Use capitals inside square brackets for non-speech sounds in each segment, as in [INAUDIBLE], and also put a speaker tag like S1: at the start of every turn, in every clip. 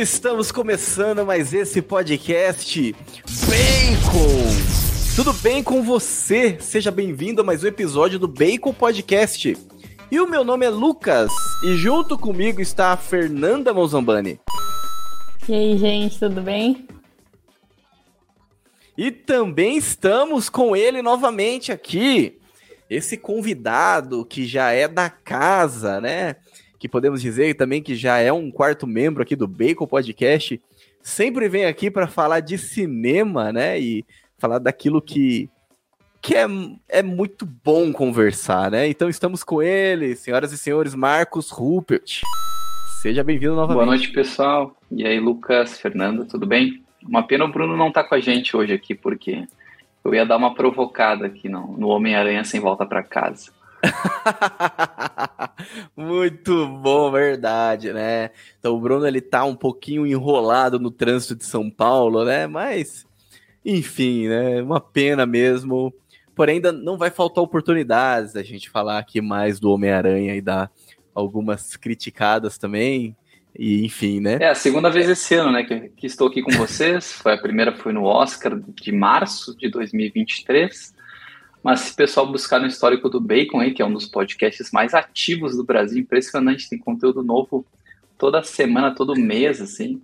S1: Estamos começando mais esse podcast Bacon. Tudo bem com você? Seja bem-vindo a mais um episódio do Bacon Podcast. E o meu nome é Lucas e junto comigo está a Fernanda Mozambani.
S2: E aí, gente, tudo bem?
S1: E também estamos com ele novamente aqui. Esse convidado que já é da casa, né? que podemos dizer também que já é um quarto membro aqui do Bacon Podcast, sempre vem aqui para falar de cinema, né? E falar daquilo que, que é, é muito bom conversar, né? Então estamos com ele, senhoras e senhores, Marcos Rupert. Seja bem-vindo novamente.
S3: Boa noite, pessoal. E aí, Lucas, Fernando, tudo bem? Uma pena o Bruno não tá com a gente hoje aqui, porque eu ia dar uma provocada aqui no, no Homem-Aranha sem volta para casa. [LAUGHS]
S1: Muito bom, verdade, né? Então o Bruno ele tá um pouquinho enrolado no trânsito de São Paulo, né? Mas enfim, né? Uma pena mesmo. Porém, ainda não vai faltar oportunidades da gente falar aqui mais do Homem-Aranha e dar algumas criticadas também. E enfim, né?
S3: É a segunda vez esse ano, né, que, que estou aqui com vocês. [LAUGHS] Foi a primeira foi no Oscar de março de 2023. Mas se o pessoal buscar no histórico do Bacon, aí, que é um dos podcasts mais ativos do Brasil, impressionante, tem conteúdo novo toda semana, todo mês, assim.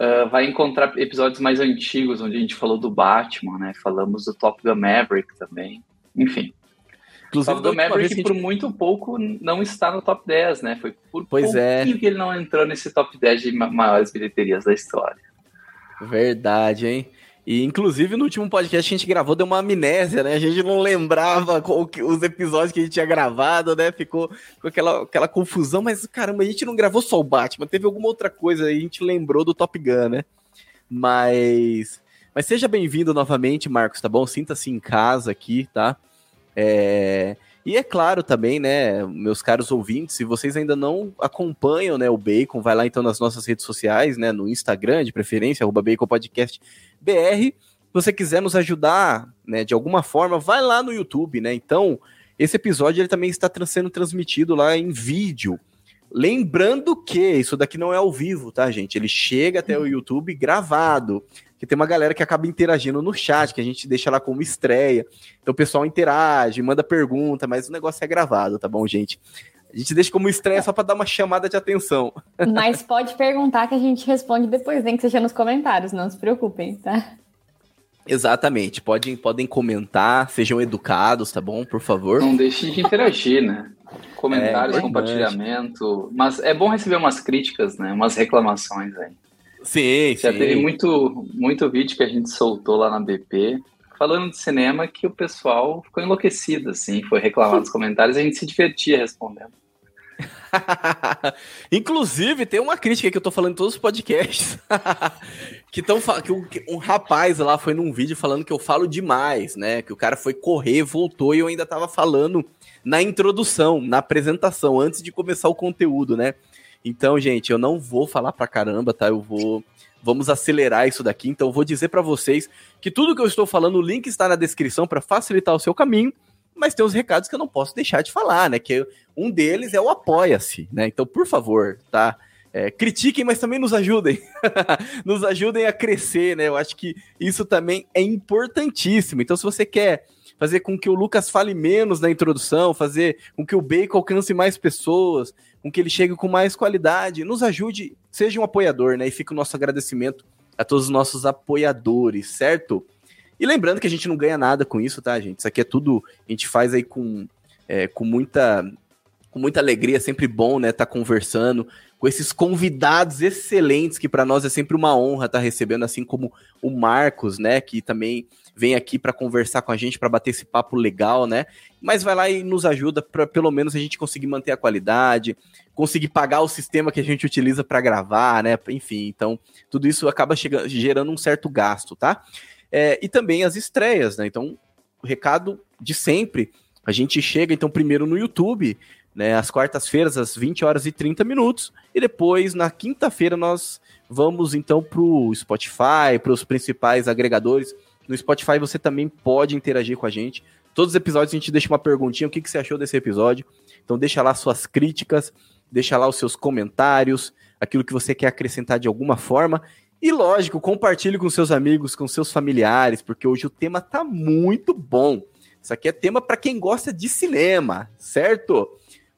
S3: Uh, vai encontrar episódios mais antigos, onde a gente falou do Batman, né? Falamos do Top Gun Maverick também. Enfim. Inclusive, Top Gun Maverick, gente... por muito pouco, não está no top 10, né? Foi por
S1: pois é.
S3: que ele não entrou nesse top 10 de maiores bilheterias da história.
S1: Verdade, hein? E, inclusive, no último podcast que a gente gravou, deu uma amnésia, né? A gente não lembrava os episódios que a gente tinha gravado, né? Ficou com aquela, aquela confusão, mas caramba, a gente não gravou só o Batman, teve alguma outra coisa aí, a gente lembrou do Top Gun, né? Mas. Mas seja bem-vindo novamente, Marcos, tá bom? Sinta-se em casa aqui, tá? É. E é claro também, né, meus caros ouvintes, se vocês ainda não acompanham, né, o Bacon, vai lá então nas nossas redes sociais, né, no Instagram, de preferência, arroba Bacon Podcast BR. Se você quiser nos ajudar, né, de alguma forma, vai lá no YouTube, né? Então, esse episódio ele também está sendo transmitido lá em vídeo. Lembrando que isso daqui não é ao vivo, tá, gente? Ele chega até o YouTube gravado que tem uma galera que acaba interagindo no chat, que a gente deixa lá como estreia. Então o pessoal interage, manda pergunta, mas o negócio é gravado, tá bom, gente? A gente deixa como estreia só para dar uma chamada de atenção.
S2: Mas pode perguntar que a gente responde depois, nem que seja nos comentários, não se preocupem, tá?
S1: Exatamente, podem, podem comentar, sejam educados, tá bom? Por favor.
S3: Não deixem de interagir, né? Comentários, é, compartilhamento. Mas é bom receber umas críticas, né? Umas reclamações aí.
S1: Sim,
S3: Já
S1: sim.
S3: teve muito, muito vídeo que a gente soltou lá na BP, falando de cinema, que o pessoal ficou enlouquecido, assim, foi reclamar nos comentários e a gente se divertia respondendo. [LAUGHS]
S1: Inclusive, tem uma crítica que eu tô falando em todos os podcasts. [LAUGHS] que, tão, que um, rapaz lá foi num vídeo falando que eu falo demais, né? Que o cara foi correr, voltou e eu ainda tava falando na introdução, na apresentação, antes de começar o conteúdo, né? Então, gente, eu não vou falar pra caramba, tá? Eu vou. Vamos acelerar isso daqui. Então, eu vou dizer para vocês que tudo que eu estou falando, o link está na descrição para facilitar o seu caminho. Mas tem os recados que eu não posso deixar de falar, né? Que um deles é o apoia-se, né? Então, por favor, tá? É, critiquem, mas também nos ajudem. [LAUGHS] nos ajudem a crescer, né? Eu acho que isso também é importantíssimo. Então, se você quer fazer com que o Lucas fale menos na introdução, fazer com que o Bacon alcance mais pessoas, com que ele chegue com mais qualidade, nos ajude, seja um apoiador, né? E fica o nosso agradecimento a todos os nossos apoiadores, certo? E lembrando que a gente não ganha nada com isso, tá, gente? Isso aqui é tudo, a gente faz aí com, é, com muita com muita alegria, é sempre bom, né, tá conversando com esses convidados excelentes que para nós é sempre uma honra estar tá recebendo, assim como o Marcos, né, que também vem aqui para conversar com a gente, para bater esse papo legal, né? Mas vai lá e nos ajuda para pelo menos a gente conseguir manter a qualidade, conseguir pagar o sistema que a gente utiliza para gravar, né? Enfim, então tudo isso acaba chegando, gerando um certo gasto, tá? É, e também as estreias, né? Então recado de sempre. A gente chega, então, primeiro no YouTube, né, às quartas-feiras, às 20 horas e 30 minutos, e depois, na quinta-feira, nós vamos, então, para o Spotify, para os principais agregadores. No Spotify você também pode interagir com a gente. Todos os episódios a gente deixa uma perguntinha, o que, que você achou desse episódio. Então deixa lá suas críticas, deixa lá os seus comentários, aquilo que você quer acrescentar de alguma forma. E lógico, compartilhe com seus amigos, com seus familiares, porque hoje o tema tá muito bom. Isso aqui é tema para quem gosta de cinema, certo?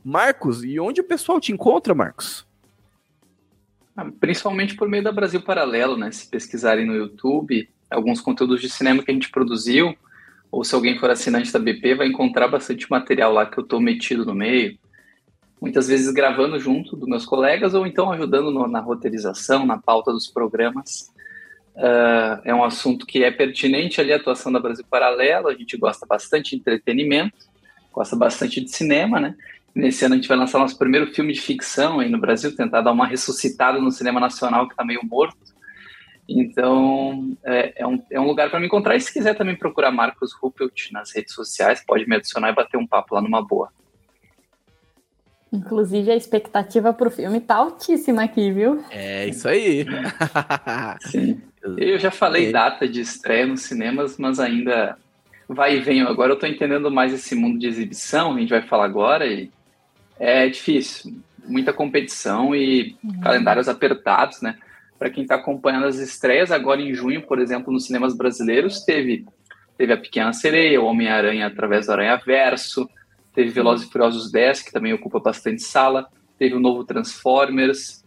S1: Marcos, e onde o pessoal te encontra, Marcos?
S3: Ah, principalmente por meio da Brasil Paralelo, né? Se pesquisarem no YouTube, alguns conteúdos de cinema que a gente produziu, ou se alguém for assinante da BP, vai encontrar bastante material lá que eu estou metido no meio. Muitas vezes gravando junto dos meus colegas, ou então ajudando no, na roteirização, na pauta dos programas. Uh, é um assunto que é pertinente ali, a atuação da Brasil Paralelo, a gente gosta bastante de entretenimento, gosta bastante de cinema, né? Nesse ano a gente vai lançar nosso primeiro filme de ficção aí no Brasil, tentar dar uma ressuscitada no cinema nacional que está meio morto. Então, é, é, um, é um lugar para me encontrar. E se quiser também procurar Marcos Ruppelt nas redes sociais, pode me adicionar e bater um papo lá numa boa.
S2: Inclusive, a expectativa para o filme tá altíssima aqui, viu?
S1: É isso aí.
S3: Sim. [LAUGHS] Eu já falei é. data de estreia nos cinemas, mas ainda vai e vem. Agora eu estou entendendo mais esse mundo de exibição, a gente vai falar agora, e é difícil, muita competição e uhum. calendários apertados, né? Para quem está acompanhando as estreias, agora em junho, por exemplo, nos cinemas brasileiros, teve, teve A Pequena Sereia, O Homem-Aranha através do Aranha Verso, teve Velozes e Furiosos 10, que também ocupa bastante sala, teve o novo Transformers,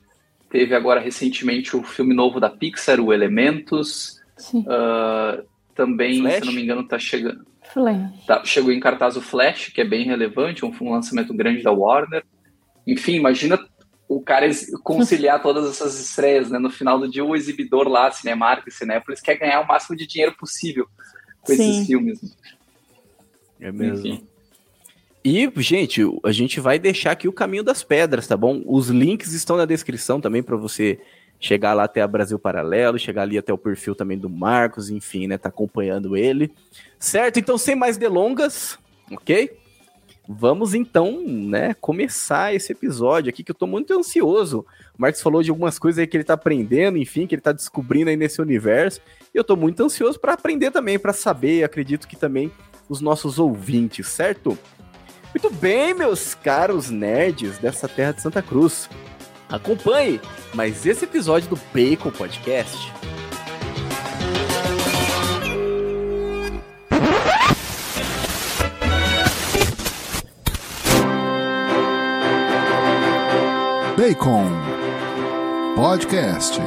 S3: teve agora recentemente o filme novo da Pixar, O Elementos, uh, também, Flash? se não me engano, está chegando Tá, chegou em cartaz o Flash, que é bem relevante, um, um lançamento grande da Warner. Enfim, imagina o cara conciliar todas essas estreias, né? No final do dia, o exibidor lá, Cinemark, Cinépolis, quer ganhar o máximo de dinheiro possível com Sim. esses filmes.
S1: É mesmo. Enfim. E, gente, a gente vai deixar aqui o caminho das pedras, tá bom? Os links estão na descrição também para você chegar lá até a Brasil Paralelo, chegar ali até o perfil também do Marcos, enfim, né? Tá acompanhando ele. Certo? Então, sem mais delongas, ok? Vamos então, né, começar esse episódio aqui que eu tô muito ansioso. O Marcos falou de algumas coisas aí que ele tá aprendendo, enfim, que ele tá descobrindo aí nesse universo. E eu tô muito ansioso para aprender também, para saber, acredito que também os nossos ouvintes, certo? Muito bem, meus caros nerds dessa terra de Santa Cruz. Acompanhe mais esse episódio do Bacon Podcast.
S4: Bacon Podcast.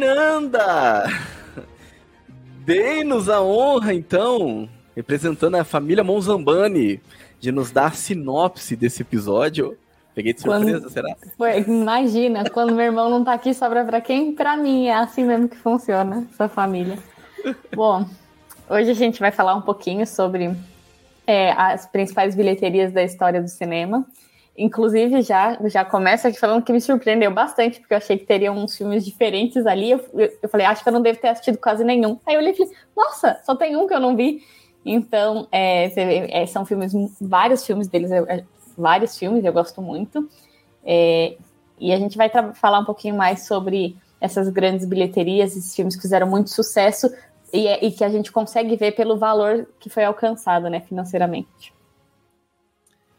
S1: Fernanda! Dê-nos a honra, então, representando a família Monzambani, de nos dar a sinopse desse episódio. Peguei de surpresa, quando... será?
S2: Foi, imagina, quando meu irmão não tá aqui, sobra pra quem? Pra mim, é assim mesmo que funciona essa família. Bom, hoje a gente vai falar um pouquinho sobre é, as principais bilheterias da história do cinema. Inclusive, já, já começa aqui falando que me surpreendeu bastante, porque eu achei que teria uns filmes diferentes ali. Eu, eu, eu falei, acho que eu não devo ter assistido quase nenhum. Aí eu olhei e falei, nossa, só tem um que eu não vi. Então, é, é, são filmes, vários filmes deles, é, vários filmes, eu gosto muito. É, e a gente vai falar um pouquinho mais sobre essas grandes bilheterias, esses filmes que fizeram muito sucesso e, é, e que a gente consegue ver pelo valor que foi alcançado, né, financeiramente.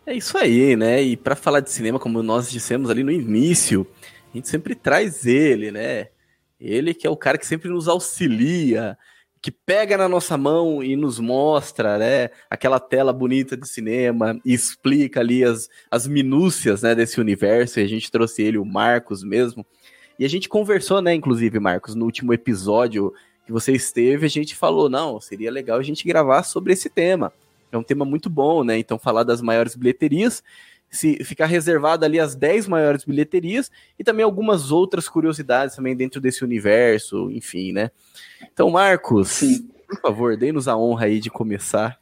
S1: É isso aí, né? E para falar de cinema, como nós dissemos ali no início, a gente sempre traz ele, né? Ele que é o cara que sempre nos auxilia, que pega na nossa mão e nos mostra, né, aquela tela bonita de cinema e explica ali as, as minúcias, né, desse universo. E a gente trouxe ele, o Marcos mesmo. E a gente conversou, né, inclusive, Marcos, no último episódio que você esteve, a gente falou, não, seria legal a gente gravar sobre esse tema é um tema muito bom, né? Então, falar das maiores bilheterias. se ficar reservado ali as 10 maiores bilheterias e também algumas outras curiosidades também dentro desse universo, enfim, né? Então, Marcos, Sim. por favor, dê-nos a honra aí de começar.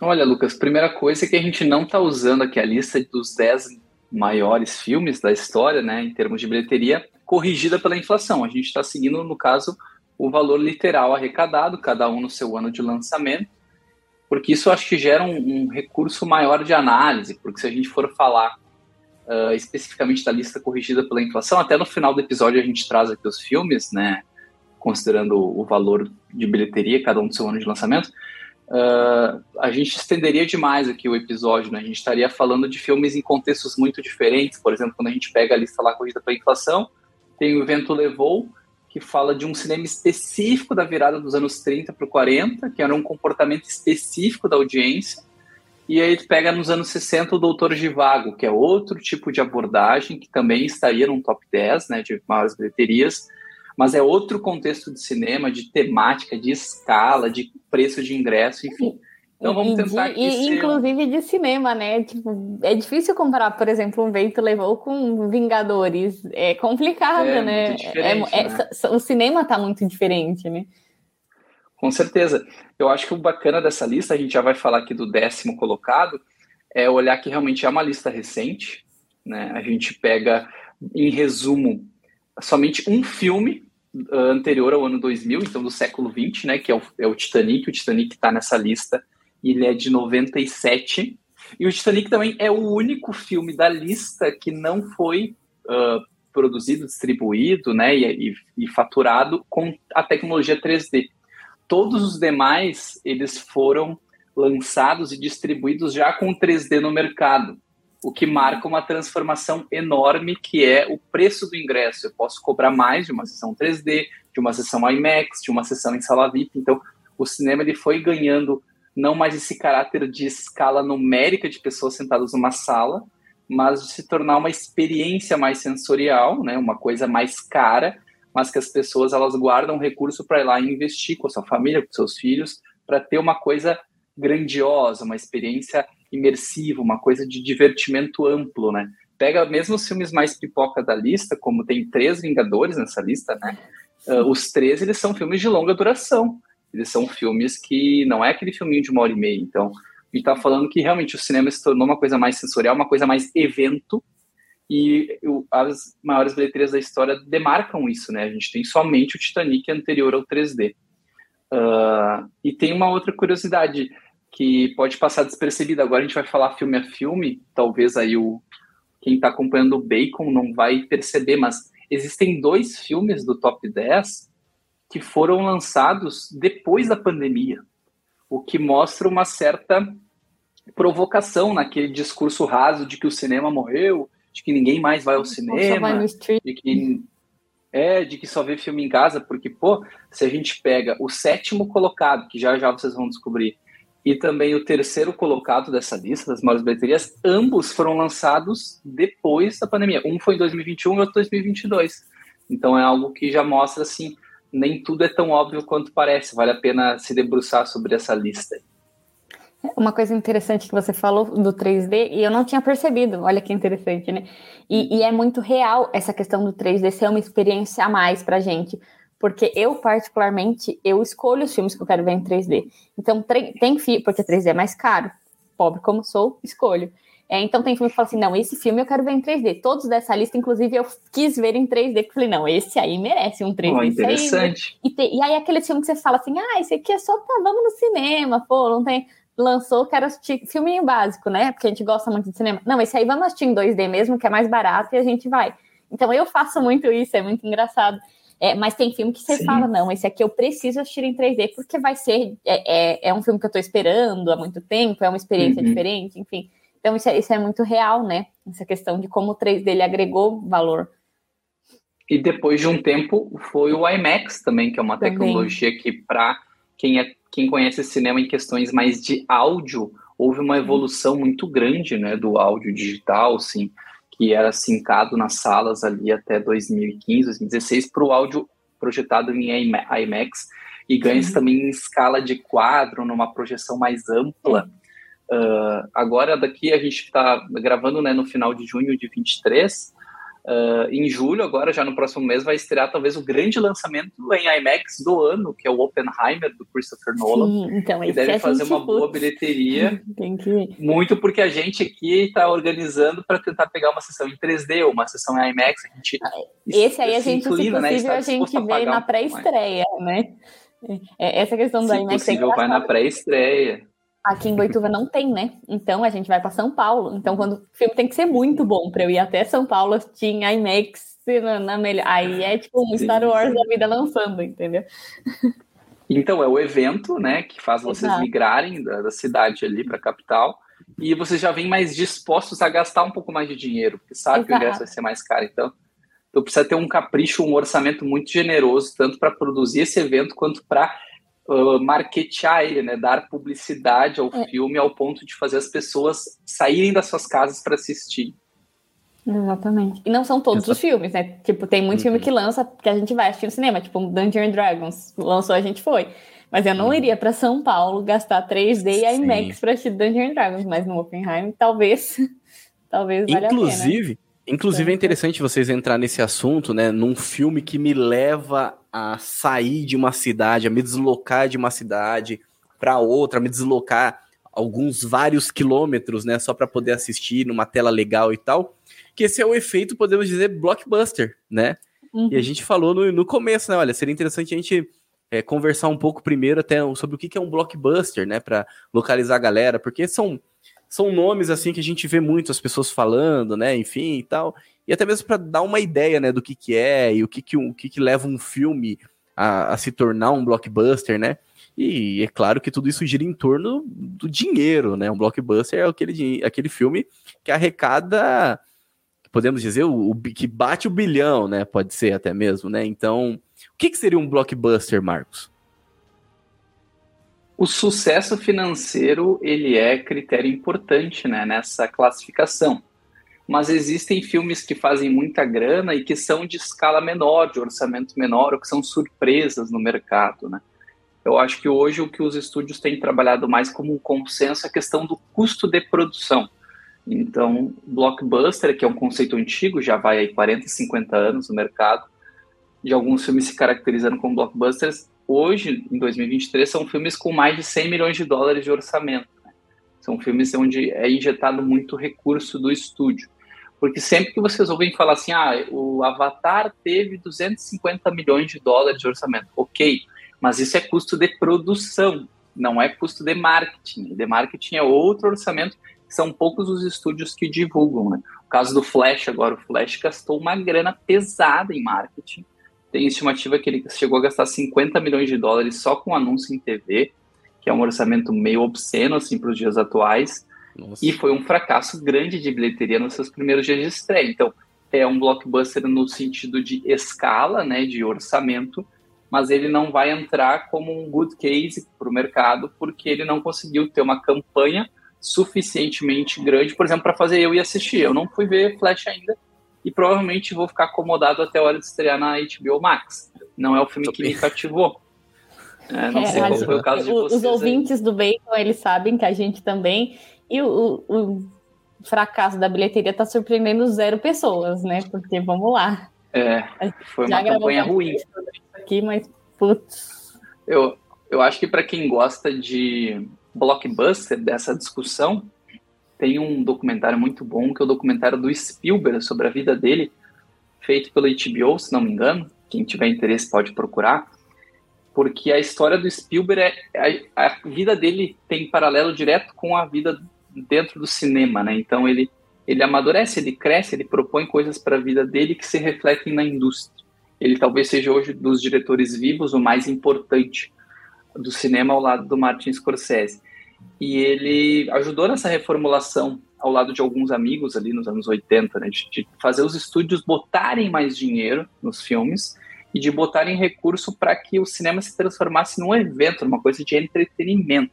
S3: Olha, Lucas, primeira coisa é que a gente não está usando aqui a lista dos 10 maiores filmes da história, né, em termos de bilheteria, corrigida pela inflação. A gente está seguindo, no caso, o valor literal arrecadado, cada um no seu ano de lançamento, porque isso acho que gera um, um recurso maior de análise, porque se a gente for falar uh, especificamente da lista corrigida pela inflação, até no final do episódio a gente traz aqui os filmes, né, considerando o valor de bilheteria, cada um do seu ano de lançamento, uh, a gente estenderia demais aqui o episódio, né? A gente estaria falando de filmes em contextos muito diferentes. Por exemplo, quando a gente pega a lista lá corrida pela inflação, tem o Evento Levou, que fala de um cinema específico da virada dos anos 30 para o 40, que era um comportamento específico da audiência. E aí pega nos anos 60 o Doutor Givago, que é outro tipo de abordagem, que também estaria num top 10 né, de maiores bilheterias, mas é outro contexto de cinema, de temática, de escala, de preço de ingresso, enfim.
S2: Então vamos tentar aqui. E, ser... Inclusive de cinema, né? Tipo, é difícil comparar, por exemplo, um Vento Levou com Vingadores. É complicado, é, né? É, né? É, o cinema está muito diferente, né?
S3: Com certeza. Eu acho que o bacana dessa lista, a gente já vai falar aqui do décimo colocado, é olhar que realmente é uma lista recente. Né? A gente pega, em resumo, somente um filme uh, anterior ao ano 2000, então do século 20, né, que é o, é o Titanic. O Titanic está nessa lista ele é de 97. E o Titanic também é o único filme da lista que não foi uh, produzido, distribuído né, e, e, e, faturado com a tecnologia 3D. Todos os demais, eles foram lançados e distribuídos já com 3D no mercado, o que marca uma transformação enorme que é o preço do ingresso. Eu posso cobrar mais de uma sessão 3D, de uma sessão IMAX, de uma sessão em sala VIP. Então, o cinema ele foi ganhando não mais esse caráter de escala numérica de pessoas sentadas numa sala, mas de se tornar uma experiência mais sensorial, né, uma coisa mais cara, mas que as pessoas elas guardam recurso para ir lá e investir com a sua família, com seus filhos, para ter uma coisa grandiosa, uma experiência imersiva, uma coisa de divertimento amplo, né? Pega mesmo os filmes mais pipoca da lista, como tem três Vingadores nessa lista, né? Uh, os três eles são filmes de longa duração. Eles são filmes que não é aquele filminho de uma hora e meia. Então, a gente está falando que realmente o cinema se tornou uma coisa mais sensorial, uma coisa mais evento, e as maiores bilheterias da história demarcam isso, né? A gente tem somente o Titanic anterior ao 3D. Uh, ah, e tem uma outra curiosidade que pode passar despercebida. Agora a gente vai falar filme a filme, talvez aí o quem está acompanhando o Bacon não vai perceber, mas existem dois filmes do top 10 que foram lançados depois da pandemia, o que mostra uma certa provocação naquele discurso raso de que o cinema morreu, de que ninguém mais vai ao cinema, de que é de que só vê filme em casa, porque pô, se a gente pega o sétimo colocado, que já já vocês vão descobrir, e também o terceiro colocado dessa lista das maiores bilheterias, ambos foram lançados depois da pandemia. Um foi em 2021 e outro em 2022. Então é algo que já mostra assim nem tudo é tão óbvio quanto parece. Vale a pena se debruçar sobre essa lista.
S2: Uma coisa interessante que você falou do 3D, e eu não tinha percebido, olha que interessante, né? E, e é muito real essa questão do 3D ser uma experiência a mais pra gente. Porque eu, particularmente, eu escolho os filmes que eu quero ver em 3D. Então, tem, tem porque 3D é mais caro. Pobre como sou, escolho. É, então tem filme que fala assim, não, esse filme eu quero ver em 3D. Todos dessa lista, inclusive, eu quis ver em 3D, porque eu falei, não, esse aí merece um 3D. Oh,
S3: interessante.
S2: Aí, e, te, e aí aquele filme que você fala assim, ah, esse aqui é só pra, vamos no cinema, pô, não tem... Lançou, quero assistir filminho básico, né? Porque a gente gosta muito de cinema. Não, esse aí vamos assistir em 2D mesmo, que é mais barato, e a gente vai. Então eu faço muito isso, é muito engraçado. É, mas tem filme que você Sim. fala, não, esse aqui eu preciso assistir em 3D, porque vai ser. É, é, é um filme que eu tô esperando há muito tempo, é uma experiência uhum. diferente, enfim. Então, isso é, isso é muito real, né? Essa questão de como o 3D ele agregou valor.
S3: E depois de um tempo foi o IMAX também, que é uma também. tecnologia que, para quem, é, quem conhece cinema em questões mais de áudio, houve uma evolução muito grande né, do áudio digital, assim, que era sincado nas salas ali até 2015, 2016, para o áudio projetado em IMAX, e ganha também em escala de quadro, numa projeção mais ampla. Uh, agora, daqui a gente está gravando né, no final de junho de 23. Uh, em julho, agora já no próximo mês, vai estrear talvez o grande lançamento em IMAX do ano, que é o Oppenheimer, do Christopher Nolan. Sim, então, que deve fazer uma boa bilheteria. [LAUGHS] Muito porque a gente aqui está organizando para tentar pegar uma sessão em 3D ou uma sessão em IMAX. A gente
S2: ah, Esse aí a gente, inclina, se né, possível, né, a gente vê na pré-estreia, né? É, essa questão do IMAX
S3: é vai na pré-estreia.
S2: Aqui em Boituva não tem, né? Então a gente vai para São Paulo. Então, quando o filme tem que ser muito bom para eu ir até São Paulo em IMAX na, na melhor. Aí é tipo um Star Wars da vida lançando, entendeu?
S3: Então, é o evento, né, que faz vocês Exato. migrarem da, da cidade ali para a capital e vocês já vêm mais dispostos a gastar um pouco mais de dinheiro, porque sabe Exato. que o ingresso vai ser mais caro. Então, então precisa ter um capricho, um orçamento muito generoso, tanto para produzir esse evento quanto para uh, marketear ele, né? Dar publicidade ao é. filme ao ponto de fazer as pessoas saírem das suas casas para assistir.
S2: Exatamente. E não são todos Exato. os filmes, né? Tipo, tem muito uhum. filme que lança que a gente vai assistir no cinema, tipo Dungeons Dragons. Lançou, a gente foi. Mas eu não uhum. iria para São Paulo gastar 3D e IMAX para assistir Dungeons Dragons, mas no Oppenheim talvez [LAUGHS] talvez
S1: valha Inclusive, Inclusive é interessante vocês entrar nesse assunto, né, num filme que me leva a sair de uma cidade, a me deslocar de uma cidade para outra, a me deslocar alguns vários quilômetros, né, só para poder assistir numa tela legal e tal. Que esse é o efeito, podemos dizer, blockbuster, né? Uhum. E a gente falou no, no começo, né? Olha, seria interessante a gente é, conversar um pouco primeiro até sobre o que é um blockbuster, né? Para localizar a galera, porque são são nomes assim que a gente vê muito as pessoas falando, né? Enfim e tal. E até mesmo para dar uma ideia, né, do que, que é e o que, que, o que, que leva um filme a, a se tornar um blockbuster, né? E é claro que tudo isso gira em torno do dinheiro, né? Um blockbuster é aquele, aquele filme que arrecada, podemos dizer, o, o, que bate o bilhão, né? Pode ser até mesmo, né? Então, o que, que seria um blockbuster, Marcos?
S3: O sucesso financeiro ele é critério importante né, nessa classificação. Mas existem filmes que fazem muita grana e que são de escala menor, de orçamento menor, ou que são surpresas no mercado. Né? Eu acho que hoje o que os estúdios têm trabalhado mais como um consenso é a questão do custo de produção. Então, blockbuster, que é um conceito antigo, já vai aí 40, 50 anos no mercado, de alguns filmes se caracterizando como blockbusters, hoje, em 2023, são filmes com mais de 100 milhões de dólares de orçamento. Né? São filmes onde é injetado muito recurso do estúdio. Porque sempre que vocês ouvem falar assim, ah, o Avatar teve 250 milhões de dólares de orçamento. Ok, mas isso é custo de produção, não é custo de marketing. De marketing é outro orçamento, são poucos os estúdios que divulgam. Né? O caso do Flash agora, o Flash gastou uma grana pesada em marketing, tem estimativa que ele chegou a gastar 50 milhões de dólares só com anúncio em TV, que é um orçamento meio obsceno assim para os dias atuais. Nossa. E foi um fracasso grande de bilheteria nos seus primeiros dias de estreia. Então, é um blockbuster no sentido de escala, né, de orçamento, mas ele não vai entrar como um good case para o mercado, porque ele não conseguiu ter uma campanha suficientemente grande, por exemplo, para fazer eu ir assistir. Eu não fui ver Flash ainda, e provavelmente vou ficar acomodado até a hora de estrear na HBO Max. Não é o filme que me cativou. É, não é, sei qual foi o caso de vocês.
S2: Os ouvintes aí. do Bacon, eles sabem que a gente também. E o, o fracasso da bilheteria está surpreendendo zero pessoas, né? Porque vamos lá.
S3: É, foi uma campanha ruim.
S2: Aqui, mas putz.
S3: Eu, eu acho que para quem gosta de blockbuster, dessa discussão, tem um documentário muito bom, que é o documentário do Spielberg, sobre a vida dele, feito pelo HBO, se não me engano. Quem tiver interesse pode procurar. Porque a história do Spielberg, é, a, a vida dele tem paralelo direto com a vida dentro do cinema, né? Então ele, ele amadurece, ele cresce, ele propõe coisas para a vida dele que se refletem na indústria. Ele talvez seja hoje dos diretores vivos o mais importante do cinema ao lado do Martin Scorsese e ele ajudou nessa reformulação ao lado de alguns amigos ali nos anos 80, né, de, de fazer os estúdios botarem mais dinheiro nos filmes e de botarem recurso para que o cinema se transformasse num evento, numa coisa de entretenimento,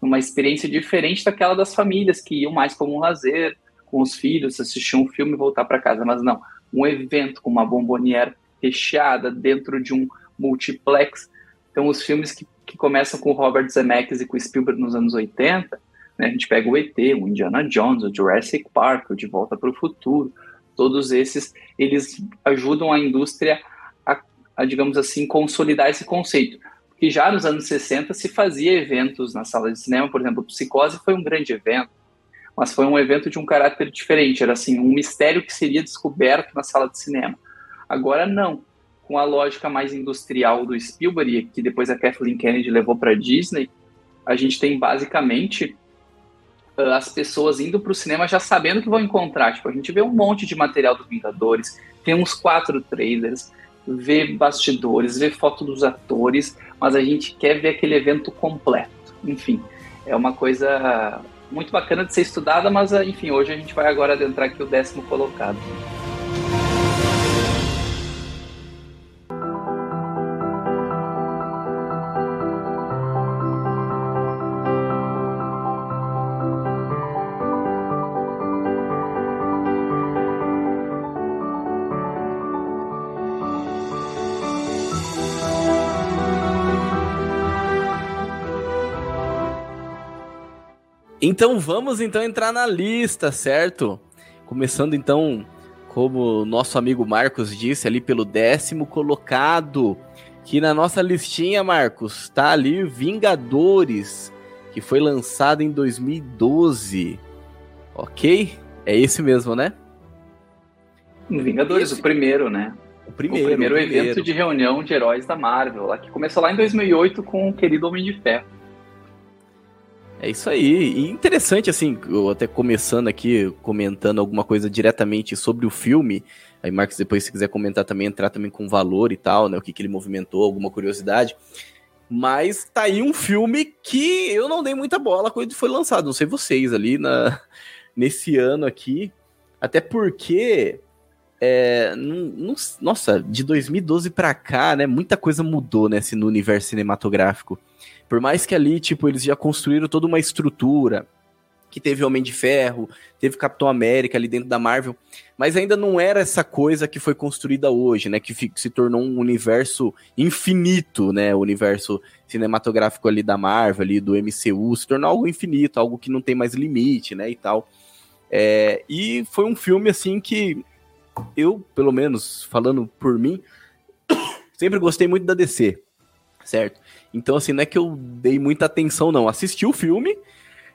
S3: numa experiência diferente daquela das famílias que iam mais como um lazer, com os filhos, assistir um filme e voltar para casa, mas não, um evento com uma bomboniere recheada dentro de um multiplex. Então, os filmes que que começam com Robert Zemeckis e com Spielberg nos anos 80, Né? A gente pega o ET, o Indiana Jones, o Jurassic Park, o De Volta para o Futuro, todos esses, eles ajudam a indústria a, a, digamos assim, consolidar esse conceito. Porque já nos anos 60 se fazia eventos na sala de cinema, por exemplo, Psicose foi um grande evento, mas foi um evento de um caráter diferente, era assim, um mistério que seria descoberto na sala de cinema. Agora não, com a lógica mais industrial do Spielberg, que depois a Kathleen Kennedy levou para Disney, a gente tem basicamente uh, as pessoas indo para o cinema já sabendo que vão encontrar. Tipo, a gente vê um monte de material dos Vingadores, tem uns quatro trailers, vê bastidores, vê foto dos atores, mas a gente quer ver aquele evento completo. Enfim, é uma coisa muito bacana de ser estudada, mas enfim, hoje a gente vai agora adentrar aqui o décimo colocado.
S1: Então vamos então entrar na lista, certo? Começando então, como nosso amigo Marcos disse, ali pelo décimo colocado, que na nossa listinha, Marcos, tá ali Vingadores, que foi lançado em 2012. Ok? É esse mesmo, né?
S3: Vingadores, esse... o primeiro, né? O primeiro, o primeiro, o primeiro evento de reunião de heróis da Marvel, lá que começou lá em 2008 com o querido Homem de Ferro.
S1: É isso aí. E interessante, assim, eu até começando aqui, comentando alguma coisa diretamente sobre o filme. Aí, Marcos, depois, se quiser comentar também, entrar também com valor e tal, né? O que, que ele movimentou, alguma curiosidade. Mas tá aí um filme que eu não dei muita bola quando foi lançado. Não sei vocês ali na, [LAUGHS] nesse ano aqui. Até porque. É, nossa, de 2012 para cá, né? Muita coisa mudou nesse, no universo cinematográfico. Por mais que ali, tipo, eles já construíram toda uma estrutura, que teve Homem de Ferro, teve Capitão América ali dentro da Marvel, mas ainda não era essa coisa que foi construída hoje, né? Que se tornou um universo infinito, né? O universo cinematográfico ali da Marvel, ali do MCU, se tornou algo infinito, algo que não tem mais limite, né? E tal. É, e foi um filme, assim, que eu, pelo menos, falando por mim, [COUGHS] sempre gostei muito da DC, certo? Então, assim, não é que eu dei muita atenção, não. Assisti o filme,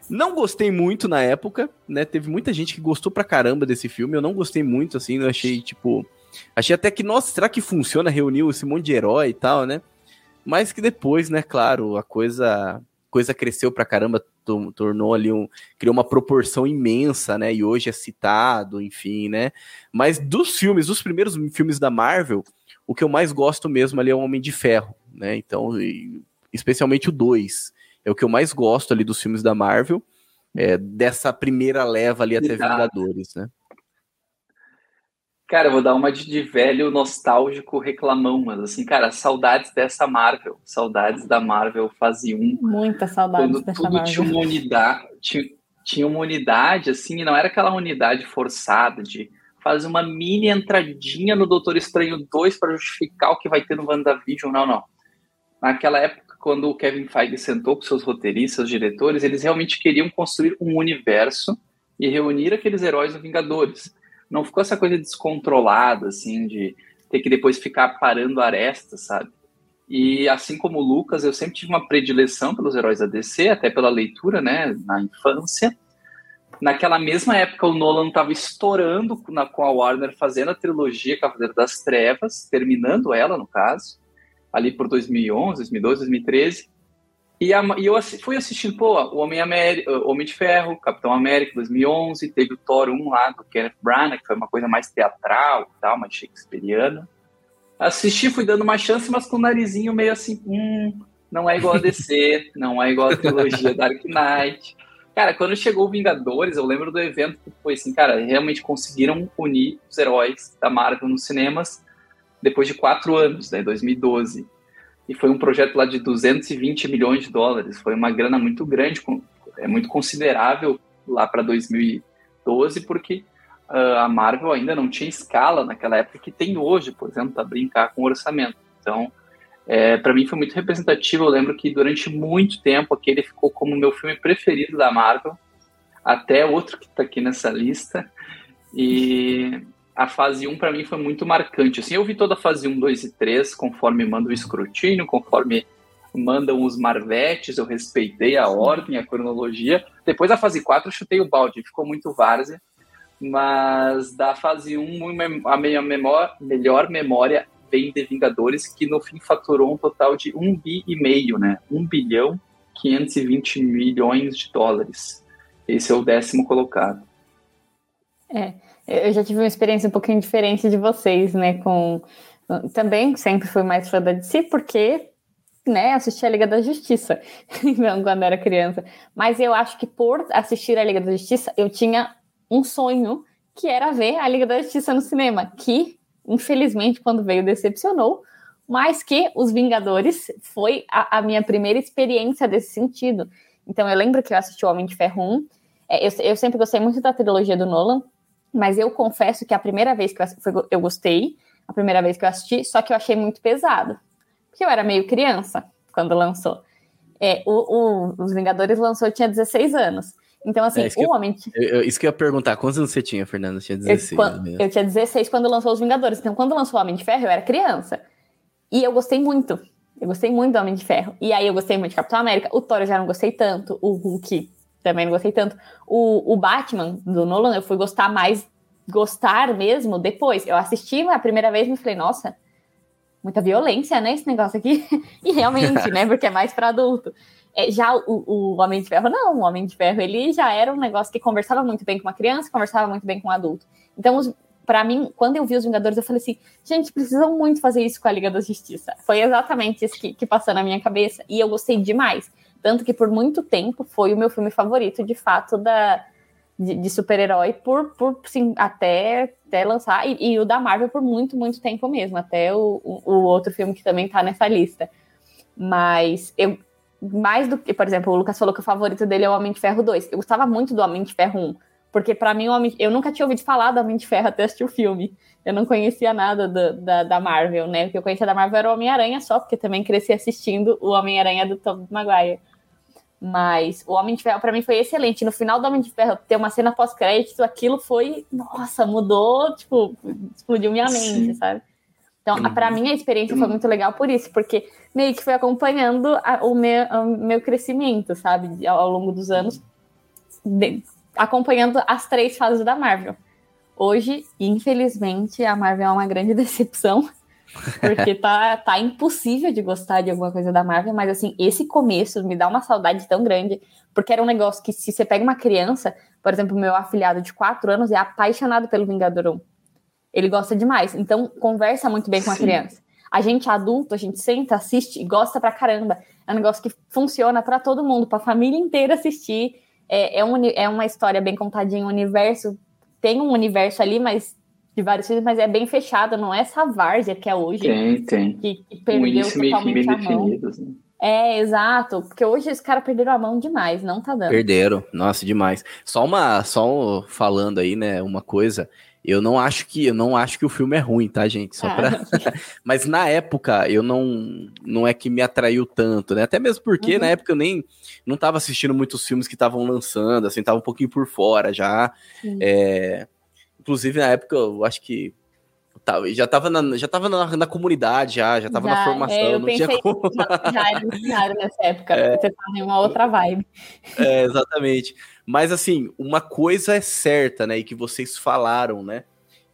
S1: não gostei muito na época, né? Teve muita gente que gostou pra caramba desse filme. Eu não gostei muito, assim, eu achei, tipo. Achei até que, nossa, será que funciona reunir esse monte de herói e tal, né? Mas que depois, né, claro, a coisa coisa cresceu pra caramba, tornou ali um. criou uma proporção imensa, né? E hoje é citado, enfim, né? Mas dos filmes, dos primeiros filmes da Marvel, o que eu mais gosto mesmo ali é o Homem de Ferro, né? Então, especialmente o 2. É o que eu mais gosto ali dos filmes da Marvel, é, dessa primeira leva ali até Vingadores, né?
S3: Cara, eu vou dar uma de, de, velho nostálgico reclamão, mas assim, cara, saudades dessa Marvel, saudades da Marvel fase 1.
S2: Muita saudades quando dessa
S3: tudo
S2: Marvel.
S3: tinha uma unidade, tinha, tinha uma unidade, assim, e não era aquela unidade forçada de fazer uma mini entradinha no Doutor Estranho 2 para justificar o que vai ter no WandaVision, não, não. Naquela época, quando o Kevin Feige sentou com seus roteiristas, seus diretores, eles realmente queriam construir um universo e reunir aqueles heróis no Vingadores. Não ficou essa coisa descontrolada, assim, de ter que depois ficar parando arestas, sabe? E assim como o Lucas, eu sempre tive uma predileção pelos heróis da DC, até pela leitura, né, na infância. Naquela mesma época, o Nolan estava estourando com a Warner, fazendo a trilogia Cavaleiro das Trevas, terminando ela, no caso ali por 2011, 2012, 2013. E, a, e eu fui assistindo, pô, o Homem, Homem de Ferro, Capitão América, 2011, teve o Thor 1 lá, do Kenneth Branagh, que foi uma coisa mais teatral e tal, mais shakespeariana. Assisti, fui dando uma chance, mas com o narizinho meio assim, hum, não é igual a DC, [LAUGHS] não é igual a trilogia Dark Knight. Cara, quando chegou o Vingadores, eu lembro do evento que foi assim, cara, realmente conseguiram unir os heróis da Marvel nos cinemas depois de quatro anos, né, 2012. E foi um projeto lá de 220 milhões de dólares. Foi uma grana muito grande, é muito considerável lá para 2012, porque uh, a Marvel ainda não tinha escala naquela época que tem hoje, por exemplo, para brincar com orçamento. Então, é, para mim foi muito representativo. Eu lembro que durante muito tempo aquele ficou como meu filme preferido da Marvel, até outro que está aqui nessa lista. E a fase 1 para mim foi muito marcante. Assim, eu vi toda a fase 1, 2 e 3 conforme manda o escrutínio, conforme mandam os marvetes, eu respeitei a ordem, a cronologia. Depois da fase 4 eu chutei o balde, ficou muito várzea. Mas da fase 1, a minha memória, melhor memória vem de Vingadores, que no fim faturou um total de um bi e meio, né? 1 bilhão 520 milhões de dólares. Esse é o décimo colocado.
S2: É, eu já tive uma experiência um pouquinho diferente de vocês, né? Com também sempre fui mais fã da DC, porque né, assisti a Liga da Justiça, [LAUGHS] não quando era criança. Mas eu acho que por assistir a Liga da Justiça, eu tinha um sonho que era ver a Liga da Justiça no cinema, que infelizmente quando veio decepcionou, mas que Os Vingadores foi a, a minha primeira experiência desse sentido. Então eu lembro que eu assisti o Homem de Ferro 1, é, eu, eu sempre gostei muito da trilogia do Nolan, mas eu confesso que a primeira vez que eu, eu gostei, a primeira vez que eu assisti, só que eu achei muito pesado porque eu era meio criança quando lançou. É, o, o, Os Vingadores lançou, eu tinha 16 anos. Então, assim, é, o Homem.
S1: Eu, isso que eu ia perguntar, quantos anos você tinha, Fernanda? Tinha 16.
S2: Eu, quando, eu tinha 16 quando lançou Os Vingadores. Então, quando lançou o Homem de Ferro, eu era criança. E eu gostei muito. Eu gostei muito do Homem de Ferro. E aí eu gostei muito de Capitão América. O Thor eu já não gostei tanto. O Hulk também não gostei tanto. O, o Batman do Nolan eu fui gostar mais, gostar mesmo depois. Eu assisti a primeira vez e me falei, nossa, muita violência, né? Esse negócio aqui. [LAUGHS] e realmente, né? Porque é mais para adulto. É, já o, o, Homem de Ferro, não. O Homem de Ferro, ele já era um negócio que conversava muito bem com uma criança, conversava muito bem com um adulto. Então, para mim, quando eu vi os Vingadores, eu falei assim: gente, precisam muito fazer isso com a Liga da Justiça. Foi exatamente isso que, que passou na minha cabeça. E eu gostei demais. Tanto que por muito tempo foi o meu filme favorito, de fato, da, de, de super-herói por, por sim, até, até lançar, e, e, o da Marvel por muito, muito tempo mesmo, até o, o, o outro filme que também tá nessa lista. Mas eu, mais do que, por exemplo, o Lucas falou que o favorito dele é o Homem de Ferro 2. Eu gostava muito do Homem de Ferro 1, porque para mim o Homem, eu nunca tinha ouvido falar do Homem de Ferro até assistir o filme. Eu não conhecia nada do, da, da Marvel, né? O que eu conhecia da Marvel era o Homem-Aranha só, porque também cresci assistindo o Homem-Aranha do Tom Maguire. Mas o Homem de Ferro para mim foi excelente. No final do Homem de Ferro ter uma cena pós-crédito, aquilo foi, nossa, mudou, tipo, explodiu minha mente, Sim. sabe? Então, uhum. para mim a experiência foi muito legal por isso, porque meio que foi acompanhando a, o, meu, o meu crescimento, sabe, ao, ao longo dos anos, de, acompanhando as três fases da Marvel. Hoje, infelizmente, a Marvel é uma grande [LAUGHS] decepção. Porque tá, tá impossível de gostar de alguma coisa da Marvel, mas assim, esse começo me dá uma saudade tão grande, porque era um negócio que se você pega uma criança, por exemplo, meu afilhado de 4 anos é apaixonado pelo Vingador 1. Ele gosta demais, então conversa muito bem com a criança. A gente adulto, a gente senta, assiste e gosta pra caramba. É um negócio que funciona para todo mundo, pra família inteira assistir. É, é, um, é uma história bem contadinha, um universo. Tem um universo ali, mas de vários filmes, mas é bem fechado, não é essa várzea que é hoje.
S3: Tem, tem.
S2: Que, que perdeu um totalmente a mão. Né? É, exato, porque hoje os caras perderam a mão demais, não tá dando.
S1: Perderam, nossa, demais. Só uma, só falando aí, né, uma coisa, eu não acho que eu não acho que o filme é ruim, tá, gente? Só ah. para [LAUGHS] Mas na época eu não não é que me atraiu tanto, né? Até mesmo porque uhum. na época eu nem não tava assistindo muitos filmes que estavam lançando, assim, tava um pouquinho por fora já. É, Inclusive, na época, eu acho que já estava na, já tava na, na comunidade, já, já tava já, na formação. É, eu não tinha como...
S2: já [LAUGHS] era nessa época, é, você em uma outra vibe.
S1: É, exatamente. Mas assim, uma coisa é certa, né? E que vocês falaram, né?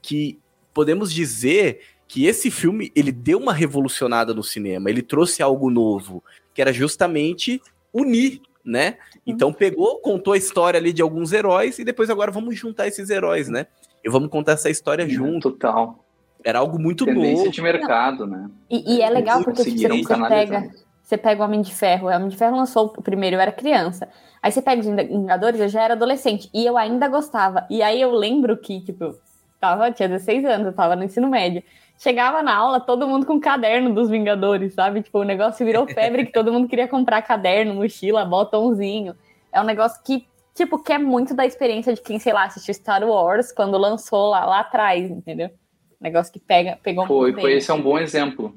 S1: Que podemos dizer que esse filme ele deu uma revolucionada no cinema, ele trouxe algo novo, que era justamente unir né? Então pegou, contou a história ali de alguns heróis e depois agora vamos juntar esses heróis, né? e vamos contar essa história junto.
S3: Total.
S1: Era algo muito
S3: Tendência
S1: novo.
S3: de mercado, né?
S2: E, e é legal porque você, você pega, você pega o Homem de Ferro. O Homem de Ferro lançou o primeiro, eu era criança. Aí você pega os Vingadores, eu já era adolescente. E eu ainda gostava. E aí eu lembro que, tipo, tava, tinha 16 anos, eu tava no ensino médio. Chegava na aula, todo mundo com caderno dos Vingadores, sabe? Tipo, o negócio virou febre que todo mundo queria comprar caderno, mochila, botãozinho. É um negócio que tipo, que é muito da experiência de quem, sei lá, assistiu Star Wars quando lançou lá, lá atrás, entendeu? Negócio que pega, pegou
S3: foi, muito Foi, esse é um bom exemplo.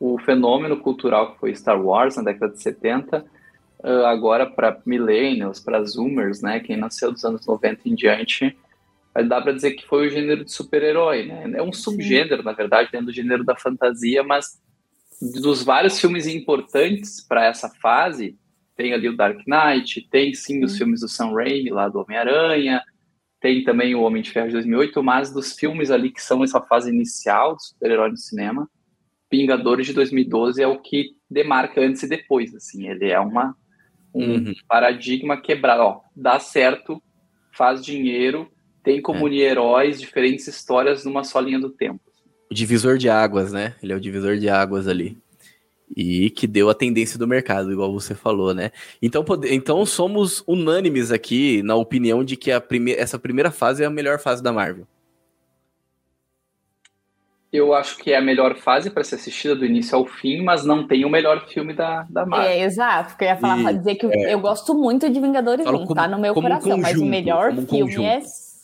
S3: O fenômeno cultural que foi Star Wars na década de 70, uh, agora para millennials, para zoomers, né, quem nasceu dos anos 90 em diante, dá para dizer que foi o gênero de super-herói, né? É um subgênero, Sim. na verdade, dentro do gênero da fantasia, mas dos vários filmes importantes para essa fase, tem ali o Dark Knight, tem sim os filmes do Sam Raimi, lá do Homem-Aranha, tem também o Homem de Ferro de 2008, mas dos filmes ali que são essa fase inicial do super-herói no cinema, Vingadores de 2012 é o que demarca antes e depois, assim, ele é uma um uhum. paradigma quebrado, ó, dá certo, faz dinheiro, tem como é. heróis diferentes histórias numa só linha do tempo.
S1: O divisor de águas, né? Ele é o divisor de águas ali. E que deu a tendência do mercado, igual você falou, né? Então, pode... então somos unânimes aqui na opinião de que a prime... essa primeira fase é a melhor fase da Marvel.
S3: Eu acho que é a melhor fase para ser assistida do início ao fim, mas não tem o melhor filme da, da Marvel.
S2: É, exato. Porque eu ia falar, e, dizer que é, eu gosto muito de Vingadores 1, tá no meu coração, um conjunto, mas o melhor filme conjunto. é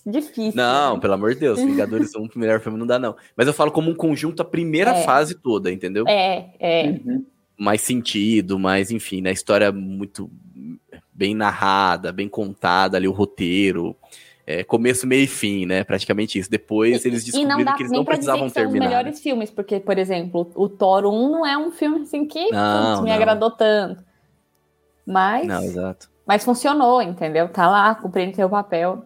S2: difícil.
S1: Não, pelo amor de Deus, [LAUGHS] Vingadores 1, o melhor filme não dá, não. Mas eu falo como um conjunto a primeira é. fase toda, entendeu?
S2: É, é.
S1: Uhum. Mais sentido, mais, enfim, na né, história muito bem narrada, bem contada ali, o roteiro. É, começo, meio e fim, né? Praticamente isso. Depois eles descobriram que eles não precisavam terminar. São os
S2: melhores
S1: né?
S2: filmes, porque, por exemplo, o Thor 1 não é um filme assim que não, putz, me não. agradou tanto. Mas.
S1: Não, exato.
S2: Mas funcionou, entendeu? Tá lá, cumprindo seu papel.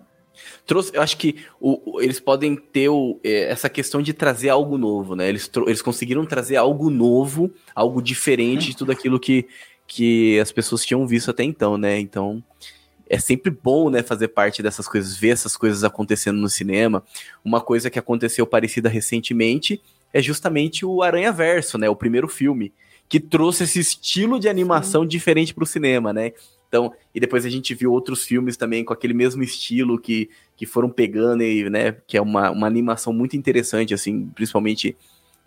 S1: Trouxe, eu acho que o, eles podem ter o, é, essa questão de trazer algo novo, né? Eles, eles conseguiram trazer algo novo, algo diferente de tudo aquilo que, que as pessoas tinham visto até então, né? Então é sempre bom, né, fazer parte dessas coisas, ver essas coisas acontecendo no cinema. Uma coisa que aconteceu parecida recentemente é justamente o Aranha Verso, né? O primeiro filme que trouxe esse estilo de animação Sim. diferente para o cinema, né? Então, e depois a gente viu outros filmes também com aquele mesmo estilo que, que foram pegando e, né, que é uma, uma animação muito interessante, assim, principalmente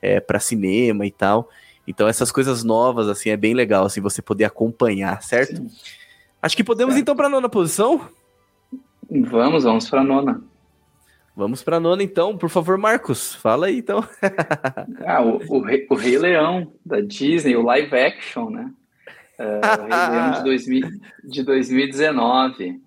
S1: é, para cinema e tal. Então, essas coisas novas, assim, é bem legal, assim, você poder acompanhar, certo? Sim. Acho que podemos, então, para a nona posição?
S3: Vamos, vamos para a nona.
S1: Vamos para a nona, então. Por favor, Marcos, fala aí, então. [LAUGHS]
S3: ah, o, o, Rei, o Rei Leão, da Disney, o live action, né? uh, de, [LAUGHS] 2000, de 2019.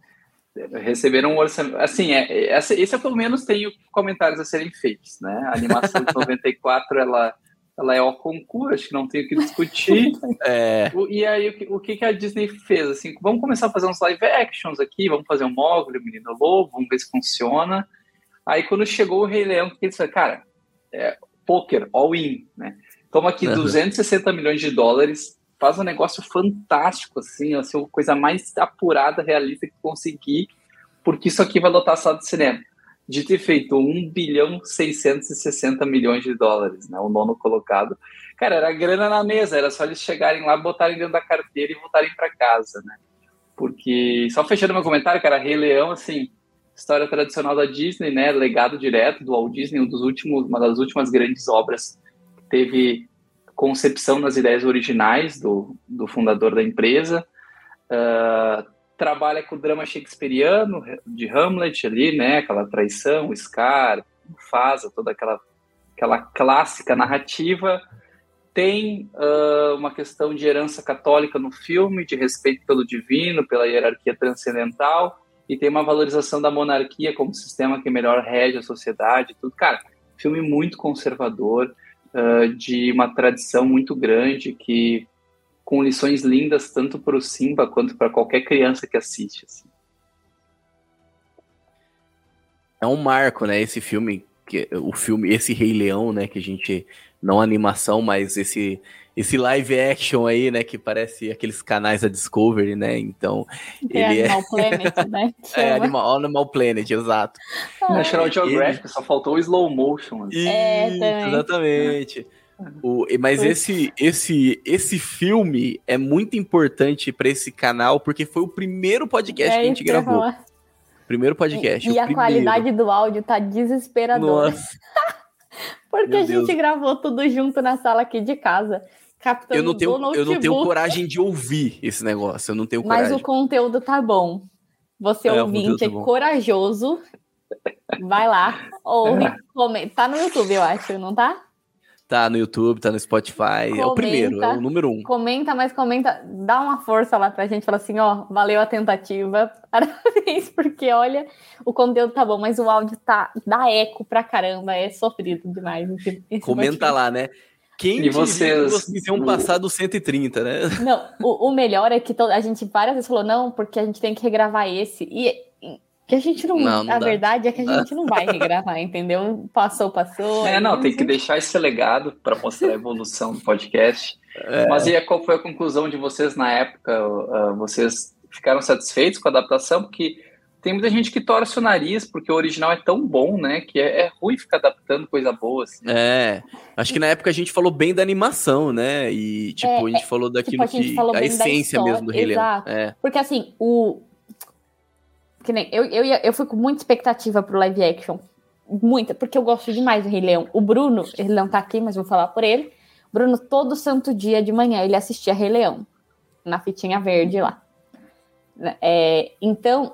S3: Receberam um orçamento. Assim, é, essa, esse eu pelo menos tenho comentários a serem feitos, né? A animação de [LAUGHS] 94 ela, ela é ao concurso, acho que não tenho o que discutir. [LAUGHS] É. O, e aí, o que, o que a Disney fez? Assim, vamos começar a fazer uns live actions aqui, vamos fazer um Mogli, o Menino Lobo, vamos ver se funciona. Aí, quando chegou o Rei Leão, que eles falaram, cara, é, poker, all-in, né? Toma aqui uhum. 260 milhões de dólares, faz um negócio fantástico, assim, assim, a coisa mais apurada, realista que conseguir, porque isso aqui vai lotar a sala de cinema. De ter feito 1 bilhão 660 milhões de dólares, né? O nono colocado. Cara, era grana na mesa, era só eles chegarem lá, botarem dentro da carteira e voltarem para casa, né? Porque, só fechando meu comentário, cara, Rei Leão, assim, história tradicional da Disney, né? Legado direto do Walt Disney, um dos últimos, uma das últimas grandes obras que teve concepção nas ideias originais do, do fundador da empresa. Uh, trabalha com o drama shakespeariano de Hamlet ali, né? Aquela traição, o Scar, Mufasa, toda aquela, aquela clássica narrativa. Tem uh, uma questão de herança católica no filme, de respeito pelo divino, pela hierarquia transcendental, e tem uma valorização da monarquia como sistema que melhor rege a sociedade, tudo. Cara, filme muito conservador, uh, de uma tradição muito grande que com lições lindas tanto para o Simba quanto para qualquer criança que assiste. Assim.
S1: É um marco, né? Esse filme, que, o filme, esse Rei Leão, né? Que a gente não animação, mas esse esse live action aí, né, que parece aqueles canais da Discovery, né? Então,
S2: é ele Animal [LAUGHS] é Planet, né?
S1: é Animal, Animal Planet, exato.
S3: Ah, National Geographic, ele... só faltou o slow motion.
S1: Assim. É, exatamente. O, mas esse, esse, esse filme é muito importante para esse canal porque foi o primeiro podcast é que a gente gravou. Primeiro podcast.
S2: E, e a
S1: primeiro.
S2: qualidade do áudio tá desesperadora. Nossa. [LAUGHS] porque Meu a gente Deus. gravou tudo junto na sala aqui de casa
S1: eu não tenho, eu não tenho coragem de ouvir esse negócio. Eu não tenho coragem.
S2: Mas o conteúdo tá bom. Você é, ouvinte é corajoso. Vai lá, ouve, [LAUGHS] comenta. Tá no YouTube, eu acho, não tá?
S1: Tá no YouTube, tá no Spotify. Comenta, é o primeiro, é o número um.
S2: Comenta, mas comenta, dá uma força lá pra gente. Fala assim, ó, valeu a tentativa. [LAUGHS] Parabéns, porque olha, o conteúdo tá bom, mas o áudio tá dá eco pra caramba, é sofrido demais.
S1: Comenta motivo. lá, né? Quem e vocês, vocês iam passar do 130, né?
S2: Não, o, o melhor é que a gente várias vezes falou, não, porque a gente tem que regravar esse. E que a gente não. não, não a dá. verdade é que a gente não vai regravar, entendeu? Passou, passou.
S3: É, não, tem que deixar esse legado para mostrar a evolução do podcast. É. Mas e qual foi a conclusão de vocês na época? Uh, vocês ficaram satisfeitos com a adaptação? Porque tem muita gente que torce o nariz porque o original é tão bom, né? Que é, é ruim ficar adaptando coisa boa. Assim.
S1: É, acho que na época a gente falou bem da animação, né? E, tipo, é, a gente falou daquilo tipo, a que. A essência mesmo do Rei Leão. É.
S2: Porque, assim, o, que nem, eu, eu, eu fui com muita expectativa pro live action. Muita, porque eu gosto demais do Rei Leão. O Bruno, ele não tá aqui, mas vou falar por ele. Bruno, todo santo dia de manhã, ele assistia Rei Leão. Na fitinha verde lá. É, então,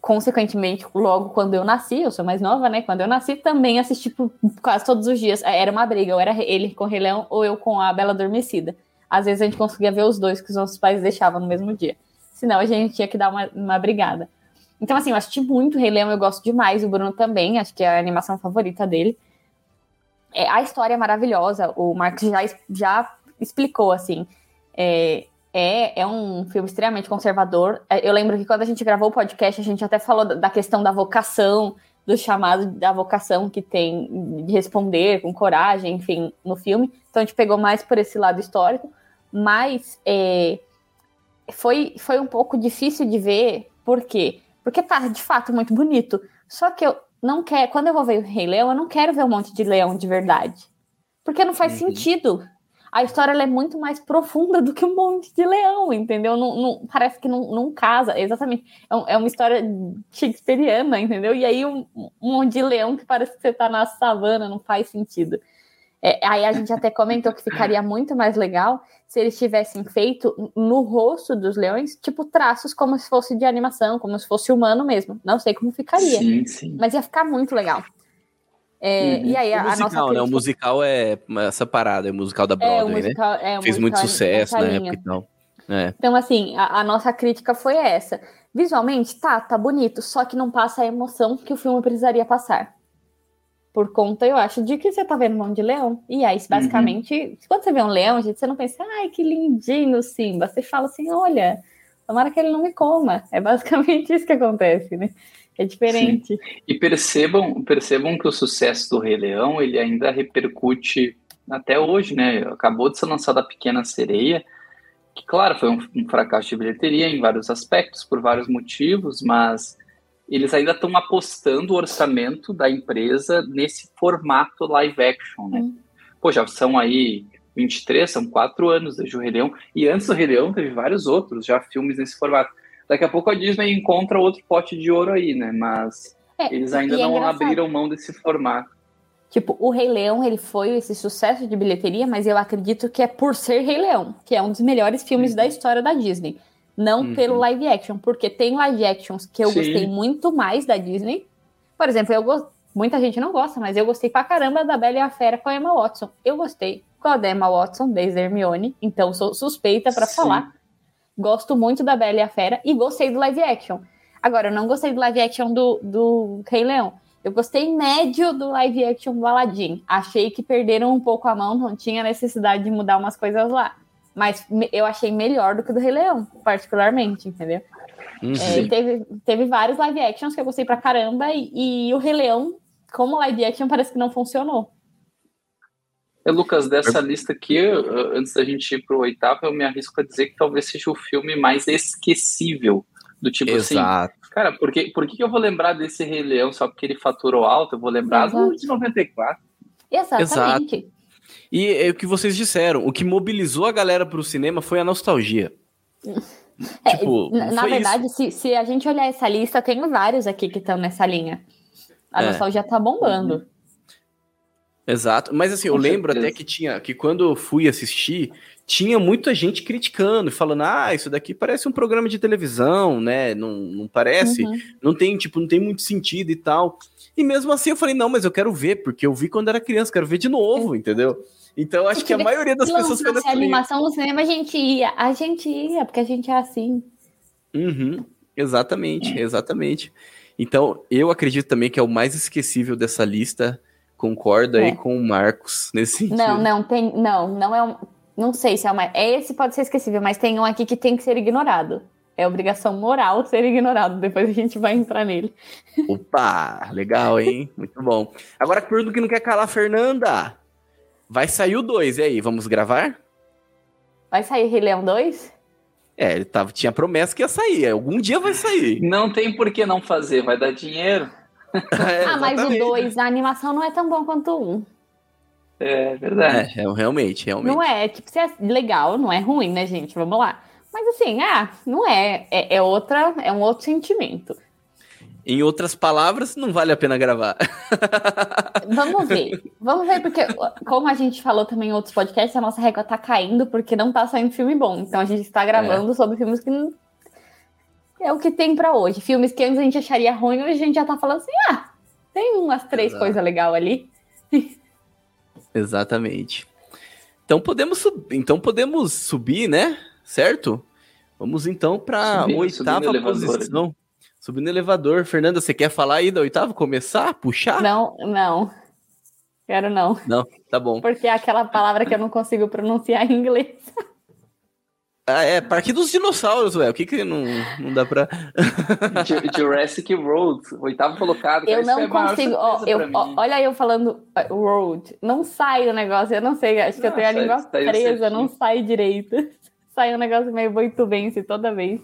S2: consequentemente, logo quando eu nasci, eu sou mais nova, né? Quando eu nasci, também assisti por quase todos os dias. Era uma briga, ou era ele com o Rei Leão, ou eu com a Bela Adormecida. Às vezes a gente conseguia ver os dois que os nossos pais deixavam no mesmo dia. Senão a gente tinha que dar uma, uma brigada. Então, assim, eu assisti muito Rei Leão, eu gosto demais, o Bruno também, acho que é a animação favorita dele. É, a história é maravilhosa, o Marcos já, já explicou, assim. É, é, é um filme extremamente conservador. É, eu lembro que quando a gente gravou o podcast, a gente até falou da questão da vocação, do chamado da vocação que tem de responder com coragem, enfim, no filme. Então a gente pegou mais por esse lado histórico, mas é, foi, foi um pouco difícil de ver, por quê? Porque tá, de fato, muito bonito. Só que eu não quero. Quando eu vou ver o Rei Leão, eu não quero ver um monte de leão de verdade. Porque não faz uhum. sentido. A história é muito mais profunda do que um monte de leão, entendeu? Não, não parece que não, não casa. Exatamente. É, um, é, uma história shakespeariana, entendeu? E aí um, um monte de leão que parece que você tá na savana, não faz sentido. É, aí a gente até comentou que ficaria muito mais legal se eles tivessem feito no rosto dos leões, tipo, traços como se fosse de animação, como se fosse humano mesmo. Não sei como ficaria. Sim, sim. Mas ia ficar muito legal. É, uhum. E aí, a,
S1: o musical,
S2: a nossa
S1: né? O musical é essa parada, é o musical da é, Broadway, é, musical, né? É, Fez muito sucesso na época e tal.
S2: É. Então, assim, a, a, nossa crítica foi essa. Visualmente, tá, tá bonito, só que não passa a emoção que o filme precisaria passar por conta, eu acho, de que você tá vendo mão de leão. E aí, basicamente, uhum. quando você vê um leão, gente, você não pensa, ai, que lindinho Simba. Você fala assim, olha, tomara que ele não me coma. É basicamente [LAUGHS] isso que acontece, né? É diferente. Sim.
S3: E percebam, percebam que o sucesso do Rei Leão, ele ainda repercute até hoje, né? Acabou de ser lançada a Pequena Sereia, que, claro, foi um, um fracasso de bilheteria em vários aspectos, por vários motivos, mas eles ainda estão apostando o orçamento da empresa nesse formato live action, né? Hum. Pô, já são aí 23, são quatro anos desde o Rei Leão, e antes do Rei Leão teve vários outros já filmes nesse formato. Daqui a pouco a Disney encontra outro pote de ouro aí, né? Mas é, eles ainda é não abriram mão desse formato.
S2: Tipo, o Rei Leão, ele foi esse sucesso de bilheteria, mas eu acredito que é por ser Rei Leão, que é um dos melhores filmes uhum. da história da Disney. Não uhum. pelo live action, porque tem live actions que eu Sim. gostei muito mais da Disney. Por exemplo, eu go... muita gente não gosta, mas eu gostei pra caramba da Bela e a Fera com a Emma Watson. Eu gostei com a Emma Watson desde Hermione, então sou suspeita para falar. Gosto muito da Bela e a Fera e gostei do live action. Agora, eu não gostei do live action do, do Rei Leão. Eu gostei médio do live action do Aladdin. Achei que perderam um pouco a mão, não tinha necessidade de mudar umas coisas lá. Mas eu achei melhor do que o do Rei Leão, particularmente, entendeu? Uhum. É, teve, teve vários live actions que eu gostei pra caramba, e, e, o Rei Leão, como live action, parece que não funcionou.
S3: É, Lucas, dessa lista aqui, antes da gente ir pro oitavo, eu me arrisco a dizer que talvez seja o filme mais esquecível. Do tipo assim, Exato. assim, cara, por que, por que eu vou lembrar desse Rei Leão só porque ele faturou alto? Eu vou lembrar Exato. do de 94.
S2: Exatamente. Exato.
S1: E é o que vocês disseram, o que mobilizou a galera pro cinema foi a nostalgia.
S2: É, tipo, na, na verdade, se, se, a gente olhar essa lista, tem vários aqui que estão nessa linha. A é. nostalgia tá bombando. Uhum.
S1: Exato, mas assim, eu lembro até que tinha, que quando eu fui assistir, tinha muita gente criticando, falando, ah, isso daqui parece um programa de televisão, né, não, não parece, uhum. não tem, tipo, não tem muito sentido e tal. E mesmo assim eu falei, não, mas eu quero ver, porque eu vi quando era criança, quero ver de novo, entendeu? Então acho que a maioria das pessoas
S2: foi nessa animação no cinema a gente ia, a gente ia, porque a gente é assim.
S1: Uhum, exatamente, exatamente. Então eu acredito também que é o mais esquecível dessa lista. Concordo é. aí com o Marcos nesse sentido.
S2: Não, não tem, não, não é um, não sei se é uma, esse pode ser esquecível, mas tem um aqui que tem que ser ignorado. É obrigação moral ser ignorado. Depois a gente vai entrar nele.
S1: Opa, legal, hein? [LAUGHS] Muito bom. Agora, pergunta que não quer calar, Fernanda. Vai sair o 2, e aí, vamos gravar?
S2: Vai sair Rei Leão 2?
S1: É, ele tava, tinha promessa que ia sair. Algum dia vai sair.
S3: Não tem por que não fazer, vai dar dinheiro. [LAUGHS]
S2: é, ah, mas o 2, a animação não é tão bom quanto o 1. Um.
S3: É verdade.
S1: É, é, realmente, realmente.
S2: Não é, tipo, se é legal, não é ruim, né, gente? Vamos lá. Mas assim, ah, não é. É, é outra, é um outro sentimento.
S1: Em outras palavras, não vale a pena gravar. [LAUGHS]
S2: Vamos ver. Vamos ver, porque, como a gente falou também em outros podcasts, a nossa régua tá caindo porque não tá saindo filme bom. Então a gente está gravando é. sobre filmes que não... é o que tem para hoje. Filmes que antes a gente acharia ruim, hoje a gente já tá falando assim: ah, tem umas três coisas legais ali. [LAUGHS]
S1: Exatamente. Então podemos, sub... então podemos subir, né? Certo? Vamos então para a oitava posição. Subindo no elevador. Fernanda, você quer falar aí da oitava? Começar? Puxar?
S2: Não, não. Quero não.
S1: Não, tá bom.
S2: Porque é aquela palavra que eu não consigo pronunciar em inglês. [LAUGHS]
S1: Ah, é, Parque dos Dinossauros, ué. O que que não, não dá pra... [LAUGHS]
S3: Jurassic Road, oitavo colocado.
S2: Eu não é consigo, ó, eu, ó, olha eu falando Road, não sai o negócio, eu não sei, acho que não, eu tenho a língua presa, não sai direito. [LAUGHS] Sai um negócio meio boitubense toda vez.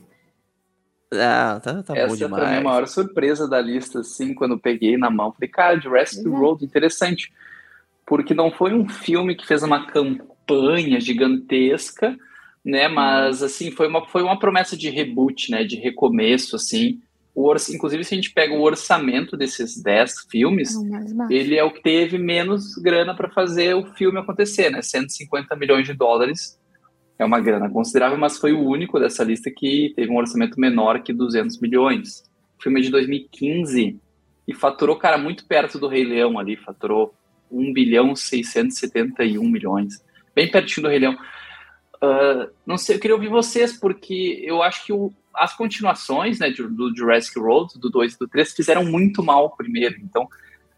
S1: Ah, tá, tá
S3: Essa
S1: bom demais. Essa
S3: foi a minha maior surpresa da lista, assim, quando eu peguei na mão. Falei, cara, Jurassic uhum. Road, interessante. Porque não foi um filme que fez uma campanha gigantesca, né? Uhum. Mas, assim, foi uma, foi uma promessa de reboot, né? De recomeço, assim. O or... Inclusive, se a gente pega o orçamento desses 10 filmes, ele é o que teve menos grana para fazer o filme acontecer, né? 150 milhões de dólares é uma grana considerável, mas foi o único dessa lista que teve um orçamento menor que 200 milhões. O filme é de 2015 e faturou, cara, muito perto do Rei Leão ali, faturou 1 bilhão 671 milhões, bem pertinho do Rei Leão. Uh, não sei, eu queria ouvir vocês, porque eu acho que o, as continuações né, do Jurassic World, do 2 e do 3, fizeram muito mal primeiro. Então,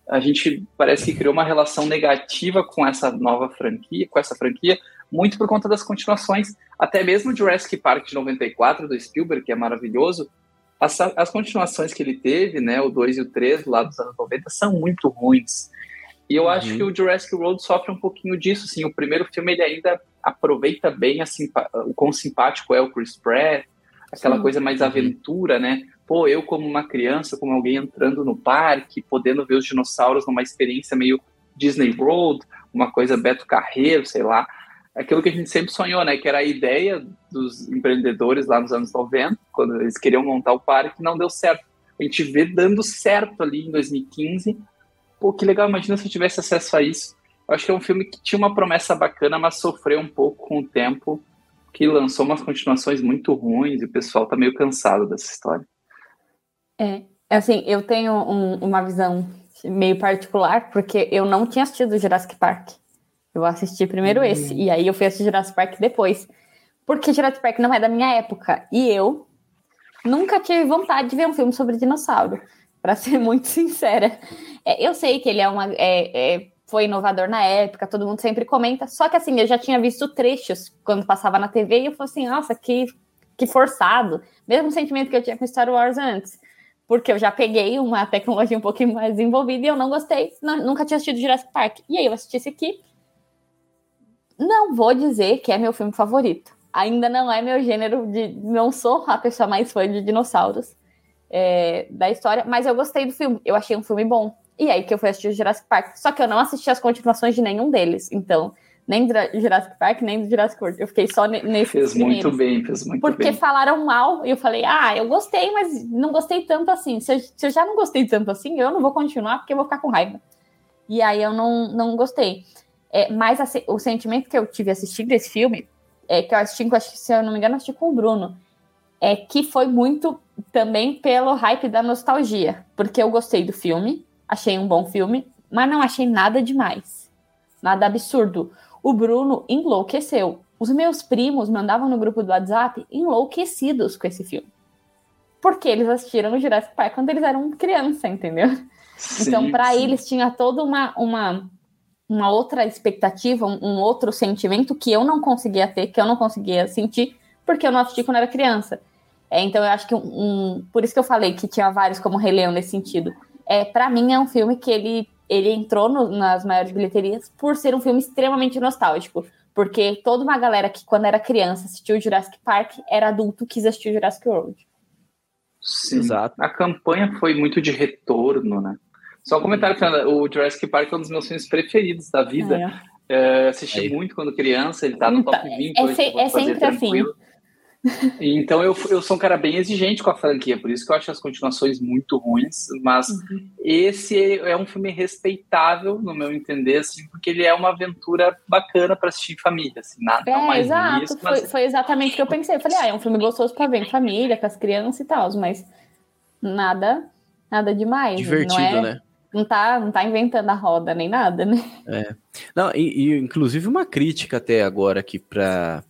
S3: a gente parece que criou uma relação negativa com essa nova franquia, com essa franquia, muito por conta das continuações, até mesmo o Jurassic Park de 94 do Spielberg, que é maravilhoso, as, as continuações que ele teve, né, o 2 e o 3 lá dos anos 90, são muito ruins. E eu uhum. acho que o Jurassic World sofre um pouquinho disso, assim, o primeiro filme ele ainda aproveita bem o quão simpático é o Chris Pratt, aquela Sim. coisa mais uhum. aventura, né? Pô, eu como uma criança, como alguém entrando no parque, podendo ver os dinossauros numa experiência meio Disney World, uma coisa Beto Carreiro, sei lá aquilo que a gente sempre sonhou, né? Que era a ideia dos empreendedores lá nos anos 90, quando eles queriam montar o parque, não deu certo. A gente vê dando certo ali em 2015. Pô, que legal, imagina se eu tivesse acesso a isso. Eu acho que é um filme que tinha uma promessa bacana, mas sofreu um pouco com o tempo, que lançou umas continuações muito ruins e o pessoal tá meio cansado dessa história.
S2: É, assim, eu tenho um, uma visão meio particular, porque eu não tinha assistido Jurassic Park. Eu assisti primeiro uhum. esse, e aí eu fui assistir Jurassic Park depois. Porque Jurassic Park não é da minha época. E eu nunca tive vontade de ver um filme sobre dinossauro, [LAUGHS] para ser muito sincera. É, eu sei que ele é uma. É, é, foi inovador na época, todo mundo sempre comenta. Só que assim, eu já tinha visto trechos quando passava na TV e eu falei assim, nossa, que, que forçado. Mesmo sentimento que eu tinha com Star Wars antes. Porque eu já peguei uma tecnologia um pouquinho mais desenvolvida e eu não gostei, não, nunca tinha assistido Jurassic Park. E aí eu assisti esse aqui não vou dizer que é meu filme favorito. Ainda não é meu gênero de. Não sou a pessoa mais fã de dinossauros é, da história, mas eu gostei do filme. Eu achei um filme bom. E aí que eu fui assistir o Jurassic Park. Só que eu não assisti as continuações de nenhum deles. Então, nem do Jurassic Park, nem do Jurassic World. Eu fiquei só nesse.
S3: Fez primeiros. muito bem, fez muito
S2: porque
S3: bem.
S2: Porque falaram mal e eu falei, ah, eu gostei, mas não gostei tanto assim. Se eu, se eu, já não gostei tanto assim, eu não vou continuar porque eu vou ficar com raiva. E aí eu não, não gostei. É, mas a, o sentimento que eu tive assistindo esse filme, é, que eu assisti, se eu não me engano, assisti com o Bruno, é que foi muito também pelo hype da nostalgia, porque eu gostei do filme, achei um bom filme, mas não achei nada demais. Nada absurdo. O Bruno enlouqueceu. Os meus primos mandavam no grupo do WhatsApp enlouquecidos com esse filme. Porque eles assistiram o Jurassic Park quando eles eram criança, entendeu? Sim, então, para eles, tinha toda uma, uma, uma outra expectativa, um, um, outro sentimento que eu não conseguia ter, que eu não conseguia sentir, porque eu não assisti quando era criança. É, então, eu acho que um, um, Por isso que eu falei que tinha vários como Rei Leão nesse sentido. É, para mim, é um filme que ele, ele entrou no, nas maiores bilheterias por ser um filme extremamente nostálgico. Porque toda uma galera que, quando era criança, assistiu Jurassic Park, era adulto quis assistir Jurassic World.
S3: Sim. Exato. A campanha foi muito de retorno, né? Só um comentário, Fernanda. O Jurassic Park é um dos meus filmes preferidos da vida. É. É, assisti muito quando criança, ele tá no então, top 20.
S2: É, se, é sempre assim.
S3: Então eu, eu sou um cara bem exigente com a franquia, por isso que eu acho as continuações muito ruins, mas uhum. esse é um filme respeitável, no meu entender, assim, porque ele é uma aventura bacana para assistir em família, assim, nada
S2: é, mais exato, isso, mas... foi, foi, exatamente o que eu pensei. Eu falei, ah, é um filme gostoso para ver em família, com as crianças e tal, mas nada, nada demais.
S1: Divertido,
S2: não
S1: é, né?
S2: Não tá, não tá inventando a roda nem nada, né?
S1: É. Não, e, e inclusive uma crítica até agora aqui para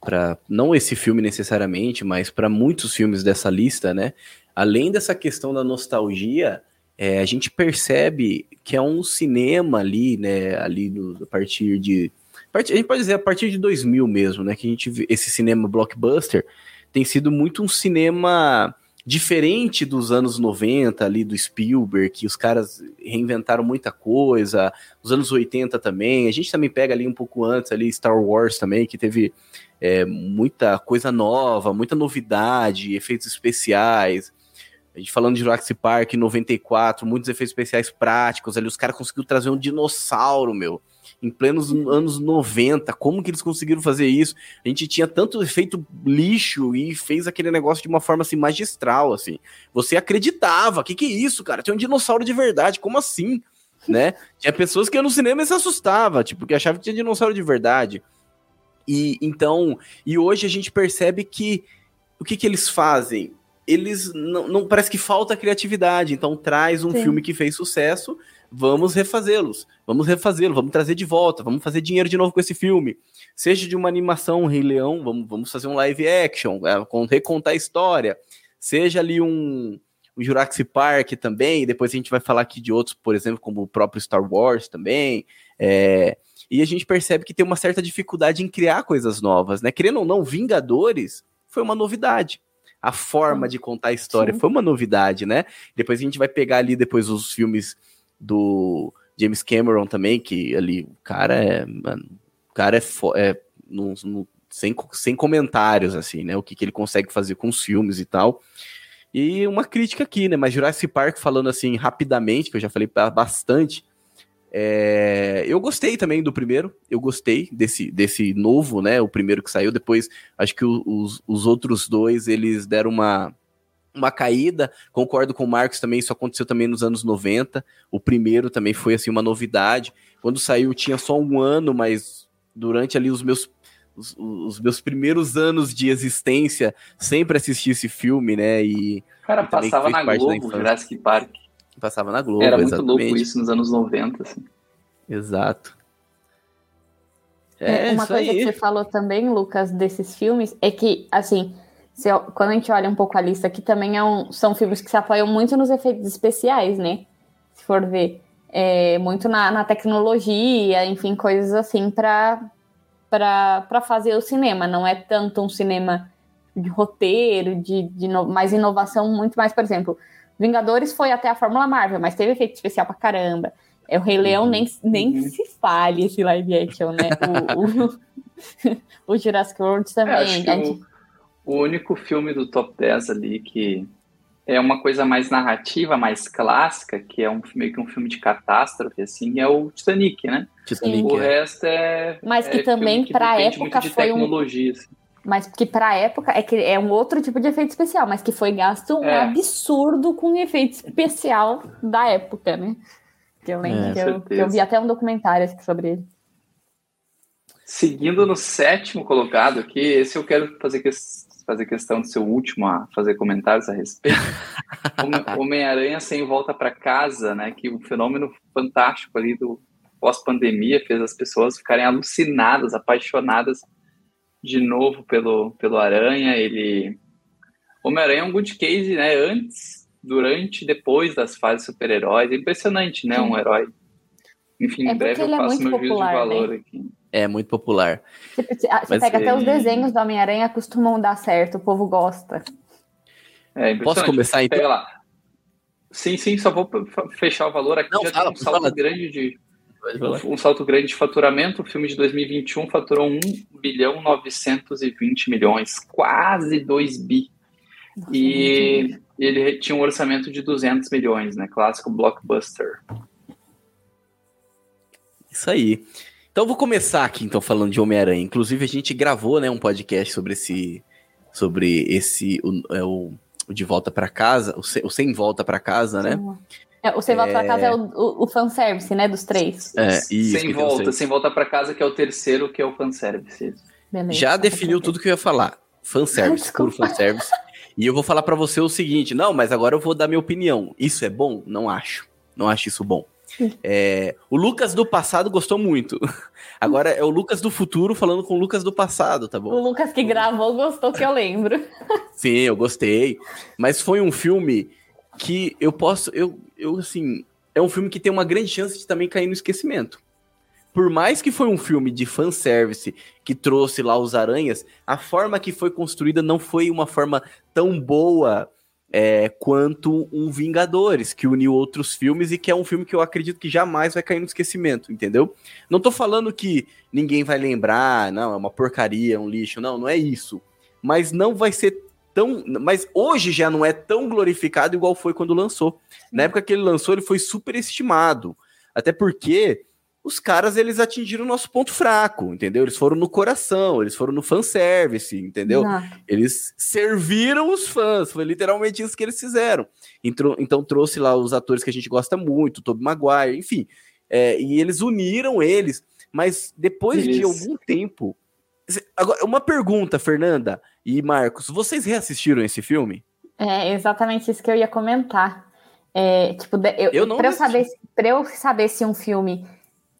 S1: para não esse filme necessariamente, mas para muitos filmes dessa lista, né? Além dessa questão da nostalgia, é, a gente percebe que é um cinema ali, né? Ali no, a partir de a gente pode dizer a partir de 2000 mesmo, né? Que a gente esse cinema blockbuster tem sido muito um cinema diferente dos anos 90 ali do Spielberg, que os caras reinventaram muita coisa, os anos 80 também. A gente também pega ali um pouco antes ali Star Wars também, que teve é, muita coisa nova, muita novidade, efeitos especiais. A gente falando de Jurassic Park 94, muitos efeitos especiais práticos ali. Os caras conseguiram trazer um dinossauro, meu, em plenos anos 90. Como que eles conseguiram fazer isso? A gente tinha tanto efeito lixo e fez aquele negócio de uma forma assim magistral, assim. Você acreditava, que que é isso, cara? Tem um dinossauro de verdade, como assim? [LAUGHS] Né? Tinha pessoas que iam no cinema e se assustava, tipo, que achavam que tinha dinossauro de verdade. E então, e hoje a gente percebe que o que, que eles fazem? Eles não, não parece que falta criatividade, então traz um Sim. filme que fez sucesso, vamos refazê-los, vamos refazê-lo, vamos trazer de volta, vamos fazer dinheiro de novo com esse filme. Seja de uma animação, Rei Leão, vamos, vamos fazer um live action, é, recontar a história. Seja ali um, um Jurassic Park também, depois a gente vai falar aqui de outros, por exemplo, como o próprio Star Wars também. É, e a gente percebe que tem uma certa dificuldade em criar coisas novas, né? Querendo ou não, Vingadores foi uma novidade. A forma de contar a história Sim. foi uma novidade, né? Depois a gente vai pegar ali depois os filmes do James Cameron também, que ali o cara é, mano, o cara é, é no, no, sem, sem comentários, assim, né? O que, que ele consegue fazer com os filmes e tal. E uma crítica aqui, né? Mas Jurassic Park, falando assim rapidamente, que eu já falei bastante, é, eu gostei também do primeiro, eu gostei desse, desse novo, né? O primeiro que saiu, depois acho que os, os outros dois eles deram uma, uma caída. Concordo com o Marcos também, isso aconteceu também nos anos 90. O primeiro também foi assim uma novidade. Quando saiu tinha só um ano, mas durante ali os meus os, os meus primeiros anos de existência sempre assisti esse filme, né? E
S3: cara passava na Globo, Jurassic Park.
S1: Passava na Globo.
S3: Era muito exatamente. louco isso nos anos 90, assim.
S1: Exato.
S2: É, Uma coisa aí. que você falou também, Lucas, desses filmes, é que, assim, se, quando a gente olha um pouco a lista aqui, também é um, são filmes que se apoiam muito nos efeitos especiais, né? Se for ver. É, muito na, na tecnologia, enfim, coisas assim para fazer o cinema. Não é tanto um cinema de roteiro, de, de no, mais inovação, muito mais, por exemplo, Vingadores foi até a Fórmula Marvel, mas teve efeito especial pra caramba. É, o Rei Leão nem, nem uhum. se fale esse live action, né? O, o, [LAUGHS] o Jurassic World também.
S3: É, o, o, único filme do top 10 ali que é uma coisa mais narrativa, mais clássica, que é um meio que um filme de catástrofe, assim, é o Titanic, né? Titanic, o é. resto é.
S2: Mas que
S3: é
S2: também, para a época, foi um. Assim mas que pra época é que é um outro tipo de efeito especial, mas que foi gasto um é. absurdo com efeito especial da época, né? Que eu lembro é, que, eu, que, eu, vi até um documentário sobre ele.
S3: Seguindo no sétimo colocado aqui, esse eu quero fazer, que, fazer questão de ser o último a fazer comentários a respeito. [LAUGHS] Homem-Aranha sem volta para casa, né? Que um fenômeno fantástico ali do pós-pandemia fez as pessoas ficarem alucinadas, apaixonadas de novo pelo, pelo Aranha. Ele. Homem-Aranha é um good case, né? Antes, durante, depois das fases super-heróis. É impressionante, né? Um herói. Enfim,
S2: É
S3: em breve eu
S2: ele é
S3: faço
S2: muito
S3: meu juízo de
S2: popular,
S3: valor
S2: né?
S3: aqui.
S1: É muito popular.
S2: Você, você ah,
S1: Mas
S2: pega até os desenhos do Homem-Aranha costumam dar certo, o povo gosta.
S3: É
S1: Posso começar então?
S3: Pega lá. Sim, sim, só vou fechar o valor aqui.
S1: Não,
S3: já
S1: fala,
S3: tem um salto
S1: fala.
S3: grande de um salto grande de faturamento. O filme de 2021 faturou 1 bilhão 920 milhões, quase 2 bi.
S2: Nossa,
S3: E ele tinha um orçamento de 200 milhões, né? Clássico blockbuster.
S1: Isso aí. Então eu vou começar aqui então falando de Homem-Aranha. Inclusive a gente gravou, né, um podcast sobre esse sobre esse o, é o, o de volta pra casa, o sem, o sem volta pra casa, né?
S2: É, o Sem Volta pra Casa é o, o, o fanservice, né, dos três.
S1: É, isso,
S3: sem volta,
S1: sem-
S3: volta para casa, que é o terceiro, que é o fanservice.
S2: Beleza.
S1: Já definiu tudo que eu ia falar. Fanservice, puro
S2: Desculpa.
S1: fanservice. E eu vou falar pra você o seguinte: não, mas agora eu vou dar minha opinião. Isso é bom? Não acho. Não acho isso bom. É, o Lucas do passado gostou muito. [LAUGHS] Agora é o Lucas do futuro falando com o Lucas do passado, tá bom?
S2: O Lucas que gravou gostou que eu lembro. [LAUGHS]
S1: Sim, eu gostei. Mas foi um filme que eu posso. Eu, eu assim. É um filme que tem uma grande chance de também cair no esquecimento. Por mais que foi um filme de fanservice que trouxe lá os aranhas, a forma que foi construída não foi uma forma tão boa é, quanto um Vingadores, que uniu outros filmes e que é um filme que eu acredito que jamais vai cair no esquecimento, entendeu? Não tô falando que ninguém vai lembrar, não, é uma porcaria, um lixo, não, não é isso. Mas não vai ser tão. Mas hoje já não é tão glorificado igual foi quando lançou. Na época que ele lançou, ele foi super estimado. Até porque os caras eles atingiram o nosso ponto fraco, entendeu? Eles foram no coração, eles foram no fanservice, entendeu?
S2: Não.
S1: Eles serviram os fãs, foi literalmente isso que eles fizeram. Então, então trouxe lá os atores que a gente gosta muito, o Tobey Maguire, enfim. É, e eles uniram eles, mas depois de algum tempo. Agora, uma pergunta, Fernanda e Marcos, vocês reassistiram esse filme?
S2: É exatamente isso que eu ia comentar. É, tipo, eu,
S1: Eu não
S2: pra, eu saber, pra eu saber se um filme.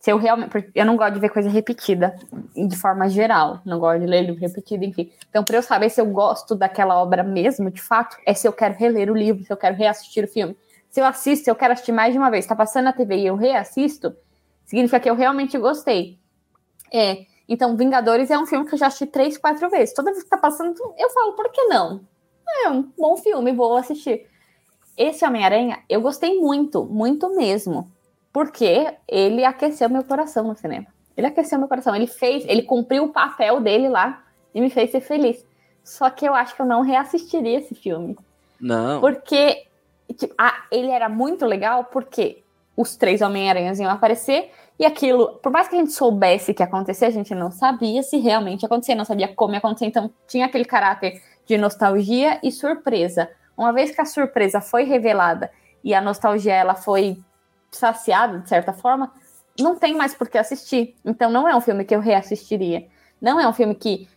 S2: Se eu realmente. Eu não gosto de ver coisa repetida, de forma geral. Não gosto de ler livro repetido, enfim. Então, pra eu saber se eu gosto daquela obra mesmo, de fato, é se eu quero reler o livro, se eu quero reassistir o filme. Se eu assisto, eu quero assistir mais de uma vez, tá passando na TV e eu reassisto, significa que eu realmente gostei. É. Então, Vingadores é um filme que eu já assisti três, quatro vezes. Toda vez que tá passando, eu falo, por que não? É um bom filme, vou assistir. Esse Homem-Aranha, eu gostei muito, muito mesmo. Porque ele aqueceu meu coração no cinema. Ele aqueceu meu coração. Ele fez, ele cumpriu o papel dele lá e me fez ser feliz. Só que eu acho que eu não reassistiria esse filme.
S1: Não.
S2: Porque tipo, ah, ele era muito legal porque os três Homem-Aranhas iam aparecer e aquilo, por mais que a gente soubesse que ia acontecer, a gente não sabia se realmente ia acontecer, não sabia como ia acontecer. Então tinha aquele caráter de nostalgia e surpresa. Uma vez que a surpresa foi revelada e a nostalgia ela foi saciada de certa forma, não tem mais por que assistir. Então não é um filme que eu reassistiria. Não é um filme que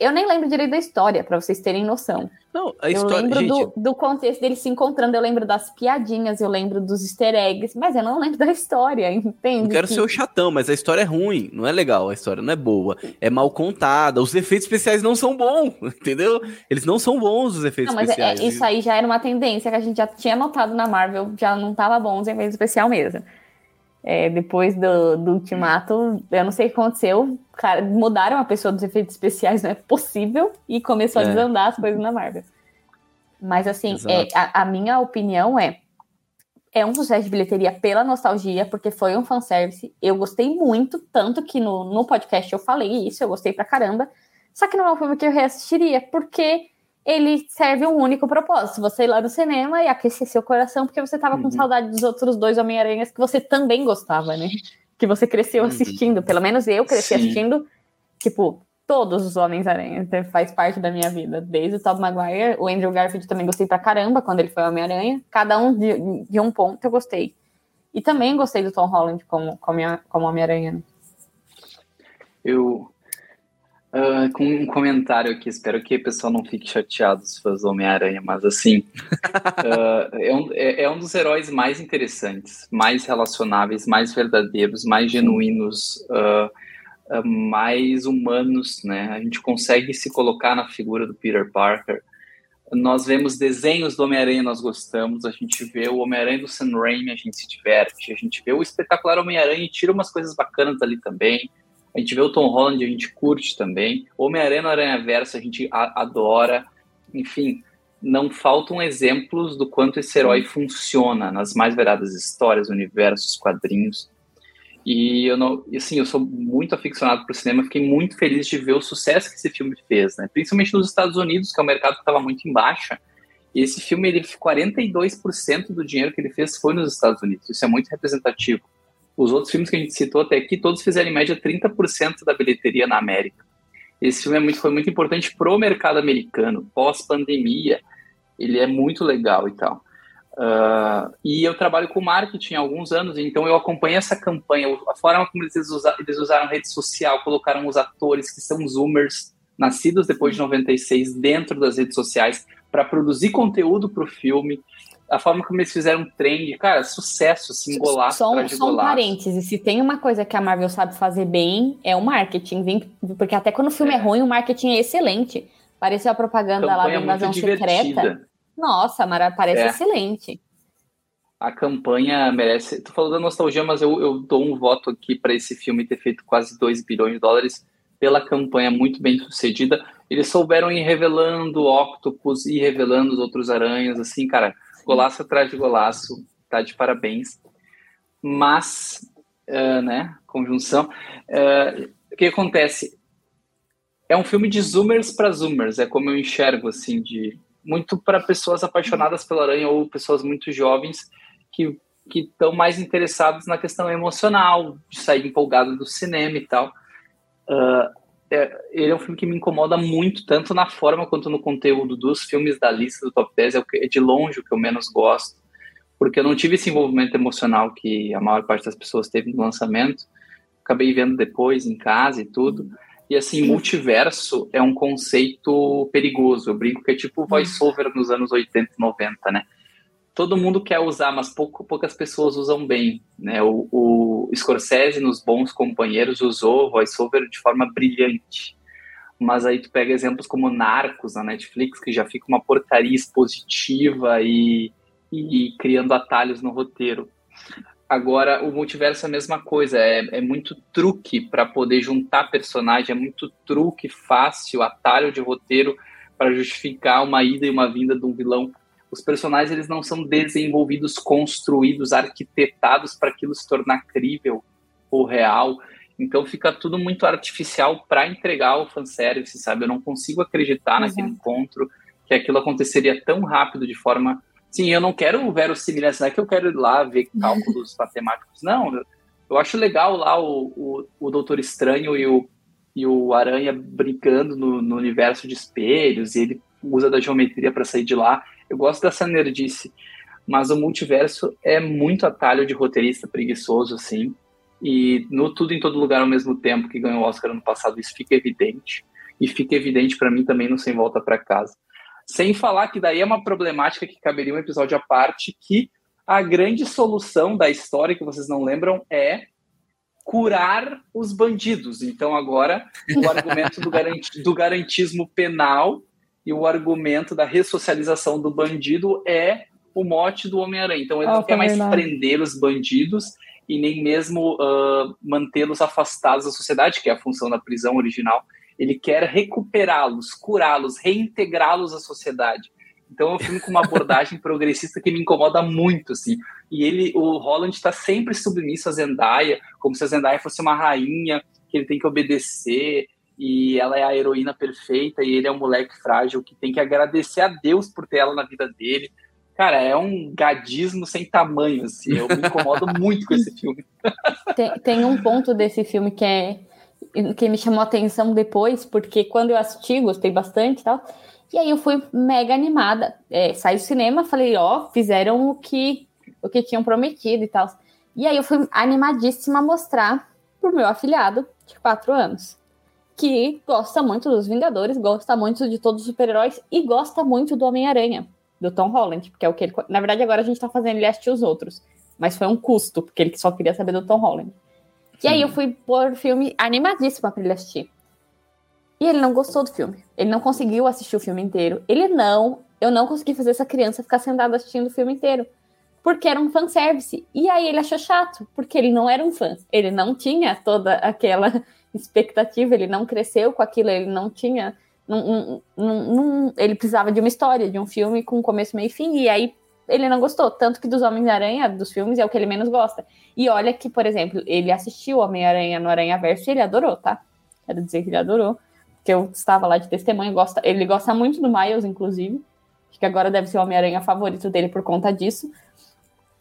S2: eu nem lembro direito da história, pra vocês terem noção.
S1: Não, a
S2: Eu
S1: história.
S2: lembro
S1: Gente,
S2: do, do contexto deles se encontrando, eu lembro das piadinhas, eu lembro dos easter eggs, mas eu não lembro [LAUGHS] da história, entende?
S1: Não quero
S2: Que-
S1: ser o chatão, mas a história é ruim, não é legal, a história não é boa, é mal contada, os efeitos especiais não são bons, [LAUGHS] entendeu? Eles não são bons, os efeitos
S2: Não, mas é-
S1: especiais.
S2: isso aí já era uma tendência que a gente já tinha notado na Marvel, já não tava bom os efeitos especial mesmo. É, depois do, do Ultimato, eu não sei o que aconteceu, cara, mudaram a pessoa dos efeitos especiais, não é possível, e começou
S1: É.
S2: a desandar as coisas na Marvel. Mas assim, é, a, a minha opinião é é um sucesso de bilheteria pela nostalgia, porque foi um fanservice. Eu gostei muito, tanto que no, no podcast eu falei isso, eu gostei pra caramba. Só que não é um filme que eu reassistiria, porque ele serve um único propósito. Você ir lá no cinema e aquecer seu coração, porque você tava com
S1: Uhum.
S2: saudade dos outros dois Homem-Aranhas que você também gostava, né? Que você cresceu
S1: Uhum.
S2: assistindo. Pelo menos eu cresci
S3: Sim.
S2: assistindo, tipo, todos os Homens-Aranha. Faz parte da minha vida. Desde o Tobey Maguire, o Andrew Garfield também gostei pra caramba quando ele foi Homem-Aranha. Cada um de, de um ponto eu gostei. E também gostei do Tom Holland como, como, como Homem-Aranha. né?
S3: Eu. Uh, com um comentário aqui, espero que o pessoal não fique chateado, os fãs do Homem-Aranha, mas assim, uh, [LAUGHS] é, um, é, é, um dos heróis mais interessantes, mais relacionáveis, mais verdadeiros, mais genuínos, uh, mais humanos, né? A gente consegue se colocar na figura do Peter Parker. Nós vemos desenhos do Homem-Aranha, nós gostamos, a gente vê o Homem-Aranha do Sam Raimi, a gente se diverte, a gente vê o espetacular Homem-Aranha e tira umas coisas bacanas ali também a gente vê o Tom Holland, a gente curte também. Homem-Aranha Aranha Verso, a gente adora. Enfim, não faltam exemplos do quanto esse herói funciona nas mais variadas histórias, universos, quadrinhos. E eu não, assim, eu sou muito aficionado por cinema, fiquei muito feliz de ver o sucesso que esse filme fez, né? Principalmente nos Estados Unidos, que é um mercado que estava muito em baixa. E esse filme, ele 42% do dinheiro que ele fez foi nos Estados Unidos. Isso é muito representativo. Os outros filmes que a gente citou até aqui, todos fizeram em média 30% da bilheteria na América. Esse filme é muito, foi muito importante para o mercado americano, pós-pandemia. Ele é muito legal e tal. Uh, e eu trabalho com marketing há alguns anos, então eu acompanho essa campanha, a forma como eles, usaram, eles usaram rede social, colocaram os atores que são zoomers, nascidos depois de 96, dentro das redes sociais, para produzir conteúdo para o filme a forma como eles fizeram trend, cara, sucesso, assim, golaço
S2: só, um, só um parêntese, se tem uma coisa que a Marvel sabe fazer bem, é o marketing, porque até quando o filme é, é ruim, o marketing é excelente. Pareceu a propaganda Campanha lá da invasão secreta. Nossa, Mara, parece é. excelente.
S3: A campanha merece. Tô falando da nostalgia, mas eu, eu dou um voto aqui para esse filme ter feito quase 2 bilhões de dólares pela campanha muito bem sucedida. Eles souberam ir revelando Octopus e revelando os outros aranhas, assim, cara Golaço atrás de golaço, tá de parabéns. Mas, uh, né, conjunção, uh, o que acontece? É um filme de zoomers para zoomers, é como eu enxergo, assim, de muito para pessoas apaixonadas pela aranha ou pessoas muito jovens que que estão mais interessados na questão emocional, de sair empolgado do cinema e tal. Uh, é, ele é um filme que me incomoda muito, tanto na forma quanto no conteúdo dos filmes da lista do top 10. É, é de longe o que eu menos gosto, porque eu não tive esse envolvimento emocional que a maior parte das pessoas teve no lançamento. Acabei vendo depois em casa e tudo. E assim, multiverso é um conceito perigoso. Eu brinco que é tipo voice-over nos anos 80 e 90, né? Todo mundo quer usar, mas pouco, poucas pessoas usam bem. Né? O, o Scorsese, nos Bons Companheiros, usou voiceover de forma brilhante. Mas aí tu pega exemplos como Narcos na Netflix, que já fica uma porcaria expositiva e, e, e criando atalhos no roteiro. Agora, o multiverso é a mesma coisa, é, é muito truque para poder juntar personagem, é muito truque fácil, atalho de roteiro para justificar uma ida e uma vinda de um vilão os personagens eles não são desenvolvidos, construídos, arquitetados para aquilo se tornar crível ou real. Então fica tudo muito artificial para entregar o fanservice, sabe? Eu não consigo acreditar Exato. naquele encontro que aquilo aconteceria tão rápido de forma. Sim, eu não quero verossimilhança, não é que eu quero ir lá ver [LAUGHS] cálculos matemáticos. Não, eu, eu acho legal lá o, o, o Doutor Estranho e o, e o Aranha brincando no, no universo de espelhos, e ele usa da geometria para sair de lá. Eu gosto dessa nerdice, mas o multiverso é muito atalho de roteirista preguiçoso, assim. E no Tudo em Todo Lugar ao mesmo tempo, que ganhou o Oscar ano passado, isso fica evidente. E fica evidente para mim também no Sem Volta para Casa. Sem falar que daí é uma problemática que caberia um episódio à parte, que a grande solução da história, que vocês não lembram, é curar os bandidos. Então agora o argumento do, garanti do garantismo penal e o argumento da ressocialização do bandido é o mote do Homem-Aranha. Então ele ah, não quer mais verdade. prender os bandidos e nem mesmo uh, mantê-los afastados da sociedade, que é a função da prisão original. Ele quer recuperá-los, curá-los, reintegrá-los à sociedade. Então é um filme com uma abordagem [LAUGHS] progressista que me incomoda muito, assim. E ele, o Holland está sempre submisso a Zendaya, como se a Zendaya fosse uma rainha que ele tem que obedecer e ela é a heroína perfeita e ele é um moleque frágil que tem que agradecer a Deus por ter ela na vida dele. Cara, é um gadismo sem tamanho, assim. Eu me incomodo [LAUGHS] muito com esse filme.
S2: Tem, tem, um ponto desse filme que é que me chamou a atenção depois, porque quando eu assisti, gostei bastante e tal. E aí eu fui mega animada. É, saí do cinema, falei, ó, oh, fizeram o que o que tinham prometido e tal. E aí eu fui animadíssima a mostrar pro meu afilhado de quatro anos. Que gosta muito dos Vingadores, gosta muito de todos os super-heróis e gosta muito do Homem-Aranha, do Tom Holland, porque é o que ele. Na verdade, agora a gente tá fazendo ele assistir os outros, mas foi um custo, porque ele só queria saber do Tom Holland. E aí eu fui pôr o filme animadíssima pra ele assistir. E ele não gostou do filme. Ele não conseguiu assistir o filme inteiro. Ele não. Eu não consegui fazer essa criança ficar sentada assistindo o filme inteiro. Porque era um fanservice. E aí ele achou chato, porque ele não era um fã. Ele não tinha toda aquela expectativa, ele não cresceu com aquilo, ele não tinha. Não, não, não, ele precisava de uma história, de um filme com começo, meio e fim. E aí ele não gostou. Tanto que dos Homens-Aranha, dos filmes, é o que ele menos gosta. E olha que, por exemplo, ele assistiu Homem-Aranha no Aranha Verso e ele adorou, tá? Quero dizer que ele adorou. Porque eu estava lá de testemunho, gosta, ele gosta muito do Miles, inclusive. Acho que agora deve ser o Homem-Aranha favorito dele por conta disso.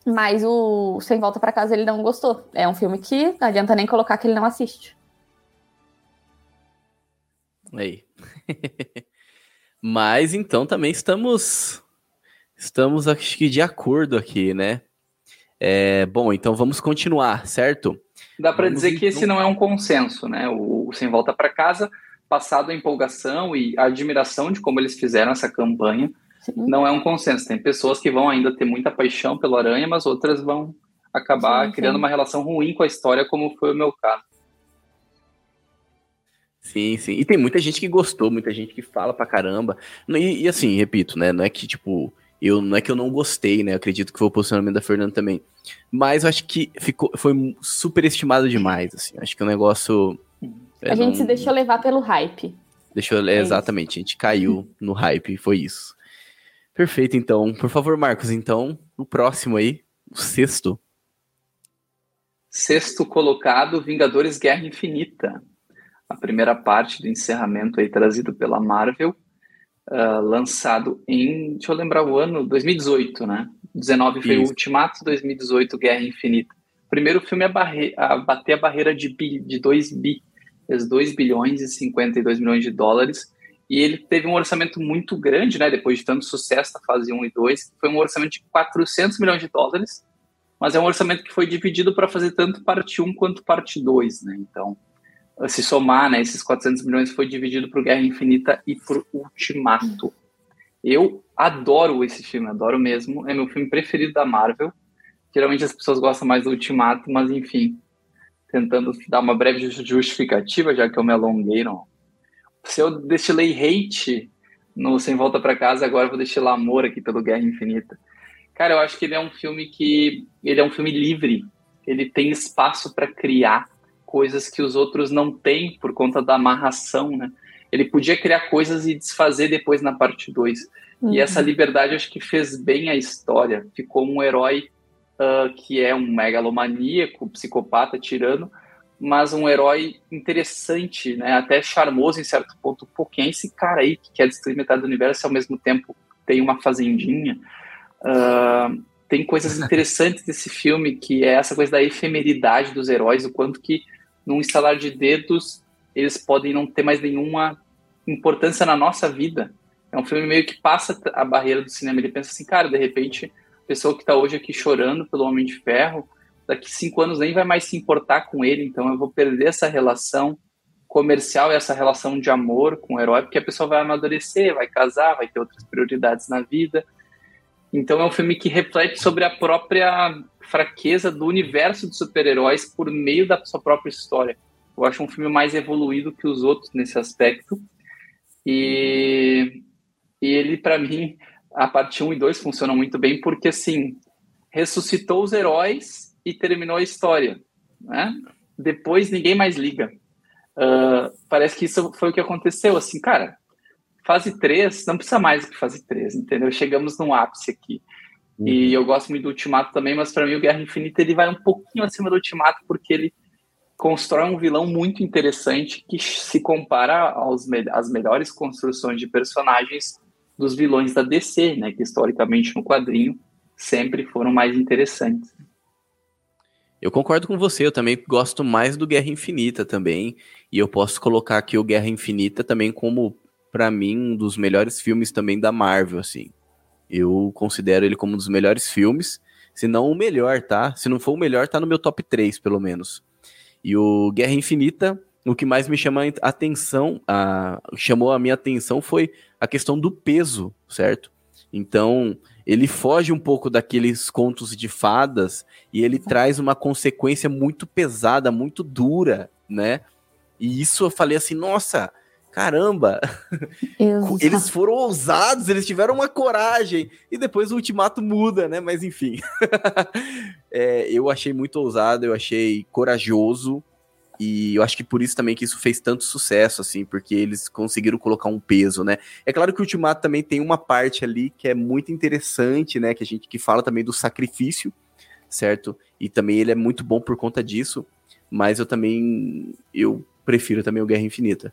S2: Mas o Sem Volta para Casa ele não gostou. É um filme que não adianta nem colocar que ele não assiste.
S1: Aí. Mas então também estamos estamos acho que de acordo aqui, né? É, bom, então vamos continuar, certo?
S3: Dá para dizer então... que esse então não é um consenso, né? O, o Sem Volta para Casa, passado a empolgação e a admiração de como eles fizeram essa campanha, Sim. não é um consenso. Tem pessoas que vão ainda ter muita paixão pelo Aranha, mas outras vão acabar sim, criando uma relação ruim com a história, como foi o meu caso.
S1: Sim, sim. E tem muita gente que gostou, muita gente que fala pra caramba. E, e, assim, repito, né? Não é que, tipo, eu não é que eu não gostei, né? Eu acredito que foi o posicionamento da Fernanda também. Mas eu acho que ficou, foi super estimado demais, assim. Acho que o negócio.
S2: É, a gente não... se deixou levar pelo hype.
S1: Deixou, é exatamente, isso. a gente caiu [LAUGHS] no hype, foi isso. Perfeito, então. Por favor, Marcos, então, o próximo aí, o sexto.
S3: Sexto colocado, Vingadores Guerra Infinita a primeira parte do encerramento aí trazido pela Marvel, uh, lançado em, deixa eu lembrar o ano, 2018, né? 19 foi Isso. o Ultimato, 2018 Guerra Infinita. O primeiro filme a, barre a bater a barreira de, bi, de 2 bi, 2 bilhões e 52 milhões de dólares, e ele teve um orçamento muito grande, né, depois de tanto sucesso da fase 1 e 2, foi um orçamento de 400 milhões de dólares, mas é um orçamento que foi dividido para fazer tanto parte 1 quanto parte 2, né, então se somar, né, esses 400 milhões foi dividido por Guerra Infinita e por Ultimato. Eu adoro esse filme, adoro mesmo. É meu filme preferido da Marvel. Geralmente as pessoas gostam mais do Ultimato, mas enfim, tentando dar uma breve justificativa, já que eu me alonguei, não. Se eu destilei hate no Sem Volta para Casa, agora eu vou destilar amor aqui pelo Guerra Infinita. Cara, eu acho que ele é um filme que ele é um filme livre. Ele tem espaço para criar coisas que os outros não têm por conta da amarração, né? Ele podia criar coisas e desfazer depois na parte 2. Uhum. E essa liberdade acho que fez bem a história. Ficou um herói uh, que é um megalomaníaco, psicopata, tirano, mas um herói interessante, né? Até charmoso em certo ponto. Pô, quem é esse cara aí que quer destruir metade do universo e ao mesmo tempo tem uma fazendinha? Uh, tem coisas interessantes desse filme, que é essa coisa da efemeridade dos heróis, o quanto que num instalar de dedos, eles podem não ter mais nenhuma importância na nossa vida. É um filme meio que passa a barreira do cinema. Ele pensa assim, cara, de repente, a pessoa que está hoje aqui chorando pelo Homem de Ferro, daqui cinco anos nem vai mais se importar com ele, então eu vou perder essa relação comercial essa relação de amor com o herói, porque a pessoa vai amadurecer, vai casar, vai ter outras prioridades na vida. Então é um filme que reflete sobre a própria fraqueza do universo de super-heróis por meio da sua própria história. Eu acho um filme mais evoluído que os outros nesse aspecto. E, e ele, para mim, a parte 1 e 2 funcionam muito bem porque, assim, ressuscitou os heróis e terminou a história. Né? Depois ninguém mais liga. Uh, parece que isso foi o que aconteceu. Assim, cara, fase 3 não precisa mais do que fase 3, entendeu? Chegamos num ápice aqui. Uhum. E eu gosto muito do Ultimato também, mas para mim o Guerra Infinita ele vai um pouquinho acima do Ultimato porque ele constrói um vilão muito interessante que se compara aos me às melhores construções de personagens dos vilões da DC, né, que historicamente no quadrinho sempre foram mais interessantes.
S1: Eu concordo com você, eu também gosto mais do Guerra Infinita também, e eu posso colocar aqui o Guerra Infinita também como para mim um dos melhores filmes também da Marvel, assim. Eu considero ele como um dos melhores filmes, se não o melhor, tá? Se não for o melhor, tá no meu top 3, pelo menos. E o Guerra Infinita, o que mais me chama a atenção, a, chamou a minha atenção foi a questão do peso, certo? Então, ele foge um pouco daqueles contos de fadas e ele traz uma consequência muito pesada, muito dura, né? E isso eu falei assim, nossa, caramba, [LAUGHS]
S2: Exato.
S1: eles foram ousados, eles tiveram uma coragem, e depois o ultimato muda, né? Mas enfim, [LAUGHS] é, eu achei muito ousado, eu achei corajoso, e eu acho que por isso também que isso fez tanto sucesso, assim, porque eles conseguiram colocar um peso, né? É claro que o Ultimato também tem uma parte ali que é muito interessante, né? Que a gente que fala também do sacrifício, certo? E também ele é muito bom por conta disso, mas eu também eu prefiro também o Guerra Infinita.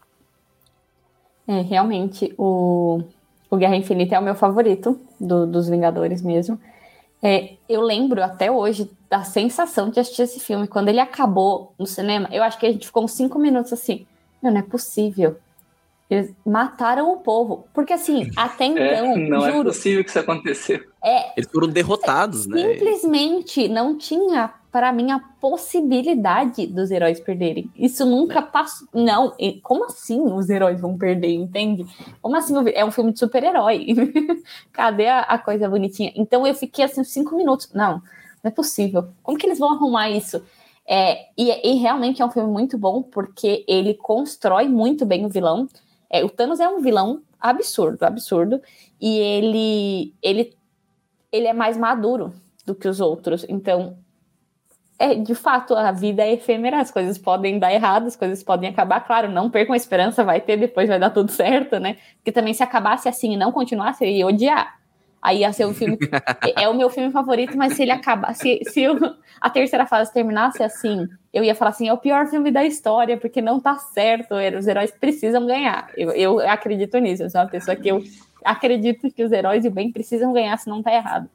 S2: É, realmente, o, o Guerra Infinita é o meu favorito do- dos Vingadores mesmo. É, eu lembro até hoje da sensação de assistir esse filme. Quando ele acabou no cinema, eu acho que a gente ficou uns cinco minutos assim. Meu, não é possível. Eles mataram o povo. Porque assim, até
S3: É,
S2: então,
S3: não é
S2: juro,
S3: possível que isso aconteceu.
S2: É,
S1: Eles foram derrotados, né?
S2: simplesmente não tinha para mim a possibilidade dos heróis perderem. Isso nunca passou. Não, como assim os heróis vão perder, entende? Como assim? É um filme de super-herói. [LAUGHS] Cadê a, a coisa bonitinha? Então eu fiquei assim cinco minutos. Não, não é possível. Como que eles vão arrumar isso? É, e, e realmente é um filme muito bom porque ele constrói muito bem o vilão. É, o Thanos é um vilão absurdo, absurdo. E ele, ele, ele é mais maduro do que os outros. Então, é, de fato, a vida é efêmera, as coisas podem dar errado, as coisas podem acabar. Claro, não percam a esperança, vai ter, depois vai dar tudo certo, né? Porque também se acabasse assim e não continuasse, eu ia odiar. Aí ia ser um filme. [LAUGHS] é o meu filme favorito, mas se ele acabasse. Se, se o- a terceira fase terminasse assim, eu ia falar assim: é o pior filme da história, porque não tá certo, os heróis precisam ganhar. Eu, eu acredito nisso, eu sou uma pessoa que eu acredito que os heróis e o bem precisam ganhar, senão tá errado.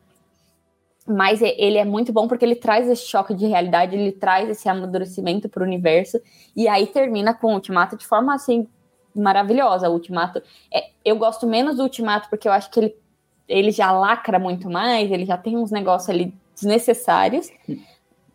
S2: Mas ele é muito bom porque ele traz esse choque de realidade, ele traz esse amadurecimento pro universo, e aí termina com o Ultimato de forma assim maravilhosa. O Ultimato. É, eu gosto menos do Ultimato porque eu acho que ele, ele já lacra muito mais, ele já tem uns negócios ali desnecessários.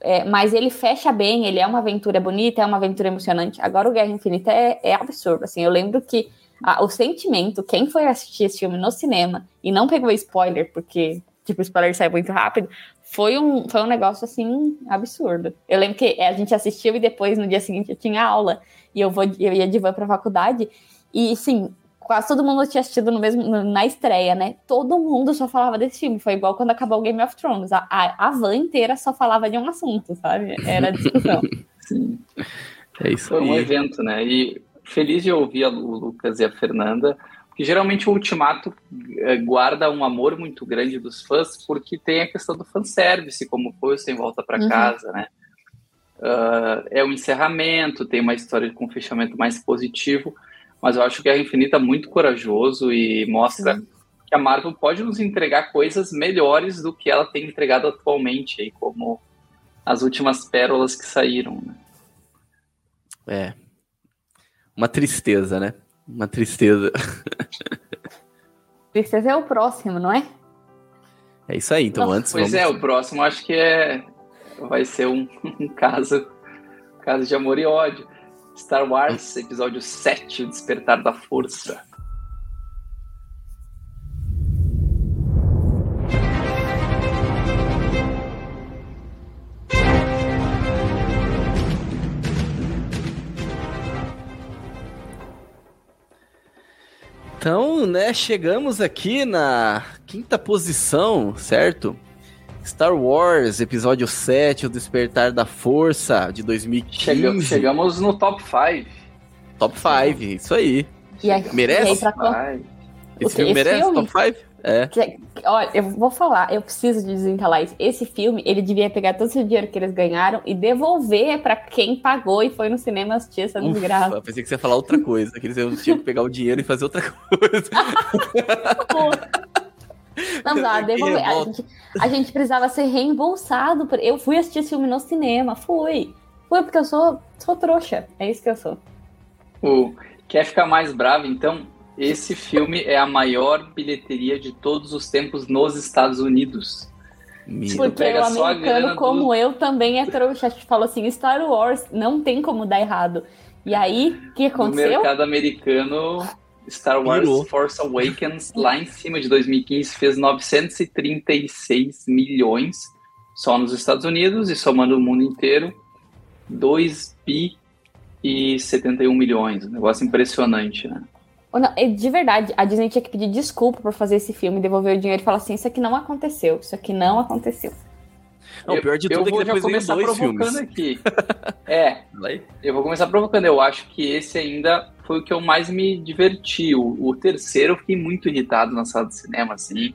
S2: É, mas ele fecha bem, ele é uma aventura bonita, é uma aventura emocionante. Agora o Guerra Infinita é, é absurdo. Assim, eu lembro que a- o sentimento, quem foi assistir esse filme no cinema e não pegou spoiler, porque tipo, o spoiler sai muito rápido, foi um, foi um negócio assim absurdo. Eu lembro que a gente assistiu e depois no dia seguinte eu tinha aula e eu vou eu ia de van pra faculdade e sim, quase todo mundo tinha assistido no mesmo na estreia, né? Todo mundo só falava desse filme. Foi igual quando acabou o Game of Thrones. A, a, a van inteira só falava de um assunto, sabe? Era discussão.
S3: Sim. [LAUGHS]
S1: É isso
S3: Foi um
S1: aí.
S3: evento, né? E feliz de ouvir a Lu- o Lucas e a Fernanda, porque geralmente o Ultimato eh, guarda um amor muito grande dos fãs, porque tem a questão do fanservice, como foi o Sem Volta para
S2: Uhum.
S3: Casa, né? Ah, é um encerramento, tem uma história com um fechamento mais positivo, mas eu acho que Guerra Infinita é muito corajoso e mostra que a Marvel pode nos entregar coisas melhores do que ela tem entregado atualmente, aí, como as últimas pérolas que saíram, né?
S1: É. Uma tristeza, né? Uma tristeza.
S2: Tristeza é o próximo, não é? [LAUGHS]
S1: É isso aí. Então,
S2: Nossa,
S1: antes
S3: Pois
S1: vamos...
S3: é, o próximo acho que é vai ser um, [LAUGHS] um caso caso de amor e ódio. Star Wars, episódio 7, o Despertar da Força.
S1: Então, né, chegamos aqui na quinta posição, certo? Star Wars, episódio 7, O Despertar da Força, de 2015.
S3: Chega- chegamos no top 5.
S1: Top 5, isso aí.
S2: E aí,
S1: Merece?
S2: E aí, pra
S1: Esse filme merece
S2: filme?
S1: top 5? É.
S2: Olha, eu vou falar, eu preciso de desencalar isso. Esse filme, ele devia pegar todo esse dinheiro que eles ganharam e devolver pra quem pagou e foi no cinema assistir essa desgraça.
S1: Ufa, pensei que você ia falar outra coisa, que eles iam- tinham que pegar o dinheiro e fazer outra [LAUGHS] coisa. [LAUGHS]
S2: Não dá, devolver. A gente, a gente precisava ser reembolsado. Por... Eu fui assistir esse filme no cinema, fui. Fui porque eu sou, sou trouxa. É isso que eu sou.
S3: O, quer ficar mais bravo? Então, esse filme é a maior bilheteria de todos os tempos nos Estados Unidos.
S1: Mentira.
S2: Porque o americano,
S3: grana do-
S2: como eu, também é trouxa. A gente falou assim: Star Wars não tem como dar errado. E aí, o que aconteceu?
S3: mercado americano, Star Wars
S1: Virou.
S3: Force Awakens, lá em cima de 2015, fez 936 milhões só nos Estados Unidos e somando o mundo inteiro, 2 bi e 71 milhões. Um negócio impressionante, né?
S2: É, De verdade, a Disney tinha que pedir desculpa por fazer esse filme, devolver o dinheiro e falar assim: isso aqui não aconteceu, isso aqui não aconteceu.
S1: Não, o pior de
S3: eu
S1: tudo é que depois
S3: começar
S1: dois
S3: provocando
S1: filmes.
S3: aqui. [LAUGHS] É, eu vou começar provocando. Eu acho que esse ainda foi o que eu mais me diverti. O, o terceiro eu fiquei muito irritado na sala de cinema, assim.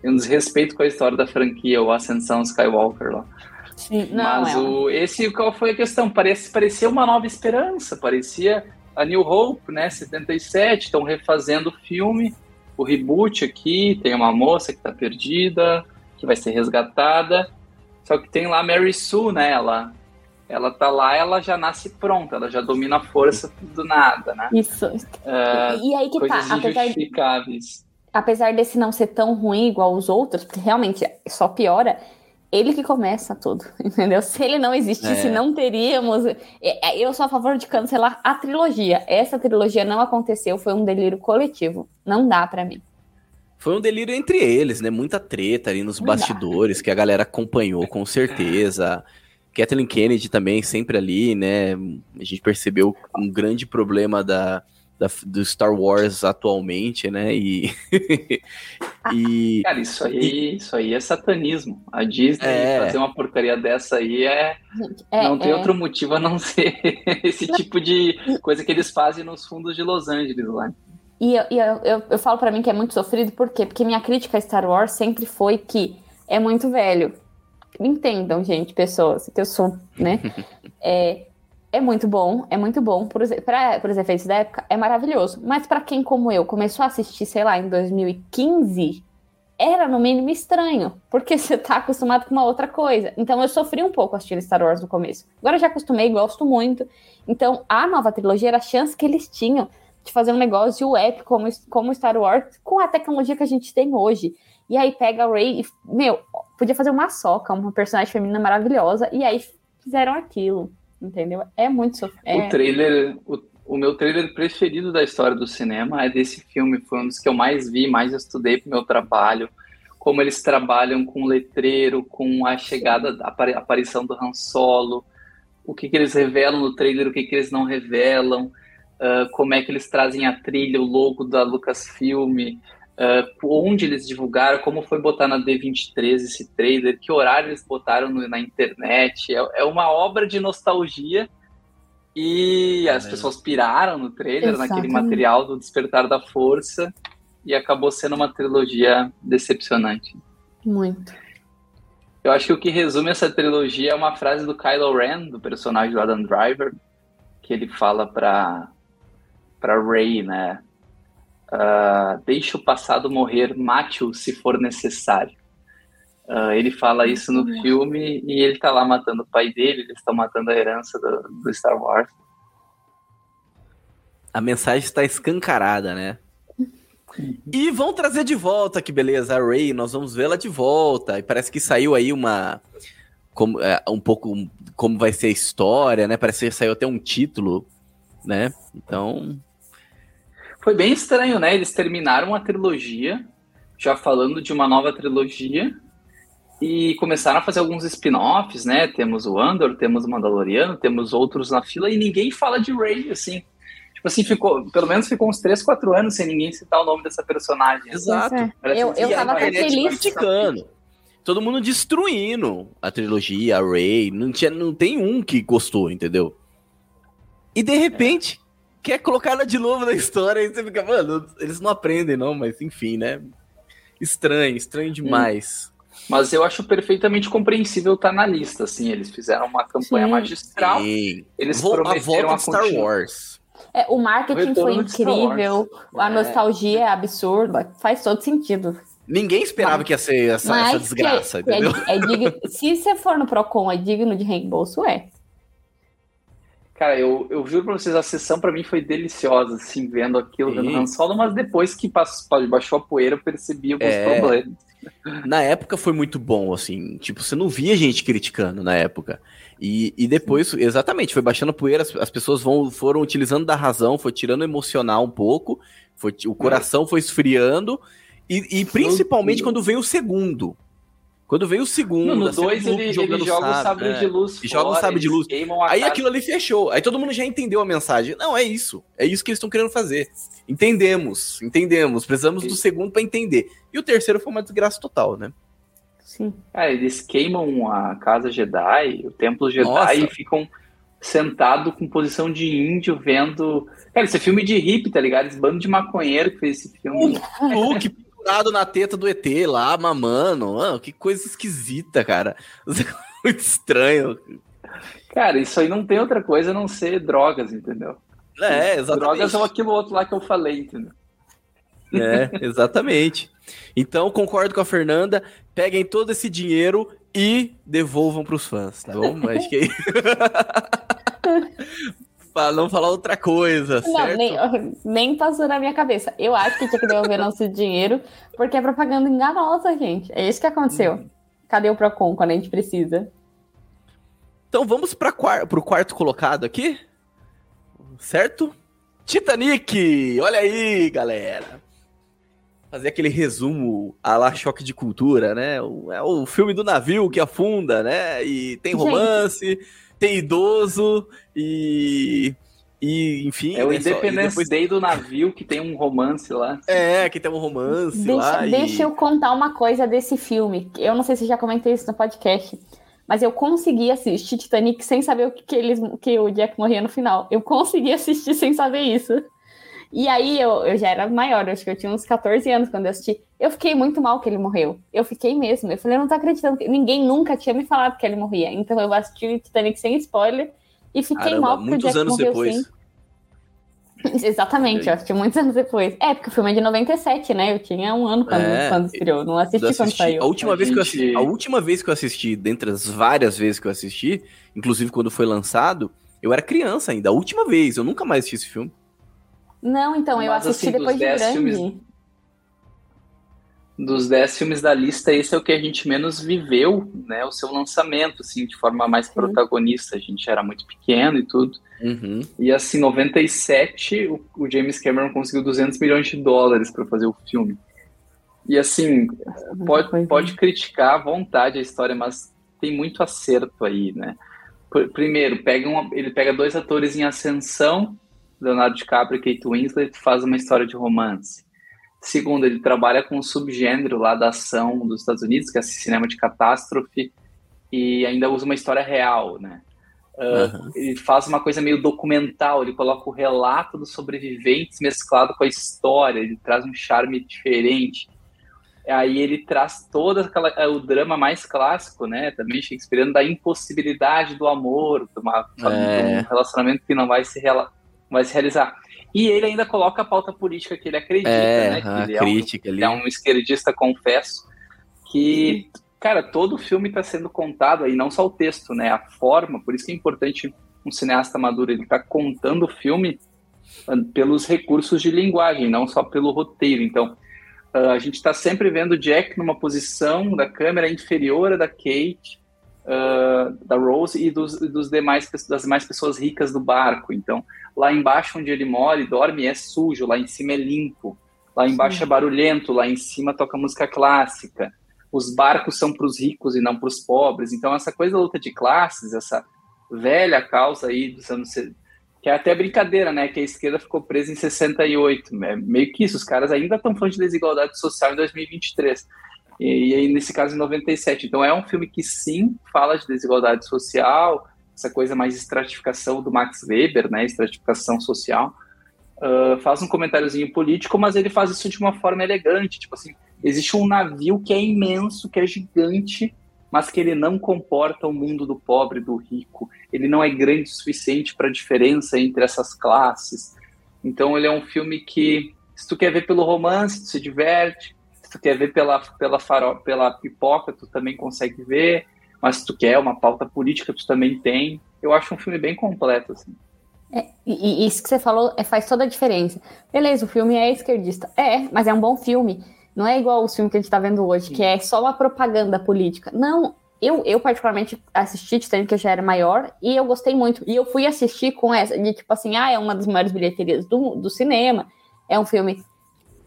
S3: Tem um desrespeito com a história da franquia, o Ascensão Skywalker lá.
S2: Sim, não,
S3: Mas
S2: é.
S3: o, esse, qual foi a questão? Parece, parecia uma nova esperança, parecia a New Hope, né? 77, estão refazendo o filme, o reboot aqui, tem uma moça que tá perdida, que vai ser resgatada. Só que tem lá a Mary Sue, né? Ela, ela tá lá, ela já nasce pronta, ela já domina a força do nada, né?
S2: Isso.
S3: Ah,
S2: e aí que tá, apesar,
S3: injustificáveis.
S2: apesar desse não ser tão ruim igual os outros, porque realmente só piora, ele que começa tudo, [LAUGHS] entendeu? Se ele não existisse,
S1: É.
S2: não teríamos. é, é, Eu sou a favor de cancelar a trilogia. Essa trilogia não aconteceu, foi um delírio coletivo. Não dá pra mim.
S1: Foi um delírio entre eles, né? Muita treta ali nos
S2: Não dá.
S1: bastidores, que a galera acompanhou com certeza. Kathleen Kennedy também sempre ali, né? A gente percebeu um grande problema da, da- do Star Wars atualmente, né? E, [LAUGHS] e
S3: Cara, isso aí, isso aí é satanismo. A Disney
S1: É.
S3: fazer uma porcaria dessa aí é
S2: é,
S3: não tem
S2: é-
S3: outro motivo a não ser [LAUGHS] esse tipo de coisa que eles fazem nos fundos de Los Angeles lá.
S2: E, eu, e eu, eu, eu falo pra mim que é muito sofrido, por quê? Porque minha crítica a Star Wars sempre foi que é muito velho. Me entendam, gente, pessoas, que eu sou, né? [LAUGHS] É, é muito bom, é muito bom. Por os efeitos da época, é maravilhoso. Mas pra quem, como eu, começou a assistir, sei lá, em 2015, era no mínimo estranho, porque [LAUGHS] você tá acostumado com uma outra coisa. Então eu sofri um pouco assistindo Star Wars no começo. Agora eu já acostumei, gosto muito. Então a nova trilogia era a chance que eles tinham de fazer um negócio épico como, como Star Wars com a tecnologia que a gente tem hoje. E aí pega a Rey e, meu, podia fazer uma soca, uma personagem feminina maravilhosa, e aí fizeram aquilo, entendeu? É muito sofrido.
S3: O trailer, o, o meu trailer preferido da história do cinema é desse filme, foi um dos que eu mais vi, mais estudei pro meu trabalho, como eles trabalham com letreiro, com a chegada, a apari- aparição do Han Solo, o que, que eles revelam no trailer, o que, que eles não revelam, ah, como é que eles trazem a trilha, o logo da Lucasfilm, ah, onde eles divulgaram, como foi botar na D23 esse trailer, que horário eles botaram no- na internet. É, é uma obra de nostalgia e as
S1: É.
S3: pessoas piraram no trailer, naquele
S2: Exatamente.
S3: material do Despertar da Força, e acabou sendo uma trilogia decepcionante.
S2: Muito.
S3: Eu acho que o que resume essa trilogia é uma frase do Kylo Ren, do personagem do Adam Driver, que ele fala pra, pra Rey, né? Ah, Deixa o passado morrer, mate-o se for necessário. Ah, ele fala isso no filme e ele tá lá matando o pai dele, eles estão matando a herança do, do Star Wars.
S1: a mensagem está escancarada, né? E vão trazer de volta, que beleza, a Ray, nós vamos vê-la de volta. E parece que saiu aí uma. Como, é, um pouco como vai ser a história, né? Parece que saiu até um título, né? Então.
S3: Foi bem estranho, né? Eles terminaram a trilogia, já falando de uma nova trilogia, e começaram a fazer alguns spin-offs, né? Temos o Andor, temos o Mandaloriano, temos outros na fila, e ninguém fala de Rey, assim. Tipo assim, ficou, pelo menos ficou uns 3, 4 anos sem ninguém citar o nome dessa personagem.
S1: Exato.
S2: É. Eu, eu tava até feliz.
S1: criticando. Todo mundo destruindo a trilogia, a Ray. Não, tinha, não tem um que gostou, entendeu? E de repente, quer colocar ela de novo na história e você fica, mano, eles não aprendem, não, mas enfim, né? Estranho, estranho demais.
S3: Mas eu acho perfeitamente compreensível estar na lista, assim. Eles fizeram uma campanha
S2: Sim.
S3: magistral.
S1: Sim.
S3: Eles
S1: Vol- a
S3: prometeram
S1: volta
S3: a
S1: Star
S3: continu-
S1: Wars.
S2: É, o marketing
S3: O
S2: foi incrível, a
S1: É.
S2: nostalgia é absurda, faz todo sentido.
S1: Ninguém esperava que ia ser essa, essa
S2: Mas
S1: desgraça,
S2: que é-
S1: entendeu?
S2: é digno- [LAUGHS] se você for no Procon, é digno de reembolso, é.
S3: Cara, eu, eu juro pra vocês, a sessão pra mim foi deliciosa, assim, vendo aquilo, vendo
S1: Sim.
S3: Han Solo, mas depois que passou, baixou a poeira, eu percebi alguns
S1: É.
S3: problemas.
S1: na época foi muito bom, assim. Tipo, você não via gente criticando na época. E, e depois, Sim. exatamente, foi baixando a poeira, as, as, pessoas vão, foram utilizando da razão, foi tirando o emocional um pouco, foi, o coração foi esfriando. E, e principalmente quando veio o segundo. Quando veio o segundo,
S3: no 2 ele, ele, joga o sabre é, de luz.
S1: E joga o sabre de luz. Aí casa. aquilo ali fechou. Aí todo mundo já entendeu a mensagem. Não, é isso. É isso que eles estão querendo fazer. Entendemos, entendemos. Precisamos Sim. do segundo para entender. E o terceiro foi uma desgraça total, né?
S3: Sim. É, eles queimam a casa Jedi, o templo Jedi Nossa. e ficam sentados com posição de índio vendo. Cara, esse é filme de hippie, tá ligado? Esse bando de maconheiro que fez esse filme.
S1: O Luke pendurado na teta do ET lá, mamando. Mano, que coisa esquisita, cara. [LAUGHS] Muito estranho.
S3: Cara, isso aí não tem outra coisa a não ser drogas, entendeu?
S1: É, exatamente.
S3: Drogas são aquilo outro lá que eu falei, entendeu?
S1: É, exatamente. Então, concordo com a Fernanda. Peguem todo esse dinheiro e devolvam para os fãs, tá bom? Acho que [LAUGHS] não falar outra coisa, não, certo?
S2: Nem, nem passou na minha cabeça. Eu acho que tinha que devolver nosso [LAUGHS] dinheiro, porque é propaganda enganosa, gente. É isso que aconteceu. Hum. Cadê o Procon quando a gente precisa?
S1: Então vamos para o quarto colocado aqui, certo? Titanic! Olha aí, galera! Fazer aquele resumo a lá choque de cultura, né? É o filme do navio que afunda, né? E tem romance. Gente tem idoso e. E, enfim.
S3: É o né, Independence depois... Day do navio que tem um romance lá.
S1: É, que tem um romance
S2: deixa,
S1: lá.
S2: Deixa
S1: e...
S2: eu contar uma coisa desse filme. Eu não sei se já comentei isso no podcast. Mas eu consegui assistir Titanic sem saber o que, que, eles, que o Jack morria no final. Eu consegui assistir sem saber isso. E aí eu, eu já era maior, acho que eu tinha uns 14 anos quando eu assisti. Eu fiquei muito mal que ele morreu. Eu fiquei mesmo. Eu falei, eu não tô acreditando. Que... Ninguém nunca tinha me falado que ele morria. Então eu assisti o Titanic sem spoiler e fiquei Caramba, mal porque
S1: muitos o Jack anos morreu depois. Sim. [LAUGHS]
S2: Exatamente, eu assisti muitos anos depois. É, porque o filme é de 97, né? Eu tinha um ano quando, é, quando estreou, não assisti, assisti, quando saiu.
S1: A última, a vez gente... que eu assisti, a última vez que eu assisti, dentre as várias vezes que eu assisti, inclusive quando foi lançado, eu era criança ainda. A última vez, eu nunca mais assisti esse filme.
S2: Não, então, Mas, eu assisti assim, depois de grande. Filmes,
S3: dos 10 filmes da lista, esse é o que a gente menos viveu, né? O seu lançamento, assim, de forma mais Sim. protagonista. A gente era muito pequeno e tudo.
S1: Uhum.
S3: E assim, 97, o, o James Cameron conseguiu 200 milhões de dólares para fazer o filme. E assim, pode, pode criticar à vontade a história, mas tem muito acerto aí, né? Primeiro, pega um, ele pega dois atores em ascensão Leonardo DiCaprio e Kate Winslet faz uma história de romance. Segundo, ele trabalha com um subgênero lá da ação dos Estados Unidos, que é cinema de catástrofe, e ainda usa uma história real, né? Uh, uhum. Ele faz uma coisa meio documental, ele coloca o relato dos sobreviventes mesclado com a história, ele traz um charme diferente. Aí ele traz todo aquela, é, o drama mais clássico, né? Também Shakespeareano, da impossibilidade do amor, de, uma, é. de um relacionamento que não vai se vai se realizar. E ele ainda coloca a pauta política que ele acredita, é, né? Que
S1: ele,
S3: é um, ele é um esquerdista, confesso, que, cara, todo o filme está sendo contado aí, não só o texto, né? A forma, por isso que é importante um cineasta maduro, ele está contando o filme ah, pelos recursos de linguagem, não só pelo roteiro. Então, ah, a gente está sempre vendo Jack numa posição da câmera inferior à da Kate, uh, da Rose e dos, dos demais, das demais pessoas ricas do barco. Então, lá embaixo onde ele mora e dorme é sujo, lá em cima é limpo. Lá embaixo Sim. é barulhento, lá em cima toca música clássica. Os barcos são para os ricos e não para os pobres. Então, essa coisa da luta de classes, essa velha causa aí dos anos que é até brincadeira, né? Que a esquerda ficou presa em 68. É meio que isso, os caras ainda estão falando de desigualdade social em 2023 e, aí nesse caso em 97. Então é um filme que sim fala de desigualdade social, essa coisa mais estratificação do Max Weber, né, estratificação social. Uh, faz um comentáriozinho político, mas ele faz isso de uma forma elegante, tipo assim, existe um navio que é imenso, que é gigante, mas que ele não comporta o mundo do pobre, do rico. Ele não é grande o suficiente para a diferença entre essas classes. Então ele é um filme que, se tu quer ver pelo romance, tu se diverte, tu quer ver pela, pela, farol, pela pipoca, tu também consegue ver, mas se tu quer uma pauta política, tu também tem. Eu acho um filme bem completo, assim.
S2: É, e, isso que você falou é, faz toda a diferença. Beleza, o filme é esquerdista. É, mas é um bom filme. Não é igual o filme que a gente tá vendo hoje, que é só uma propaganda política. Não, eu, eu particularmente assisti Titanic, que eu já era maior, e eu gostei muito. E eu fui assistir com essa, de tipo assim, ah, é uma das maiores bilheterias do, do cinema, é um filme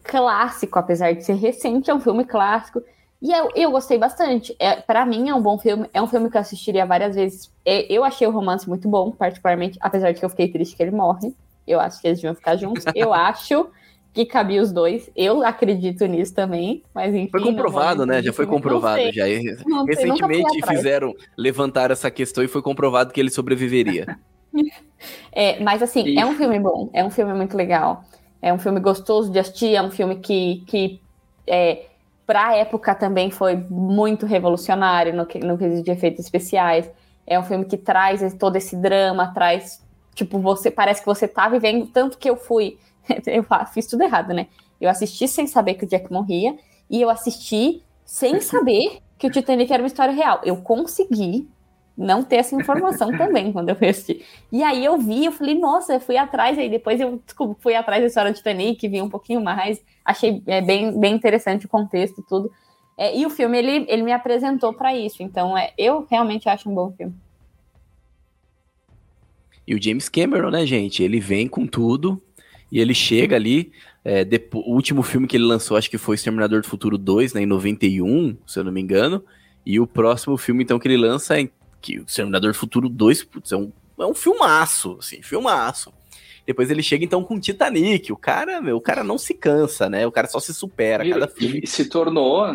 S2: clássico, apesar de ser recente, é um filme clássico. E eu, eu gostei bastante. É, para mim é um bom filme, é um filme que eu assistiria várias vezes. É, eu achei o romance muito bom, particularmente, apesar de que eu fiquei triste que ele morre. Eu acho que eles deviam ficar juntos. [LAUGHS] Eu acho que cabia os dois. Eu acredito nisso também, mas enfim.
S1: Foi comprovado, né? Já foi comprovado. Já. Não Recentemente fizeram levantar essa questão e foi comprovado que ele sobreviveria. [LAUGHS]
S2: é, mas assim, é um filme bom, é um filme muito legal. É um filme gostoso de assistir, é um filme que, que é, para a época também foi muito revolucionário no que, no quesito de efeitos especiais. É um filme que traz todo esse drama, traz, tipo, você parece que você tá vivendo, tanto que eu fui, [LAUGHS] eu fiz tudo errado, né? Eu assisti sem saber que o Jack morria, e eu assisti sem saber que o Titanic era uma história real. Eu consegui não ter essa informação também quando eu fui assistir. E aí eu vi, eu falei, nossa, eu fui atrás, aí depois eu desculpa, fui atrás da história do Titanic, vi um pouquinho mais, achei é, bem, bem interessante o contexto tudo. É, e o filme, ele, ele me apresentou para isso, então é, eu realmente acho um bom filme.
S1: E o James Cameron, né, gente, ele vem com tudo, e ele chega ali, é, depois, o último filme que ele lançou, acho que foi Exterminador do Futuro 2, né, em 91, se eu não me engano, e o próximo filme, então, que ele lança é que o Exterminador do Futuro 2, putz, é um, é um filmaço, assim, filmaço. Depois ele chega então com Titanic. O cara, meu, o cara não se cansa, né? O cara só se supera
S3: e,
S1: cada filme.
S3: E se tornou,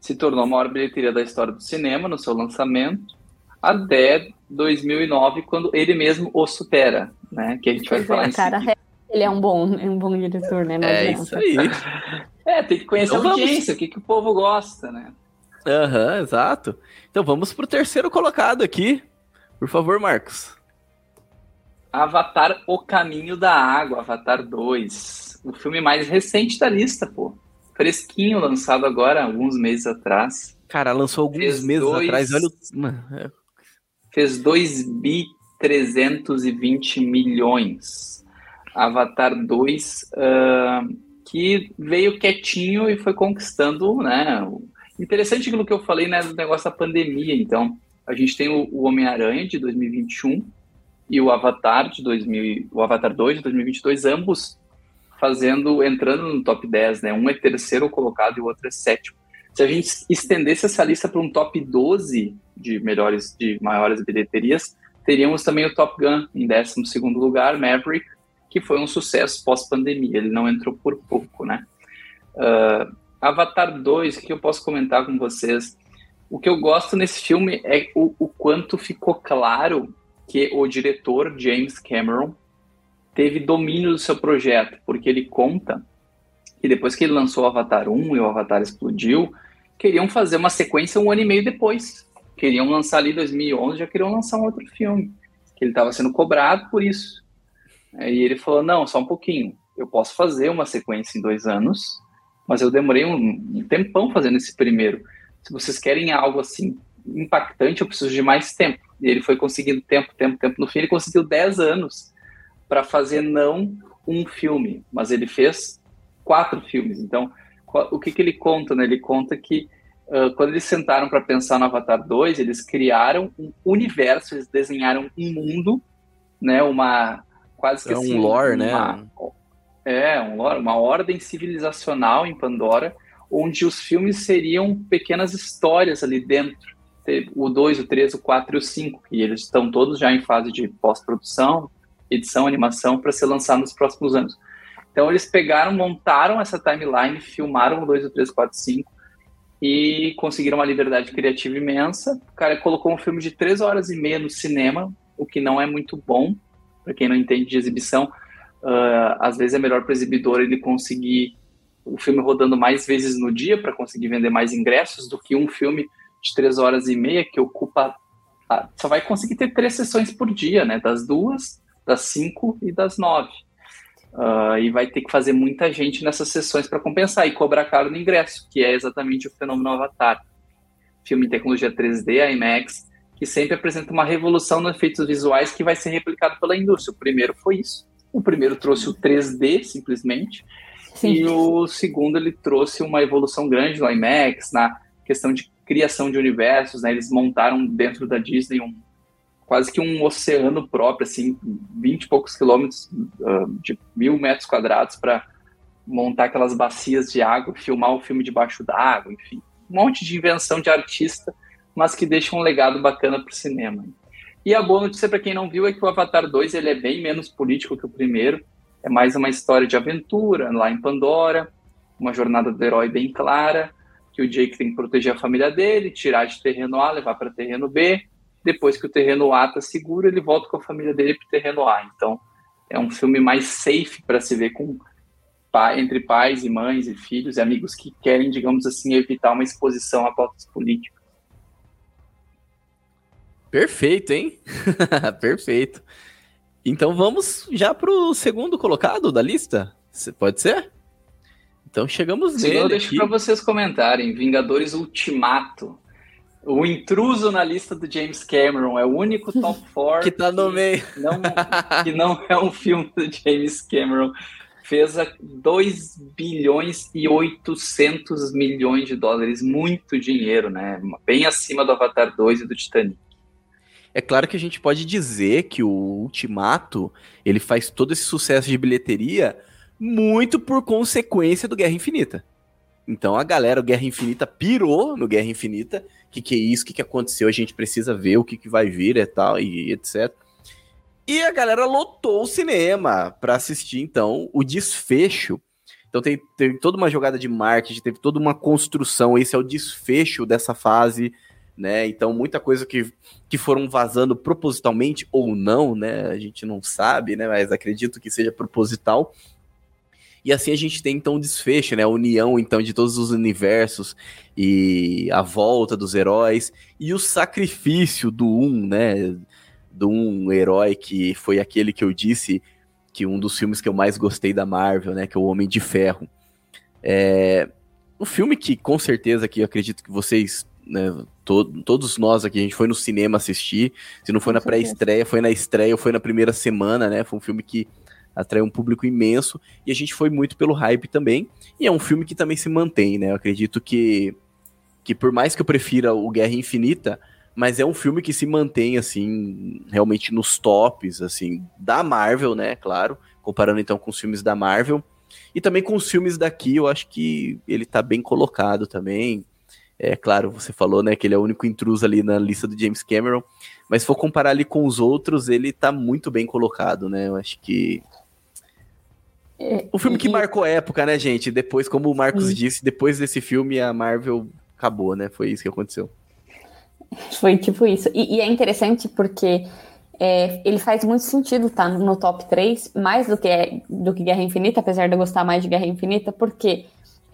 S3: se tornou a maior bilheteria da história do cinema no seu lançamento até 2009, quando ele mesmo o supera, né? Que a gente vai pois falar é, cara,
S2: seguida. Ele é um bom, um bom diretor, né?
S1: Não é isso aí. [LAUGHS]
S3: é, tem que conhecer então, a audiência, vamos... o que, que o povo gosta, né?
S1: Aham, uhum, exato. Então vamos pro terceiro colocado aqui. Por favor, Marcos.
S3: Avatar O Caminho da Água, Avatar 2. O filme mais recente da lista, pô. Fresquinho, lançado agora, alguns meses atrás.
S1: Cara, lançou alguns fez meses dois... atrás, olha o...
S3: É. Fez 2 bi 320 milhões. Avatar 2, uh, que veio quietinho e foi conquistando, né, Interessante aquilo que eu falei, né, do negócio da pandemia. Então, a gente tem o, Homem-Aranha de 2021 e o Avatar de 2000, o Avatar 2 de 2022, ambos fazendo, entrando no top 10, né? Um é terceiro colocado e o outro é sétimo. Se a gente estendesse essa lista para um top 12 de melhores, de maiores bilheterias, teríamos também o Top Gun em 12 segundo lugar, Maverick, que foi um sucesso pós-pandemia. Ele não entrou por pouco, né? Uh, Avatar 2, o que eu posso comentar com vocês? O que eu gosto nesse filme é o, o quanto ficou claro que o diretor James Cameron teve domínio do seu projeto, porque ele conta que depois que ele lançou o Avatar 1 e o Avatar explodiu, queriam fazer uma sequência um ano e meio depois. Queriam lançar ali em 2011, já queriam lançar um outro filme, que ele estava sendo cobrado por isso. E ele falou, não, só um pouquinho, eu posso fazer uma sequência em dois anos, mas eu demorei um, tempão fazendo esse primeiro. Se vocês querem algo assim impactante, eu preciso de mais tempo. E ele foi conseguindo tempo, tempo, tempo. No fim, ele conseguiu 10 anos para fazer não um filme, mas ele fez quatro filmes. Então, o que, que ele conta? Né? Ele conta que uh, quando eles sentaram para pensar no Avatar 2, eles criaram um universo, eles desenharam um mundo, né? uma quase que
S1: é
S3: assim,
S1: um lore, né? uma,
S3: né? É, uma ordem civilizacional em Pandora, onde os filmes seriam pequenas histórias ali dentro. O 2, o 3, o 4 e o 5. E eles estão todos já em fase de pós-produção, edição, animação, para ser lançado nos próximos anos. Então eles pegaram, montaram essa timeline, filmaram o 2, o 3, o 4 e o 5 e conseguiram uma liberdade criativa imensa. O cara colocou um filme de 3 horas e meia no cinema, o que não é muito bom, para quem não entende de exibição Uh, às vezes é melhor para o exibidor ele conseguir o filme rodando mais vezes no dia para conseguir vender mais ingressos do que um filme de três horas e meia que ocupa. Ah, só vai conseguir ter três sessões por dia, né? Das duas, das cinco e das nove. Uh, e vai ter que fazer muita gente nessas sessões para compensar e cobrar caro no ingresso, que é exatamente o fenômeno Avatar. Filme em tecnologia 3D, IMAX, que sempre apresenta uma revolução nos efeitos visuais que vai ser replicado pela indústria. O primeiro foi isso o primeiro trouxe o 3D, simplesmente, Sim. E o segundo, ele trouxe uma evolução grande no IMAX, na questão de criação de universos, né? Eles montaram dentro da Disney um, quase que um oceano próprio, assim, 20 e poucos quilômetros uh, de mil metros quadrados para montar aquelas bacias de água, filmar o filme debaixo d'água, enfim. Um monte de invenção de artista, mas que deixa um legado bacana para o cinema. E a boa notícia para quem não viu é que o Avatar 2 ele é bem menos político que o primeiro. É mais uma história de aventura lá em Pandora, uma jornada do herói bem clara, que o Jake tem que proteger a família dele, tirar de terreno A, levar para terreno B. Depois que o terreno A está seguro, ele volta com a família dele para terreno A. Então, é um filme mais safe para se ver com entre pais e mães e filhos e amigos que querem, digamos assim, evitar uma exposição a pautas políticas.
S1: Perfeito, hein? [LAUGHS] Perfeito. Então vamos já para o segundo colocado da lista? Pode ser? Então chegamos
S3: nele. Segundo, deixa para vocês comentarem. Vingadores Ultimato. O intruso na lista do James Cameron é o único top [LAUGHS] 4
S1: que tá no meio.
S3: Não, [LAUGHS] que não é um filme do James Cameron. Fez 2 bilhões e 800 milhões de dólares. Muito dinheiro, né? Bem acima do Avatar 2 e do Titanic.
S1: É claro que a gente pode dizer que o Ultimato ele faz todo esse sucesso de bilheteria muito por consequência do Guerra Infinita. Então a galera, o Guerra Infinita pirou no Guerra Infinita. Que, que é isso? Que, que aconteceu? A gente precisa ver o que, que vai vir e tal, e etc. E a galera lotou o cinema para assistir, então, o desfecho. Então tem, teve toda uma jogada de marketing, teve toda uma construção. Esse é o desfecho dessa fase né? Então, muita coisa que, que foram vazando propositalmente ou não, né? A gente não sabe, né? Mas acredito que seja proposital. E assim a gente tem então o desfecho, né? A união então de todos os universos e a volta dos heróis e o sacrifício do um, né? Do um herói que foi aquele que eu disse que um dos filmes que eu mais gostei da Marvel, né? Que é o Homem de Ferro. É um filme que com certeza que eu acredito que vocês né, todo, todos nós aqui, a gente foi no cinema assistir. Se não foi na pré-estreia, foi na estreia ou foi na primeira semana, né? Foi um filme que atraiu um público imenso e a gente foi muito pelo hype também. E é um filme que também se mantém, né? Eu acredito que, que por mais que eu prefira o Guerra Infinita, mas é um filme que se mantém, assim, realmente nos tops, assim, da Marvel, né? Claro, comparando então com os filmes da Marvel. E também com os filmes daqui, eu acho que ele tá bem colocado também. É claro, você falou, né, que ele é o único intruso ali na lista do James Cameron, mas se for comparar ali com os outros, ele tá muito bem colocado, né? Eu acho que é, um filme que marcou a época, né, gente? Depois, como o Marcos disse, depois desse filme a Marvel acabou, né? Foi isso que aconteceu.
S2: Foi tipo isso. E, e é interessante porque é, ele faz muito sentido estar tá no top 3, mais do que, do que Guerra Infinita, apesar de eu gostar mais de Guerra Infinita, porque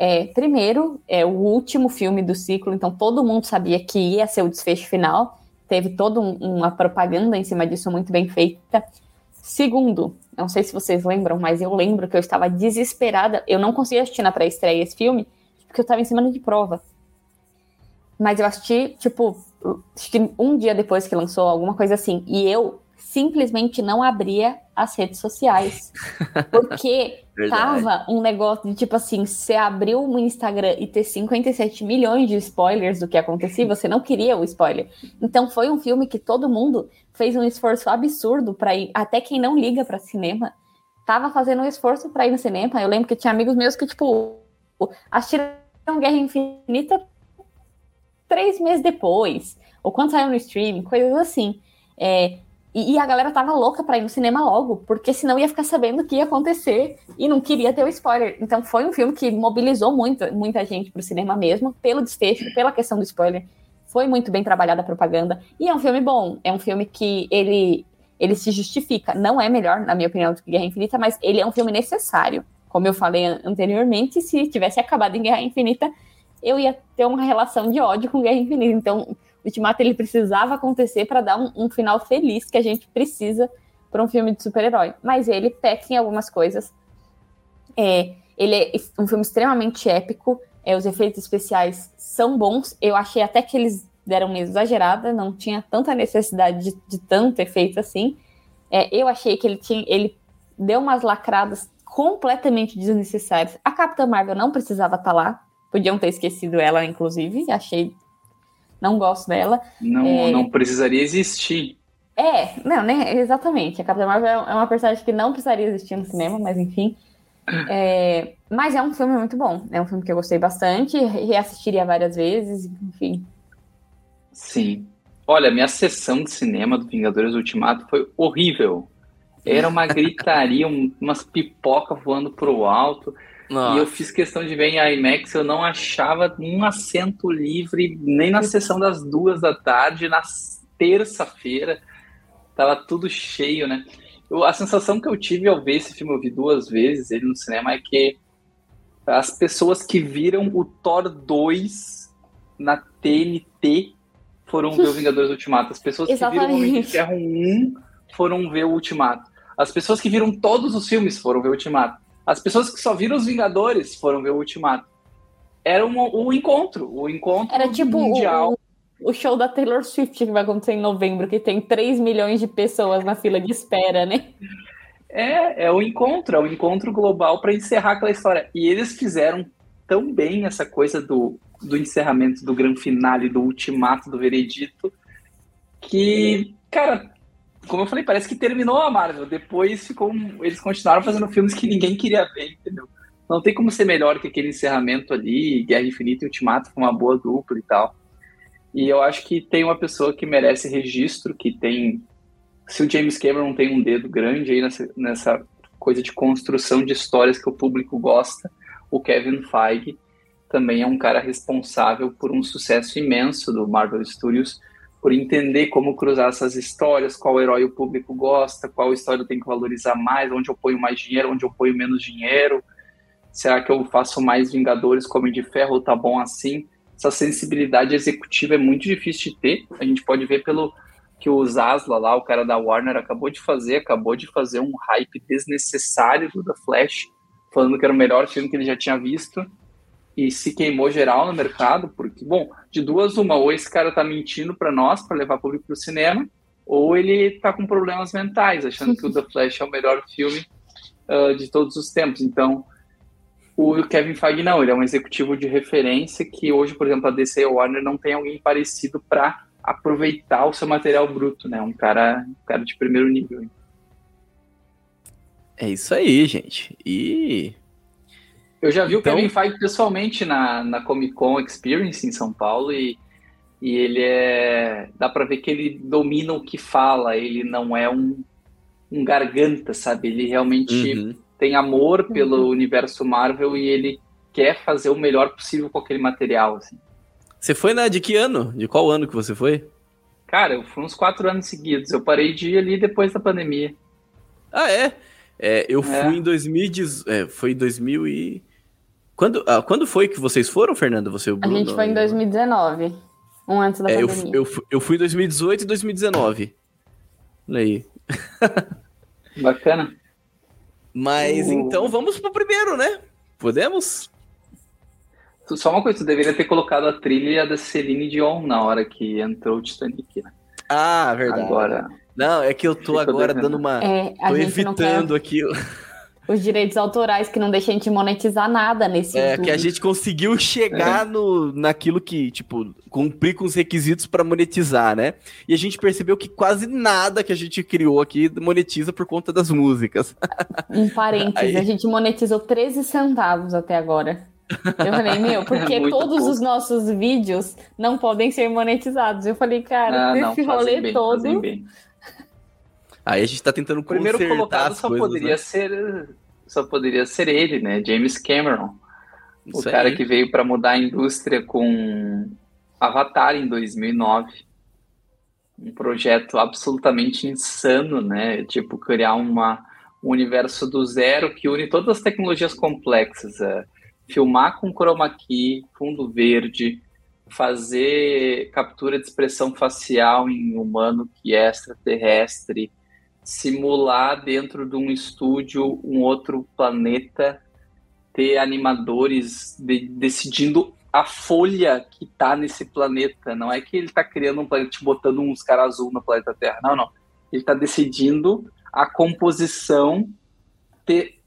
S2: é, primeiro, é o último filme do ciclo, então todo mundo sabia que ia ser o desfecho final. Teve toda um, uma propaganda em cima disso muito bem feita. Segundo, não sei se vocês lembram, mas eu lembro que eu estava desesperada. Eu não conseguia assistir na pré-estreia esse filme, porque eu estava em semana de prova. Mas eu assisti, tipo, acho que um dia depois que lançou, alguma coisa assim. E eu simplesmente não abria as redes sociais. Porque [LAUGHS] tava um negócio de tipo assim: você abriu o Instagram e ter 57 milhões de spoilers do que acontecia, você não queria o spoiler. Então foi um filme que todo mundo fez um esforço absurdo para ir, até quem não liga para cinema, tava fazendo um esforço para ir no cinema. Eu lembro que tinha amigos meus que, tipo, assistiram Guerra Infinita três meses depois, ou quando saiu no streaming, coisas assim. É, e, e, a galera tava louca pra ir no cinema logo, porque senão ia ficar sabendo o que ia acontecer e não queria ter o spoiler. Então foi um filme que mobilizou muito, muita gente pro cinema mesmo, pelo desfecho, pela questão do spoiler. Foi muito bem trabalhada a propaganda. E é um filme bom. É um filme que ele, ele se justifica. Não é melhor, na minha opinião, do que Guerra Infinita, mas ele é um filme necessário. Como eu falei anteriormente, se tivesse acabado em Guerra Infinita, eu ia ter uma relação de ódio com Guerra Infinita. Então, Ultimato ele precisava acontecer para dar um, um, final feliz que a gente precisa para um filme de super-herói. Mas ele peca em algumas coisas. É, ele é um filme extremamente épico. É, os efeitos especiais são bons. Eu achei até que eles deram uma exagerada, não tinha tanta necessidade de, de tanto efeito assim. É, eu achei que ele tinha, ele deu umas lacradas completamente desnecessários. A Capitã Marvel não precisava estar tá lá. Podiam ter esquecido ela, inclusive. Achei. Não gosto dela.
S3: Não, é... não precisaria existir.
S2: É, não, né? Exatamente. A Capitã Marvel é uma personagem que não precisaria existir no cinema, mas enfim. É... Mas é um filme muito bom. É um filme que eu gostei bastante, reassistiria várias vezes, enfim.
S3: Sim. Olha, minha sessão de cinema do Vingadores Ultimato foi horrível. Era uma [LAUGHS] gritaria, um, umas pipoca voando pro alto. Nossa. E eu fiz questão de ver em IMAX, eu não achava um assento livre, nem na sessão das duas da tarde, na terça-feira. Tava tudo cheio, né? Eu, a sensação que eu tive ao ver esse filme, eu vi duas vezes ele no cinema, é que as pessoas que viram o Thor 2 na TNT foram ver o [LAUGHS] Vingadores Ultimato. As pessoas que viram o Homem de Ferro 1 foram ver o Ultimato. As pessoas que viram todos os filmes foram ver o Ultimato. As pessoas que só viram os Vingadores foram ver o Ultimato. Era um, o encontro, o encontro
S2: Era tipo mundial. O, o show da Taylor Swift que vai acontecer em novembro, que tem 3 milhões de pessoas na fila de espera, né?
S3: É, é o encontro, é o encontro global para encerrar aquela história. E eles fizeram tão bem essa coisa do, do encerramento, do grande finale, do ultimato, do veredito, que, cara, como eu falei, parece que terminou a Marvel. Depois ficou, eles continuaram fazendo filmes que ninguém queria ver, entendeu? Não tem como ser melhor que aquele encerramento ali, Guerra Infinita e Ultimato com uma boa dupla e tal. E eu acho que tem uma pessoa que merece registro, que tem. Se o James Cameron tem um dedo grande aí nessa, nessa coisa de construção de histórias que o público gosta, o Kevin Feige também é um cara responsável por um sucesso imenso do Marvel Studios por entender como cruzar essas histórias, qual herói o público gosta, qual história eu tenho que valorizar mais, onde eu ponho mais dinheiro, onde eu ponho menos dinheiro. Será que eu faço mais Vingadores como de Ferro ou tá bom assim? Essa sensibilidade executiva é muito difícil de ter. A gente pode ver pelo que o Zasla lá, o cara da Warner, acabou de fazer, acabou de fazer um hype desnecessário do The Flash, falando que era o melhor filme que ele já tinha visto e se queimou geral no mercado, porque, bom, de duas uma, ou esse cara tá mentindo para nós, para levar público pro cinema, ou ele tá com problemas mentais, achando que o [LAUGHS] The Flash é o melhor filme uh, de todos os tempos. Então, o Kevin Feige não, ele é um executivo de referência que hoje, por exemplo, a DC e a Warner não tem alguém parecido para aproveitar o seu material bruto, né? Um cara, um cara de primeiro nível.
S1: É isso aí, gente. E
S3: eu já vi então... o Kevin Feige pessoalmente na, na Comic Con Experience em São Paulo e, e ele é. dá para ver que ele domina o que fala, ele não é um, um garganta, sabe? Ele realmente uhum. tem amor pelo uhum. universo Marvel e ele quer fazer o melhor possível com aquele material. Assim.
S1: Você foi na de que ano? De qual ano que você foi?
S3: Cara, eu fui uns quatro anos seguidos. Eu parei de ir ali depois da pandemia.
S1: Ah, é? é eu é. fui em 2010. É, foi em 2000 e. Quando, ah, quando foi que vocês foram, Fernando? Você
S2: A gente foi em 2019. Um antes da
S1: é,
S2: pandemia.
S1: Eu, eu, eu fui em 2018 e 2019. Olha aí. [LAUGHS]
S3: Bacana.
S1: Mas uh... então vamos pro primeiro, né? Podemos?
S3: Só uma coisa, tu deveria ter colocado a trilha da Celine Dion na hora que entrou o Titanic, né?
S1: Ah, verdade.
S3: Agora.
S1: Não, é que eu tô agora dando uma. É, tô evitando quer... aqui
S2: os direitos autorais que não deixam a gente monetizar nada nesse
S1: É, YouTube. que a gente conseguiu chegar é. no, naquilo que, tipo, cumprir com os requisitos para monetizar, né? E a gente percebeu que quase nada que a gente criou aqui monetiza por conta das músicas. [LAUGHS]
S2: Um parênteses, Aí... a gente monetizou 13 centavos até agora. Eu falei, meu, [LAUGHS] porque é todos pouco. os nossos vídeos não podem ser monetizados. Eu falei, cara, ah, esse rolê bem, todo.
S1: Aí a gente tá tentando
S3: o primeiro colocado só
S1: coisas,
S3: poderia né? ser só poderia ser ele, né? James Cameron, Isso o cara aí. que veio para mudar a indústria com Avatar em 2009, um projeto absolutamente insano, né? Tipo criar uma um universo do zero que une todas as tecnologias complexas, é, filmar com chroma key, fundo verde, fazer captura de expressão facial em humano que é extraterrestre, simular dentro de um estúdio um outro planeta, ter animadores de, decidindo a folha que está nesse planeta. Não é que ele está criando um planeta, botando uns caras azul no planeta Terra. Não, não. Ele está decidindo a composição, ter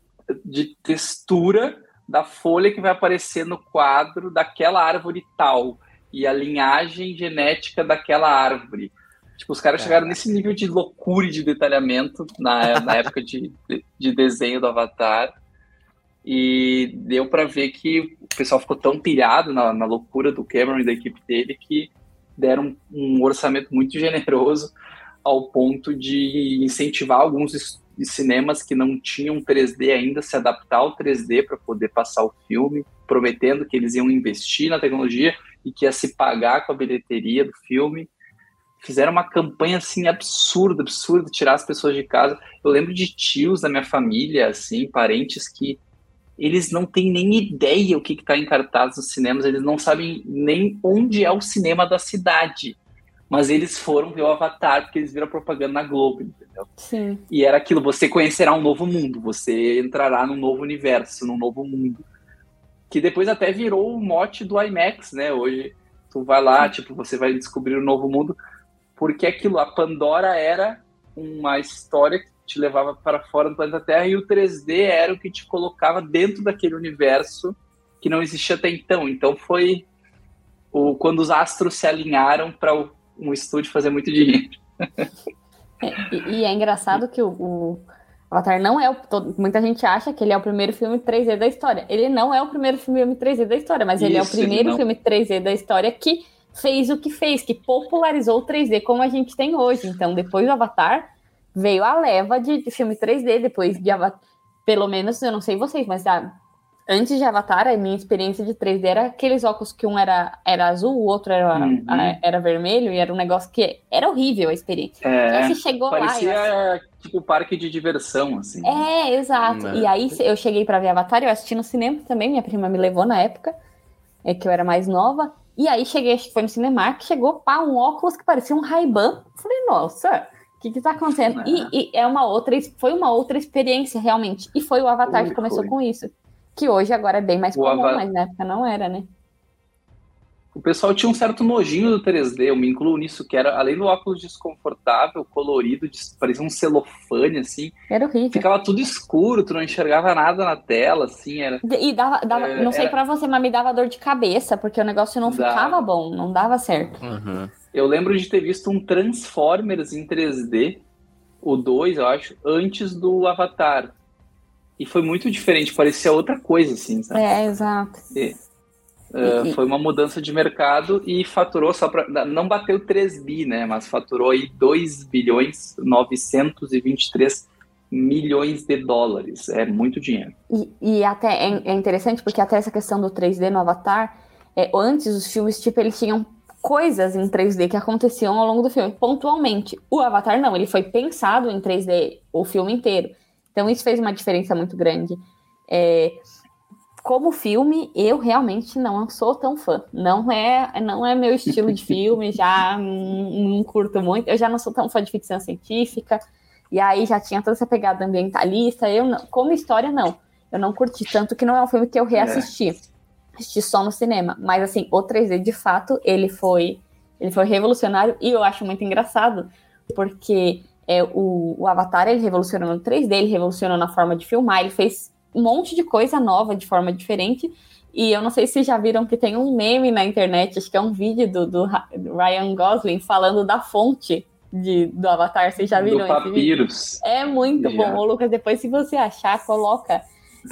S3: de textura da folha que vai aparecer no quadro daquela árvore tal e a linhagem genética daquela árvore. Tipo, os caras é. chegaram nesse nível de loucura e de detalhamento na, [LAUGHS] na época de, de desenho do Avatar. E deu para ver que o pessoal ficou tão pilhado na, na, loucura do Cameron e da equipe dele que deram um, um orçamento muito generoso ao ponto de incentivar alguns cinemas que não tinham 3D ainda se adaptar ao 3D para poder passar o filme, prometendo que eles iam investir na tecnologia e que ia se pagar com a bilheteria do filme. Fizeram uma campanha assim absurda, absurda, tirar as pessoas de casa. Eu lembro de tios da minha família, assim, parentes que eles não têm nem ideia o que está em cartaz nos cinemas, eles não sabem nem onde é o cinema da cidade mas eles foram ver o Avatar porque eles viram propaganda na Globo, entendeu?
S2: Sim.
S3: E era aquilo, você conhecerá um novo mundo, você entrará num novo universo, num novo mundo. Que depois até virou o mote do IMAX, né? Hoje tu vai lá, tipo, você vai descobrir um novo mundo, porque aquilo, a Pandora era uma história que te levava para fora do planeta Terra e o 3D era o que te colocava dentro daquele universo que não existia até então. Então foi o, quando os astros se alinharam para um estúdio fazer muito dinheiro.
S2: É, e, e, é engraçado que o, o, Avatar não é o. Todo, muita gente acha que ele é o primeiro filme 3D da história. Ele não é o primeiro filme 3D da história, mas Isso, ele é o primeiro filme 3D da história que fez o que fez, que popularizou o 3D como a gente tem hoje. Então, depois do Avatar, veio a leva de, de filme 3D, depois de Avatar. Pelo menos, eu não sei vocês, mas a, Antes de Avatar, a minha experiência de 3D era aqueles óculos que um era, era azul, o outro era, uhum. era vermelho, e era um negócio que era horrível a experiência.
S3: É, você chegou parecia lá. Tipo parque de diversão, assim.
S2: É, exato. Uhum. E aí eu cheguei para ver Avatar, eu assisti no cinema também, minha prima me levou na época, é que eu era mais nova. E aí cheguei, acho que foi no Cinemark, chegou pá, um óculos que parecia um Ray-Ban. Falei, nossa, o que que tá acontecendo? E, e, é uma outra, foi uma outra experiência, realmente. E foi o Avatar foi, que começou foi. com isso. Que hoje agora é bem mais comum, mas na época não era, né?
S3: O pessoal tinha um certo nojinho do 3D, eu me incluo nisso, que era, além do óculos desconfortável, colorido, parecia um celofane, assim.
S2: Era horrível.
S3: Ficava tudo escuro, tu não enxergava nada na tela, assim, era...
S2: E dava, dava é, não sei era... para você, mas me dava dor de cabeça, porque o negócio não dava. ficava bom, não dava certo.
S3: Uhum. Eu lembro de ter visto um Transformers em 3D, o 2, eu acho, antes do Avatar. E foi muito diferente, parecia outra coisa, assim, sabe?
S2: É, exato.
S3: E, uh, foi uma mudança de mercado e faturou só para não bateu 3 bi, né? Mas faturou aí 2 bilhões 923 milhões de dólares. É muito dinheiro.
S2: E, e até é, é, interessante porque até essa questão do 3D no Avatar, é, antes os filmes, tipo, eles tinham coisas em 3D que aconteciam ao longo do filme, pontualmente. O Avatar não, ele foi pensado em 3D o filme inteiro. Então isso fez uma diferença muito grande. É, como filme, eu realmente não sou tão fã. Não é, não é meu estilo de [LAUGHS] filme, já não, curto muito. Eu já não sou tão fã de ficção científica. E aí já tinha toda essa pegada ambientalista. Eu não, como história, não. Eu não curti tanto que não é um filme que eu reassisti. É. Assisti só no cinema. Mas assim, o 3D, de fato, ele foi, ele foi revolucionário e eu acho muito engraçado, porque é, o, o Avatar ele revolucionou no 3D, ele revolucionou na forma de filmar, ele fez um monte de coisa nova de forma diferente. E eu não sei se já viram que tem um meme na internet, acho que é um vídeo do, do Ryan Gosling falando da fonte de, do Avatar. Vocês já viram do
S3: esse Papyrus.
S2: vídeo? É muito yeah. bom. Ô, Lucas, depois se você achar, coloca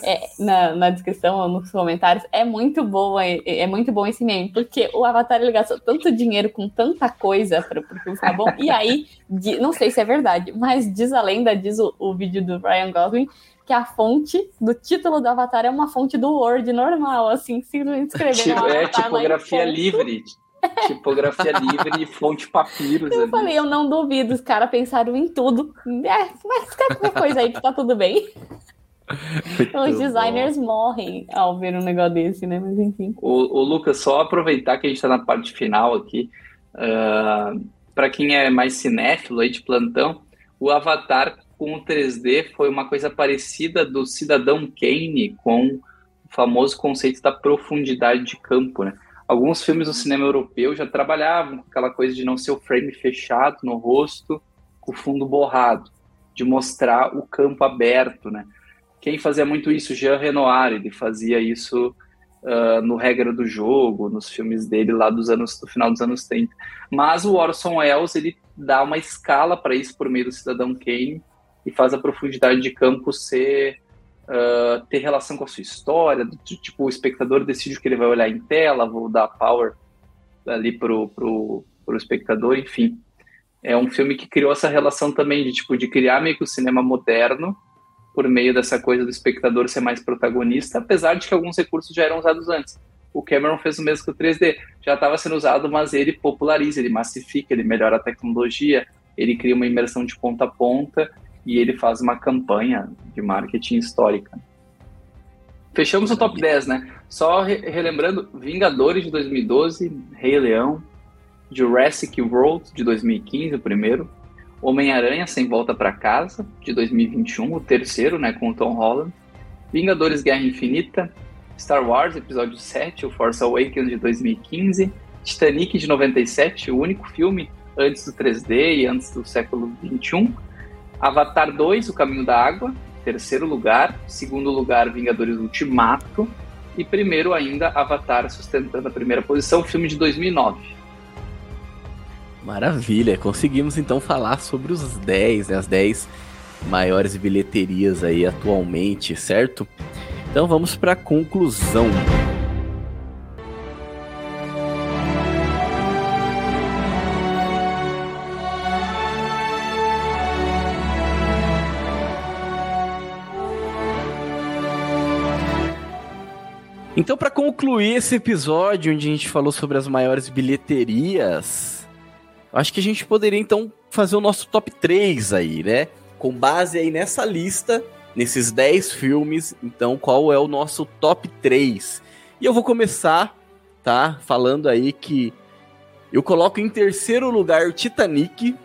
S2: é, na, na descrição ou nos comentários. É muito boa, é, é, muito bom esse meme, porque o Avatar ele gastou tanto dinheiro com tanta coisa para o filme ficar bom. E aí, de, não sei se é verdade, mas diz a lenda, diz o, o vídeo do Ryan Gosling, que a fonte do título do Avatar é uma fonte do Word normal, assim, simplesmente escrevendo.
S3: É tipografia livre. Tipografia livre e fonte papiros.
S2: Eu ali. falei, eu não duvido, os caras pensaram em tudo. É, mas qualquer coisa aí que tá tudo bem. [LAUGHS] Os designers bom. morrem ao ver um negócio desse, né? Mas enfim.
S3: O, o Lucas, só aproveitar que a gente está na parte final aqui. Uh, para quem é mais cinéfilo aí de plantão, o Avatar com o 3D foi uma coisa parecida do Cidadão Kane com o famoso conceito da profundidade de campo, né? Alguns filmes do cinema europeu já trabalhavam com aquela coisa de não ser o frame fechado no rosto, com o fundo borrado, de mostrar o campo aberto, né? Quem fazia muito isso? Jean Renoir, ele fazia isso uh, no Regra do Jogo, nos filmes dele lá dos anos, do final dos anos 30. Mas o Orson Welles, ele dá uma escala para isso por meio do Cidadão Kane e faz a profundidade de campo ser uh, ter relação com a sua história, do, tipo, o espectador decide o que ele vai olhar em tela, vou dar power ali pro, pro, pro espectador, enfim. É um filme que criou essa relação também de, tipo, de criar meio que o cinema moderno por meio dessa coisa do espectador ser mais protagonista, apesar de que alguns recursos já eram usados antes. O Cameron fez o mesmo com o 3D. Já estava sendo usado, mas ele populariza, ele massifica, ele melhora a tecnologia, ele cria uma imersão de ponta a ponta e ele faz uma campanha de marketing histórica. Fechamos o top 10, né? Só re relembrando, Vingadores de 2012, Rei Leão, Jurassic World de 2015, o primeiro, Homem-Aranha Sem Volta para Casa de 2021, o terceiro, né, com o Tom Holland, Vingadores Guerra Infinita, Star Wars Episódio 7, o Force Awakens de 2015, Titanic de 97, o único filme antes do 3D e antes do século 21, Avatar 2, O Caminho da Água, terceiro lugar. Segundo lugar, Vingadores Ultimato. E primeiro ainda, Avatar, sustentando a primeira posição, filme de 2009.
S1: Maravilha, conseguimos então falar sobre os 10, né, as 10 maiores bilheterias aí atualmente, certo? Então vamos para a conclusão. Então, para concluir esse episódio onde a gente falou sobre as maiores bilheterias, acho que a gente poderia então fazer o nosso top 3 aí, né? Com base aí nessa lista, nesses 10 filmes, então qual é o nosso top 3? E eu vou começar, tá? Falando aí que eu coloco em terceiro lugar Titanic,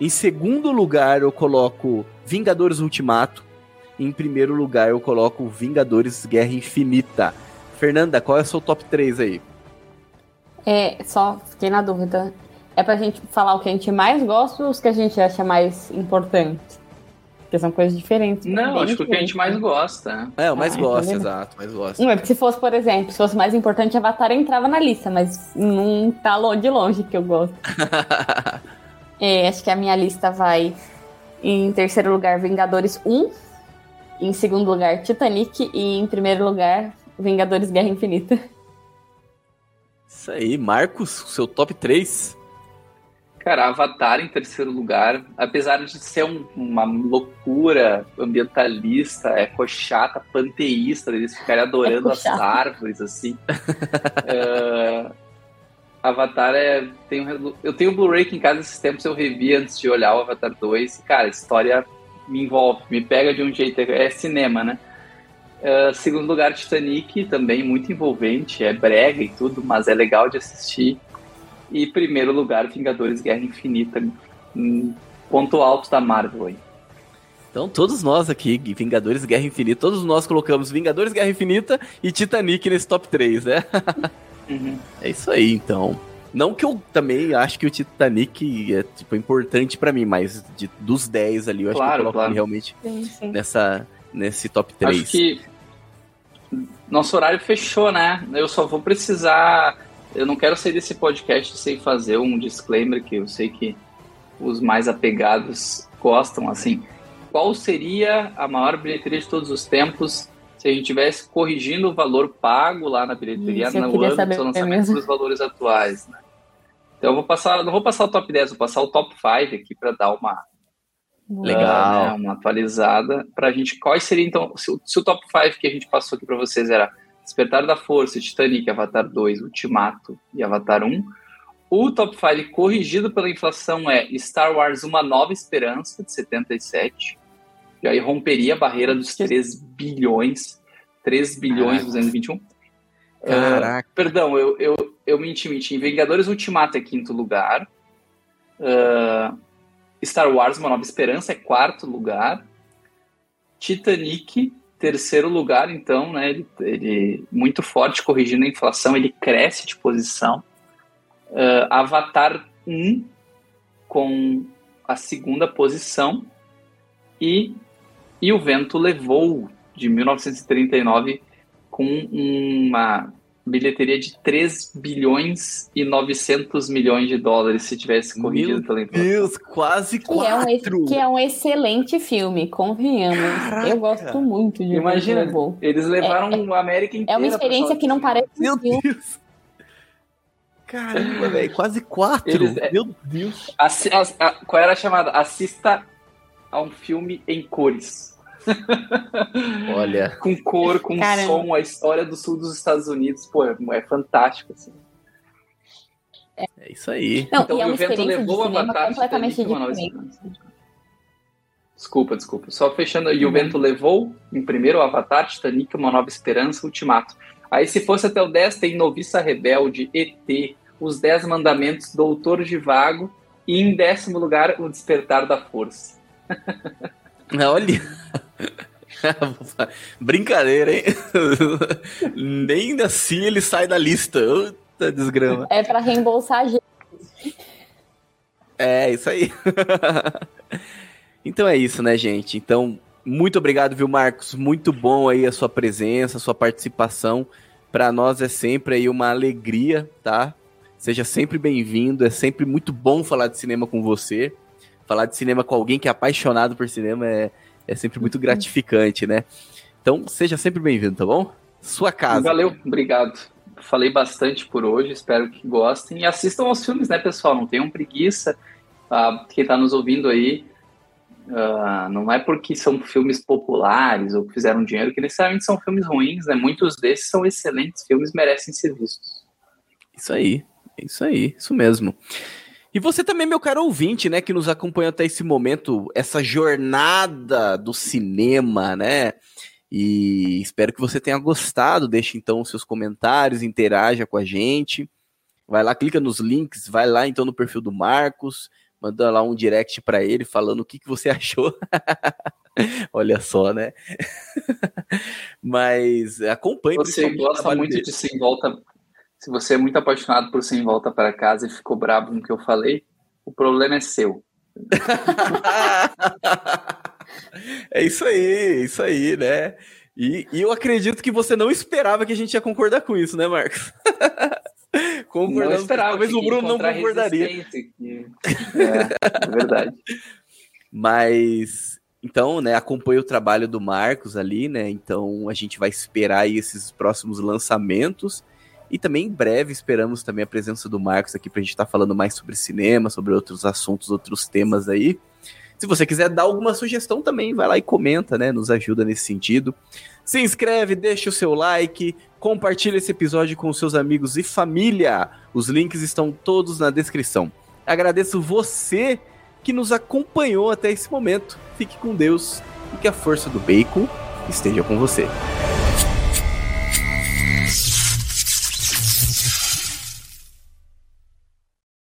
S1: em segundo lugar eu coloco Vingadores Ultimato, em primeiro lugar, eu coloco Vingadores Guerra Infinita. Fernanda, qual é o seu top 3 aí?
S2: É, só fiquei na dúvida. É pra gente falar o que a gente mais gosta ou os que a gente acha mais importante? Porque são coisas diferentes.
S3: Não, acho que o que a gente mais gosta.
S1: É, o mais ah, gosta, exato, mais gosta.
S2: Não, é porque se fosse, por exemplo, se fosse mais importante, Avatar entrava na lista, mas não tá de longe que eu gosto. [LAUGHS] é, acho que a minha lista vai em terceiro lugar Vingadores 1, em segundo lugar, Titanic. E em primeiro lugar, Vingadores Guerra Infinita.
S1: Isso aí, Marcos, seu top 3.
S3: Cara, Avatar em terceiro lugar, apesar de ser um, uma loucura ambientalista, eco-chata, panteísta, eles ficarem adorando as árvores, assim. uh, Avatar é. Tem um, eu tenho o Blu-ray que em casa esses tempos eu revi antes de olhar o Avatar 2. Cara, história me envolve, me pega de um jeito. É cinema, né? Uh, segundo lugar, Titanic, também muito envolvente, é brega e tudo, mas é legal de assistir. E primeiro lugar, Vingadores Guerra Infinita, ponto alto da Marvel aí.
S1: Então, todos nós aqui, Vingadores Guerra Infinita, todos nós colocamos Vingadores Guerra Infinita e Titanic nesse top 3, né? Uhum. É isso aí, então. Não que eu também acho que o Titanic é tipo importante para mim, mas de, dos 10 ali, eu acho claro, que eu coloco claro. realmente sim, sim. nessa nesse top 3.
S3: Acho que nosso horário fechou, né? Eu só vou precisar, eu não quero sair desse podcast sem fazer um disclaimer que eu sei que os mais apegados gostam assim. Qual seria a maior bilheteria de todos os tempos se a gente tivesse corrigindo o valor pago lá na bilheteria Isso, no âmbito do lançamento dos valores atuais, né? Então eu vou passar, não vou passar o top 10, vou passar o top 5 aqui para dar uma legal, né, uma atualizada para a gente. Quais seriam então, se, se o top 5 que a gente passou aqui para vocês era Despertar da Força, Titanic, Avatar 2, Ultimato e Avatar 1. O top 5 corrigido pela inflação é Star Wars Uma Nova Esperança, de 77. E aí romperia a barreira dos 3 bilhões. 3 bilhões Caraca. 221. Caraca. Uh, perdão, eu, eu, eu menti, menti. Vingadores Ultimato é quinto lugar. Uh, Star Wars Uma Nova Esperança é quarto lugar. Titanic, terceiro lugar, então, né? Ele, ele muito forte, corrigindo a inflação, ele cresce de posição. Uh, Avatar 1 com a segunda posição. E E O Vento Levou, de 1939, com uma bilheteria de 3 bilhões e 900 milhões de dólares, se tivesse corrigido
S1: Meu
S3: pela inflação.
S1: Deus, quase
S2: Que é, um,
S1: quatro.
S2: que é um excelente filme, convenhamos.
S1: Caraca.
S2: Eu gosto muito de
S3: Imagina,
S2: Levou.
S3: eles levaram a América inteira.
S2: É uma experiência que não parece
S1: Meu
S2: um filme.
S1: Deus. Caramba, velho, quase quatro.
S3: Eles- é-
S1: Meu Deus.
S3: Assi- as- a- qual era a chamada? Assista a um filme em cores.
S1: Olha,
S3: Com cor, com
S2: Caramba.
S3: som, a história do sul dos Estados Unidos. Pô, é, é fantástico. Assim.
S1: é isso aí.
S2: Não,
S3: Então,
S2: e é uma
S3: o vento
S2: de
S3: levou o Avatar
S2: completamente
S3: Titanic, uma nova
S2: diferente.
S3: esperança. Desculpa, desculpa. Só fechando. E o
S2: Uhum.
S3: vento levou, em primeiro, o Avatar, Titanic, Uma Nova Esperança, Ultimato. Aí, se fosse até o 10, tem Noviça Rebelde, ET, Os Dez Mandamentos, Doutor Vago e, em décimo lugar, O Despertar da Força. [LAUGHS]
S1: Olha. [LAUGHS] Brincadeira, hein? [LAUGHS] Nem assim ele sai da lista. Puta desgrama.
S2: É pra reembolsar a gente.
S1: É, isso aí. [LAUGHS] então é isso, né, gente? Então, muito obrigado, viu, Marcos? Muito bom aí a sua presença, a sua participação. Para nós é sempre aí uma alegria, tá? Seja sempre bem-vindo. É sempre muito bom falar de cinema com você. Falar de cinema com alguém que é apaixonado por cinema é, é sempre muito gratificante, né? Então, seja sempre bem-vindo, tá bom? Sua casa.
S3: Valeu, obrigado. Falei bastante por hoje, espero que gostem. E assistam aos filmes, né, pessoal? Não tenham preguiça. Ah, quem está nos ouvindo aí, ah, não é porque são filmes populares ou que fizeram dinheiro que necessariamente são filmes ruins, né? Muitos desses são excelentes filmes, merecem ser vistos.
S1: Isso aí, isso aí, isso mesmo. E você também, meu caro ouvinte, né, que nos acompanha até esse momento, essa jornada do cinema, né? E espero que você tenha gostado. Deixe então os seus comentários, interaja com a gente. Vai lá, clica nos links, vai lá então no perfil do Marcos, manda lá um direct para ele falando o que, que você [LAUGHS] achou. Olha só, né? [LAUGHS] Mas acompanhe.
S3: Você gosta muito
S1: dele.
S3: de Sem Volta. Se você é muito apaixonado por Sem Volta para Casa e ficou bravo com o que eu falei, o problema é seu. [LAUGHS]
S1: é isso aí, é isso aí, né? E, e, eu acredito que você não esperava que a gente ia concordar com isso, né, Marcos?
S3: Concordando, [LAUGHS] não esperava.
S1: Talvez o Bruno não concordaria.
S3: Que... É, é verdade. [LAUGHS]
S1: Mas então, né, acompanha o trabalho do Marcos ali, né? Então a gente vai esperar esses próximos lançamentos. E também em breve esperamos também a presença do Marcos aqui pra gente estar tá falando mais sobre cinema, sobre outros assuntos, outros temas aí. Se você quiser dar alguma sugestão também, vai lá e comenta, né? Nos ajuda nesse sentido. Se inscreve, deixa o seu like, compartilha esse episódio com seus amigos e família. Os links estão todos na descrição. Agradeço você que nos acompanhou até esse momento. Fique com Deus e que a força do bacon esteja com você.